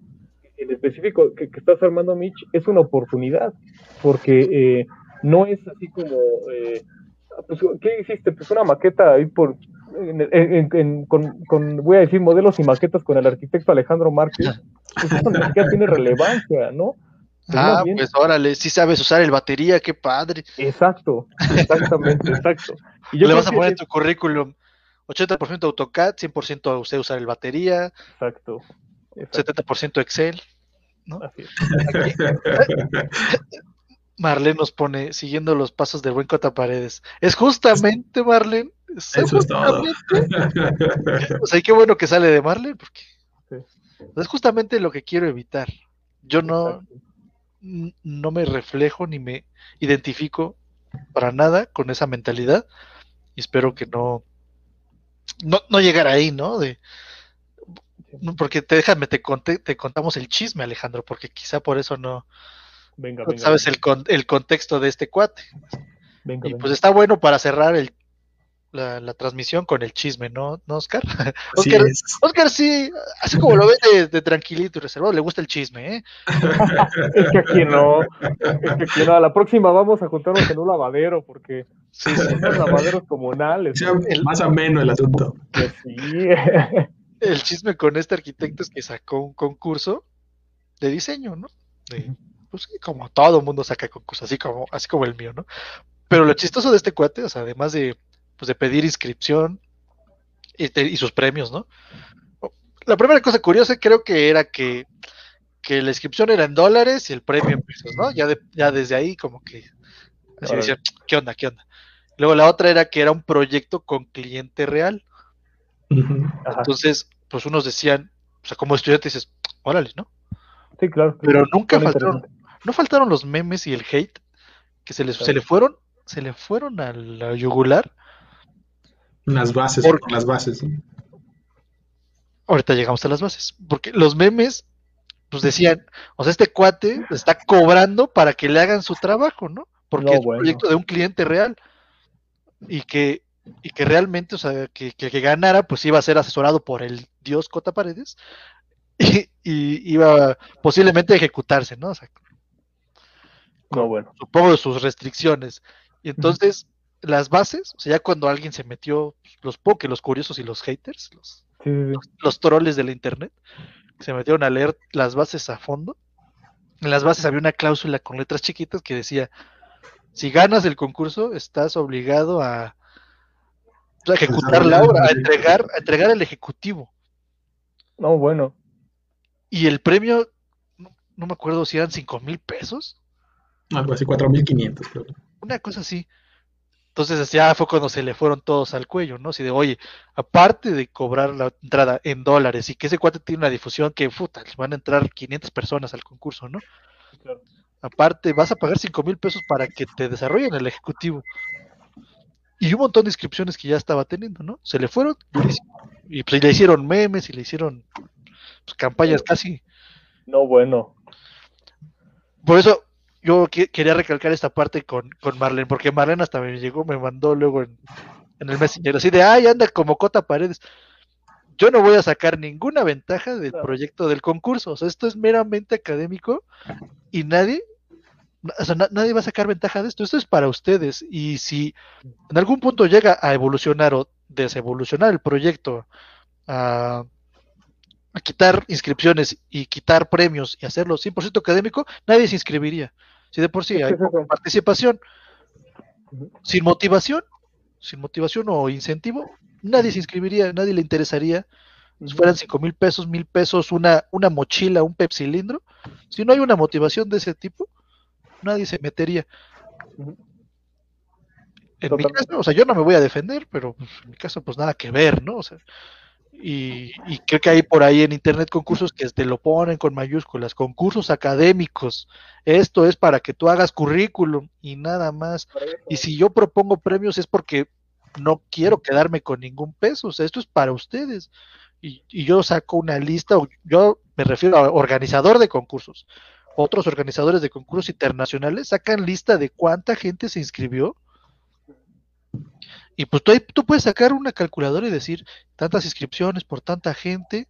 en específico que, que estás armando, Mitch, es una oportunidad. Porque eh, no es así como, eh, pues, ¿qué hiciste? Pues una maqueta ahí por, en, en, en, con, con, voy a decir, modelos y maquetas con el arquitecto Alejandro Márquez, [laughs] pues eso ni siquiera tiene relevancia, ¿no? Ah, bien. pues órale, sí sabes usar el batería, qué padre. Exacto, exactamente, [laughs] exacto. Y yo Le vas a poner en tu currículum 80% AutoCAD, 100% usted usar el batería. Exacto. exacto. 70% Excel. ¿no? Así es. [laughs] Marlene nos pone, siguiendo los pasos del buen Cota Paredes. Es justamente, Marlene. Es Eso justamente, es todo. [laughs] o sea, y qué bueno que sale de Marlene, porque sí. es justamente lo que quiero evitar. Yo no, no me reflejo ni me identifico para nada con esa mentalidad. Y espero que no, no, no llegar ahí, ¿no? De, porque te déjame, te, conté, te contamos el chisme, Alejandro, porque quizá por eso no, Venga, no venga, sabes venga. El, con, el, contexto de este cuate. Y pues está bueno para cerrar el, la, la, transmisión con el chisme, ¿no, ¿No Oscar? [laughs] Oscar, sí Oscar sí, así como lo ve de, de, tranquilito y reservado, le gusta el chisme, ¿eh? [laughs] es que aquí no, es que aquí no, a la próxima vamos a juntarnos en un lavadero, porque sí, sí. son lavaderos comunales. Sí, el, más ameno el asunto. Sí. [laughs] el chisme con este arquitecto es que sacó un concurso de diseño, ¿no? De, pues sí, como todo mundo saca concursos, así como, así como el mío, ¿no? Pero lo chistoso de este cuate, o sea, además de, pues de pedir inscripción y, te, y, sus premios, ¿no? La primera cosa curiosa creo que era que, que la inscripción era en dólares y el premio en pesos, ¿no? Ya, de, ya desde ahí como que así decía, ¿qué onda, qué onda? Luego la otra era que era un proyecto con cliente real. Uh -huh. Entonces, pues unos decían, o sea, como estudiante dices, órale, ¿no? Sí, claro. Pero nunca faltaron, no faltaron los memes y el hate que se les claro. se le fueron, se le fueron a la yugular. Las bases, por, las bases. ¿no? Ahorita llegamos a las bases, porque los memes pues decían, o sea, este cuate está cobrando para que le hagan su trabajo, ¿no? Porque no, es un bueno. proyecto de un cliente real y que y que realmente, o sea, que, que, que, ganara, pues iba a ser asesorado por el dios Cota Paredes [laughs] y, y iba posiblemente a ejecutarse, ¿no? O sea, no, bueno. supongo sus restricciones. Y entonces, uh -huh. Las bases, o sea, ya cuando alguien se metió, los poke, los curiosos y los haters, los, sí, sí, sí. los, los troles de la internet, se metieron a leer las bases a fondo. En las bases había una cláusula con letras chiquitas que decía, si ganas el concurso, estás obligado a, a ejecutar la obra, a entregar, a entregar el ejecutivo. No, bueno. y el premio, no, no me acuerdo si eran 5 mil pesos. Algo así, 4.500, creo. Una cosa así. Entonces ya fue cuando se le fueron todos al cuello, ¿no? Así de, oye, aparte de cobrar la entrada en dólares y que ese cuate tiene una difusión que, puta, van a entrar 500 personas al concurso, ¿no? Claro. Aparte, vas a pagar 5 mil pesos para que te desarrollen el ejecutivo. Y un montón de inscripciones que ya estaba teniendo, ¿no? Se le fueron. Y pues le hicieron memes y le hicieron pues, campañas casi. No, bueno. Por eso yo que- quería recalcar esta parte con, con Marlene, porque Marlene hasta me llegó, me mandó luego en, en el Messenger, así de, ay, anda como Cota Paredes. Yo no voy a sacar ninguna ventaja del proyecto del concurso, o sea, esto es meramente académico y nadie, o sea, na- nadie va a sacar ventaja de esto, esto es para ustedes y si en algún punto llega a evolucionar o desevolucionar el proyecto a, a quitar inscripciones y quitar premios y hacerlo 100% académico, nadie se inscribiría. Si de por sí hay participación. Sin motivación, sin motivación o incentivo, nadie se inscribiría, nadie le interesaría. Si fueran cinco mil pesos, mil pesos, una, una mochila, un pepsilindro, si no hay una motivación de ese tipo, nadie se metería. En mi caso, o sea, yo no me voy a defender, pero pues, en mi caso, pues nada que ver, ¿no? O sea, y, y creo que hay por ahí en internet concursos que te lo ponen con mayúsculas, concursos académicos. Esto es para que tú hagas currículum y nada más. Y si yo propongo premios es porque no quiero quedarme con ningún peso, o sea, esto es para ustedes. Y, y yo saco una lista, yo me refiero a organizador de concursos. Otros organizadores de concursos internacionales sacan lista de cuánta gente se inscribió. Y pues tú, tú puedes sacar una calculadora y decir tantas inscripciones por tanta gente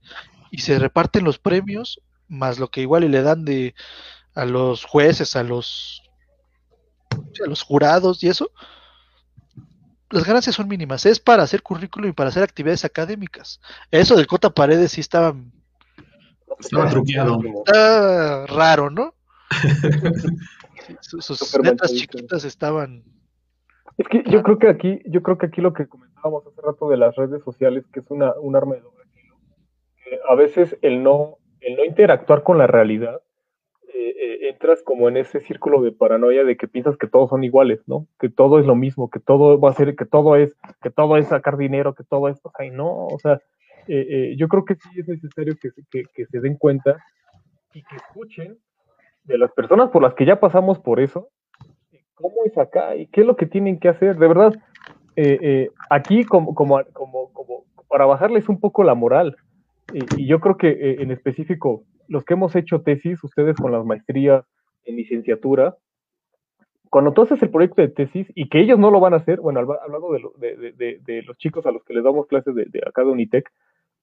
y se reparten los premios más lo que igual y le dan de a los jueces, a los a los jurados y eso. Las ganancias son mínimas, es para hacer currículum y para hacer actividades académicas. Eso del Cota Paredes sí estaba, Estaba truqueado. estaba raro, ¿no? [laughs] Sus Súper letras chiquitas estaban Es que yo creo que aquí, yo creo que aquí lo que comentábamos hace rato de las redes sociales, que es una, un arma de doble filo, que a veces el no, el no interactuar con la realidad, eh, eh, entras como en ese círculo de paranoia de que piensas que todos son iguales, ¿no? Que todo es lo mismo, que todo va a ser, que todo es, que todo es sacar dinero, que todo es, o sea, y no, o sea, eh, yo creo que sí es necesario que, que, que se den cuenta y que escuchen de las personas por las que ya pasamos por eso, cómo es acá y qué es lo que tienen que hacer. De verdad, eh, eh, aquí como, como, como, como para bajarles un poco la moral, y, y yo creo que eh, en específico, los que hemos hecho tesis, ustedes con las maestrías en licenciatura, cuando tú haces el proyecto de tesis y que ellos no lo van a hacer, bueno, habla- hablando de, lo- de, de- de- los chicos a los que les damos clases de acá de Unitec,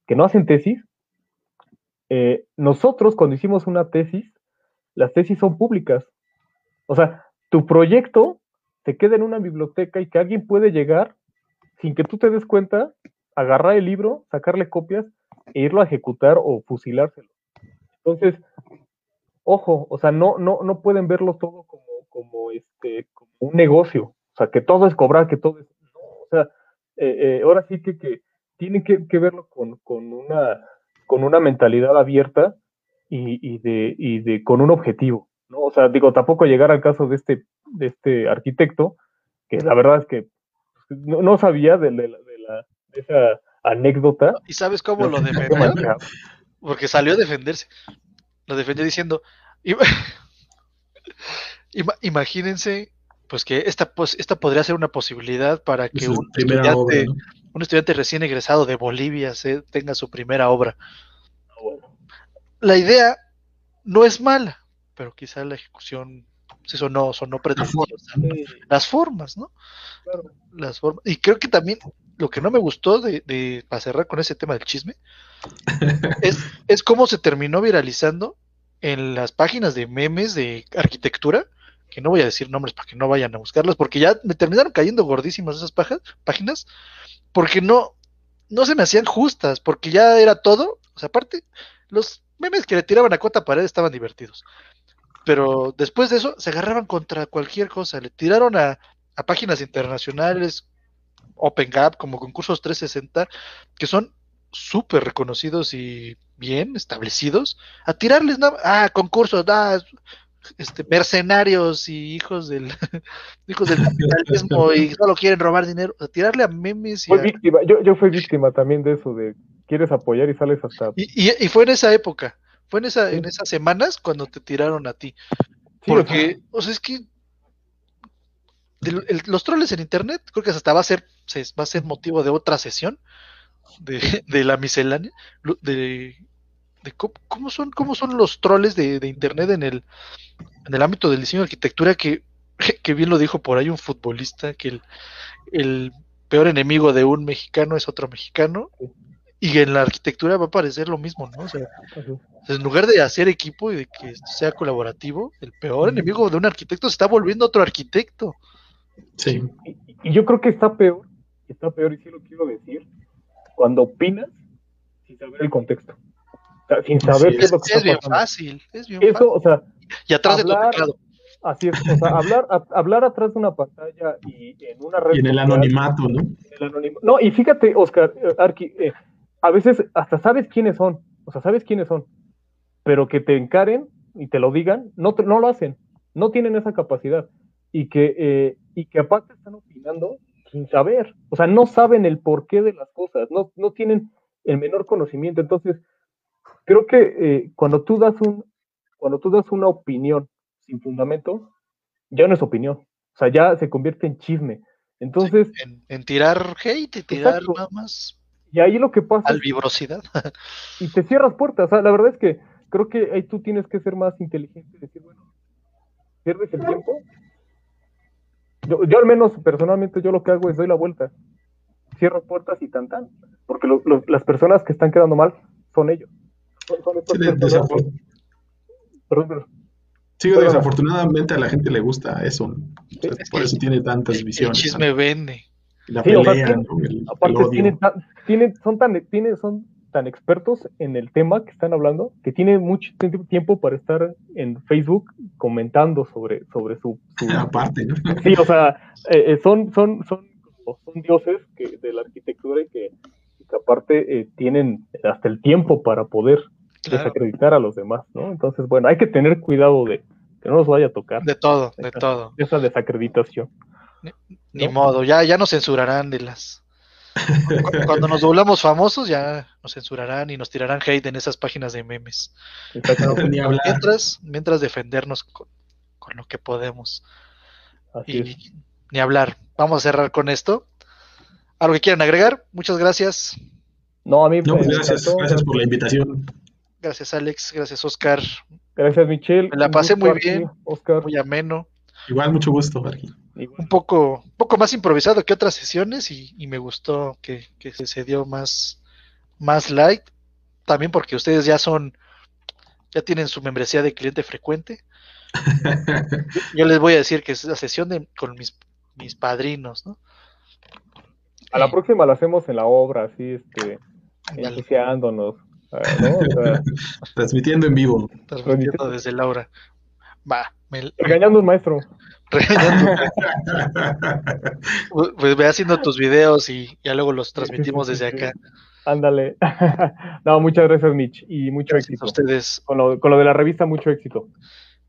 que no hacen tesis, eh, nosotros cuando hicimos una tesis, las tesis son públicas. O sea, tu proyecto se queda en una biblioteca y que alguien puede llegar sin que tú te des cuenta, agarrar el libro, sacarle copias e irlo a ejecutar o fusilárselo. Entonces, ojo, o sea, no, no, no pueden verlo todo como, como, este, como un negocio. O sea, que todo es cobrar, que todo es. No, o sea, eh, eh, ahora sí que, que tienen que, que verlo con, con, una, con una mentalidad abierta y, y de, y de con un objetivo. ¿No? O sea, digo, tampoco llegar al caso de este, de este arquitecto, que la verdad es que no, no sabía de, de la- de la- de esa anécdota. ¿Y sabes cómo lo defendió? Porque salió a defenderse. Lo defendió diciendo, "Ima- [laughs] ima- imagínense, pues que esta, pues, esta podría ser una posibilidad para que un estudiante, obra, ¿no? un estudiante recién egresado de Bolivia se, tenga su primera obra. La idea no es mala, pero quizá la ejecución eso no sonó pretenciosa. Sí, Las formas, ¿no? claro. Las formas. Y creo que también lo que no me gustó de, de para cerrar con ese tema del chisme [laughs] es, es cómo se terminó viralizando en las páginas de memes de arquitectura, que no voy a decir nombres para que no vayan a buscarlas, porque ya me terminaron cayendo gordísimas esas páginas, porque no, no se me hacían justas, porque ya era todo, o sea, aparte, los memes que le tiraban a Cota Pared estaban divertidos, pero después de eso se agarraban contra cualquier cosa, le tiraron a, a páginas internacionales, Open Gap, como concursos 360, que son súper reconocidos y bien establecidos, a tirarles nada, ah, concursos, ah, este, mercenarios y hijos del [laughs] hijos del capitalismo y [laughs] solo quieren robar dinero, a tirarle a memes y, Fui a- víctima, yo, yo fui víctima también de eso, de quieres apoyar y sales hasta... y, y- y fue en esa época, fue en esa, en esas semanas cuando te tiraron a ti. Sí, o sea, Porque, o sea, es que el- los troles en internet, creo que hasta va a ser, se- va a ser motivo de otra sesión de, [laughs] de la miscelánea, de, de cómo, cómo son, cómo son los troles de, de internet en el, en el ámbito del diseño de arquitectura, que, [laughs] que bien lo dijo por ahí un futbolista, que el, el peor enemigo de un mexicano es otro mexicano, y en la arquitectura va a parecer lo mismo, ¿no? O sea, en lugar de hacer equipo y de que esto sea colaborativo, el peor enemigo de un arquitecto se está volviendo otro arquitecto. Sí. Y, y yo creo que está peor, está peor, y sí lo quiero decir, cuando opinas sin saber el contexto. O sea, sin saber Sí, qué es Es, lo que es está bien pasando. fácil, es bien Eso, fácil. o sea, Y atrás de tu hablar- teclado. así es, o sea, hablar, a- hablar atrás de una pantalla y en una red Y en el social, anonimato, ¿no? en el anonimo- No, y fíjate, Oscar, eh, Arqui, eh, a veces hasta sabes quiénes son, o sea, sabes quiénes son, pero que te encaren y te lo digan, no, te- no lo hacen, no tienen esa capacidad. Y que, eh, y que aparte están opinando sin saber, o sea, no saben el porqué de las cosas, no, no tienen el menor conocimiento. Entonces, creo que eh, cuando tú das un, cuando tú das una opinión sin fundamento, ya no es opinión, o sea, ya se convierte en chisme. Entonces, En, en tirar hate y tirar Exacto. nada más y ahí lo que pasa es albibrosidad. y te cierras puertas. O sea, la verdad es que creo que ahí tú tienes que ser más inteligente y decir, bueno, pierdes el tiempo. Yo, yo al menos personalmente yo lo que hago es doy la vuelta, cierro puertas y tan tan, porque lo- lo- las personas que están quedando mal son ellos. Son, Sí, de- personas- desafor- Perdón, perdón. sí, desafortunadamente a la gente le gusta eso. ¿no? O sea, Es por eso tiene tantas El, el visiones. chisme vende. La Sí, o sea, pelea, tiene- ¿no? el, Aparte odio. tienen, tienen- son tan tienen, son tan expertos en el tema que están hablando que tienen mucho tie- tiempo para estar en Facebook comentando sobre, sobre su, su- [laughs] Aparte, ¿no? Sí, o sea, eh, eh, son, son, son, como- son dioses que, de la arquitectura y que, que aparte eh, tienen hasta el tiempo para poder Claro, desacreditar a los demás, ¿no? Entonces, bueno, hay que tener cuidado de que no nos vaya a tocar de todo, de todo. esa desacreditación. Ni ¿no? modo, ya, ya nos censurarán de las. Cu- [laughs] Cuando nos doblamos famosos, ya nos censurarán y nos tirarán hate en esas páginas de memes. Exactamente. Ni hablar. Mientras, mientras defendernos con, con lo que podemos. Así es. Y ni hablar. Vamos a cerrar con esto. ¿Algo que quieran agregar? Muchas gracias. No, a mí No, pues me gracias, encantó. gracias por la invitación. Gracias, Alex. Gracias, Oscar. Gracias, Michelle. Me la pasé muy aquí, bien. Oscar. Muy ameno. Igual, mucho gusto, Arqui. Un poco, un poco más improvisado que otras sesiones y, y me gustó que, que se, se dio más, más light. También porque ustedes ya son, ya tienen su membresía de cliente frecuente. [laughs] Yo les voy a decir que es la sesión de, con mis, mis padrinos, ¿no? A la próxima la hacemos en la obra, así, este, Dale, ensuciándonos. ¿no? O sea, [laughs] Transmitiendo en vivo. transmitiendo desde Laura. Va, me, regañando un maestro. [laughs] regañando. Pues ve haciendo tus videos y ya luego los transmitimos desde acá. Ándale. [laughs] no, muchas gracias, Mitch, y mucho Gracias a éxito. ustedes. Con lo, con lo de la revista, mucho éxito.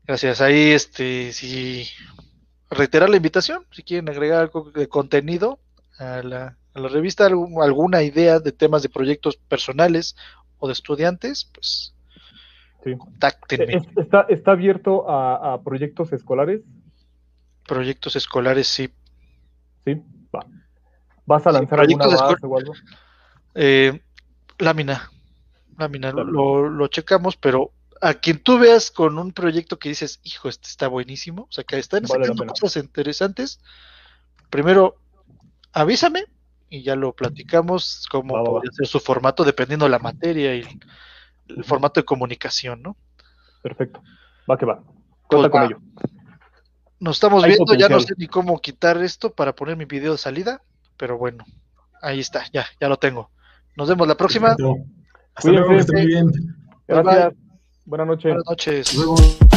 Gracias. Ahí, este, si reiterar la invitación, si quieren agregar algo de contenido a la, a la revista, algún- alguna idea de temas de proyectos personales o de estudiantes, pues Sí. contáctenme. Es- Está, está abierto a, a proyectos escolares, Proyectos escolares, sí. ¿sí? Va. ¿Vas a Sí, lanzar alguna base o algo? Eh, lámina. Lámina, Claro. lo, lo checamos, pero a quien tú veas con un proyecto que dices, hijo, este está buenísimo, o sea, que están Vale sacando cosas interesantes, primero avísame y ya lo platicamos cómo Va, va, va. podría ser su formato dependiendo de la materia y el, formato de comunicación, ¿no? Perfecto. Va que va. Cuenta Pues con va. ello. Nos estamos Hay viendo, ya no sé ni cómo quitar esto para poner mi video de salida, pero bueno, ahí está, ya, ya lo tengo. Nos vemos la próxima. Perfecto. Hasta luego, que Cuídense. estén muy bien. Bye, bye. Gracias. Buenas noches. Buenas noches. Hasta luego.